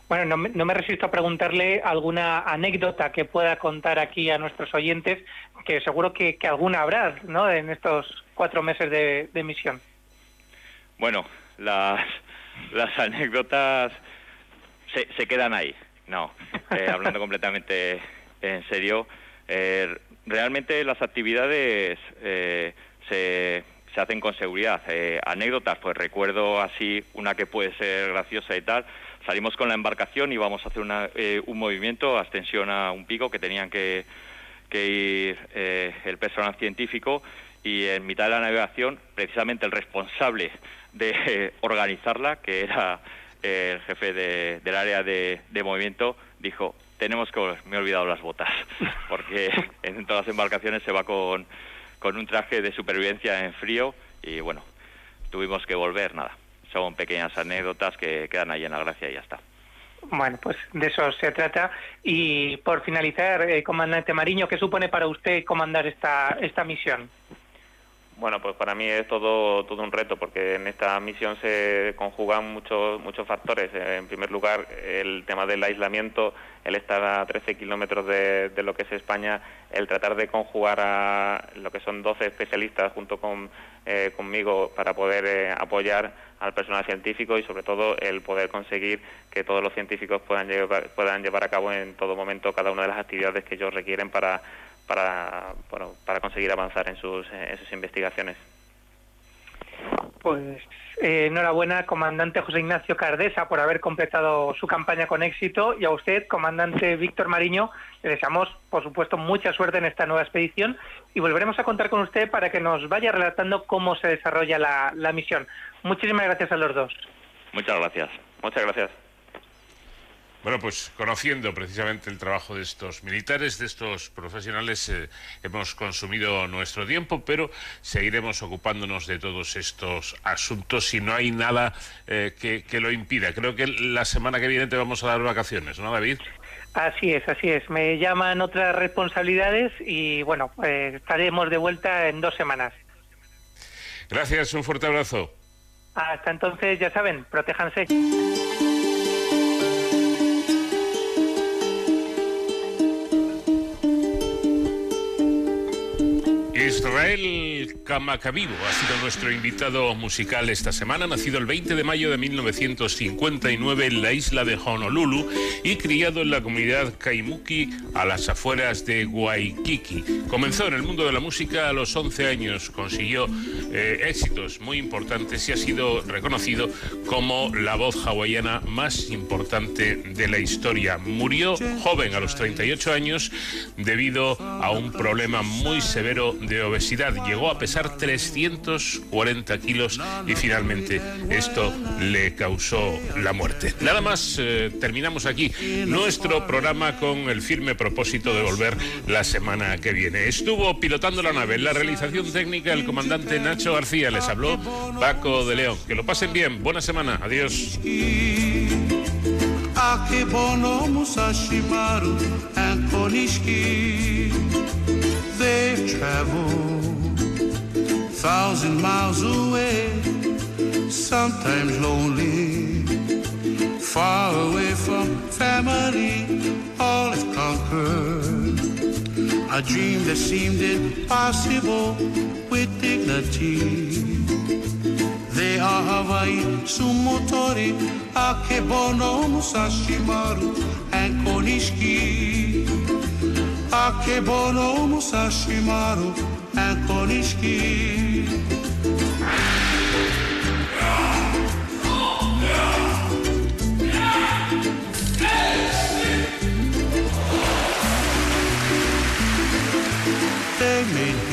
Speaker 28: Bueno, no me, no me, resisto a preguntarle alguna anécdota que pueda contar aquí a nuestros oyentes, que seguro que, que alguna habrá, ¿no?, en estos cuatro meses de, de misión.
Speaker 29: Bueno, las, las anécdotas se, se quedan ahí, no, eh, (laughs) hablando completamente en serio. Eh, realmente las actividades eh, se se hacen con seguridad. Eh, anécdotas, pues recuerdo así una que puede ser graciosa y tal. Salimos con la embarcación y vamos a hacer eh, un movimiento, ascensión a un pico que tenían que, ir eh, el personal científico y en mitad de la navegación, precisamente el responsable de organizarla, que era el jefe del área de, de movimiento, dijo, tenemos que, me he olvidado las botas, porque (laughs) en todas las embarcaciones se va con con un traje de supervivencia en frío y bueno, tuvimos que volver, nada. Son pequeñas anécdotas que quedan ahí en la gracia y ya está.
Speaker 28: Bueno, pues de eso se trata. Y por finalizar, eh, comandante Mariño, ¿qué supone para usted comandar esta, esta misión?
Speaker 30: Bueno, pues para mí es todo, todo un reto porque en esta misión se conjugan muchos, muchos factores. En primer lugar, el tema del aislamiento, el estar a 13 kilómetros de, lo que es España, el tratar de conjugar a lo que son 12 especialistas junto con, eh, conmigo para poder eh, apoyar al personal científico y sobre todo el poder conseguir que todos los científicos puedan llevar, puedan llevar a cabo en todo momento cada una de las actividades que ellos requieren para para, bueno, para conseguir avanzar en sus, en sus investigaciones.
Speaker 28: Pues eh, enhorabuena, comandante José Ignacio Cardesa, por haber completado su campaña con éxito y a usted, comandante Víctor Mariño, le deseamos, por supuesto, mucha suerte en esta nueva expedición y volveremos a contar con usted para que nos vaya relatando cómo se desarrolla la, la misión. Muchísimas gracias a los dos.
Speaker 29: Muchas gracias.
Speaker 30: Muchas gracias.
Speaker 14: Bueno, pues conociendo precisamente el trabajo de estos militares, de estos profesionales, eh, hemos consumido nuestro tiempo, pero seguiremos ocupándonos de todos estos asuntos si no hay nada eh, que, lo impida. Creo que la semana que viene te vamos a dar vacaciones, ¿no, David?
Speaker 28: Así es, así es. Me llaman otras responsabilidades y bueno, eh, estaremos de vuelta en dos semanas.
Speaker 14: Gracias, un fuerte abrazo.
Speaker 28: Hasta entonces, ya saben, protéjanse.
Speaker 14: Israel Kamakavivo ha sido nuestro invitado musical esta semana, nacido el 20 de mayo de 1959 en la isla de Honolulu y criado en la comunidad Kaimuki a las afueras de Waikiki. Comenzó en el mundo de la música a los 11 años, consiguió eh, éxitos muy importantes y ha sido reconocido como la voz hawaiana más importante de la historia. Murió joven a los 38 años debido a un problema muy severo de obesidad. Llegó a pesar 340 kilos y finalmente esto le causó la muerte. Nada más, eh, terminamos aquí nuestro programa con el firme propósito de volver la semana que viene. Estuvo pilotando la nave en la realización técnica el comandante Nacho García. Les habló Paco de León. Que lo pasen bien. Buena semana. Adiós. They've traveled thousand miles away, sometimes lonely, far away from family, all is conquered. A dream that seemed impossible with dignity. They
Speaker 15: Sumotori, akebono musashimaru, and a Akebono Musashimaru and Konishiki. They made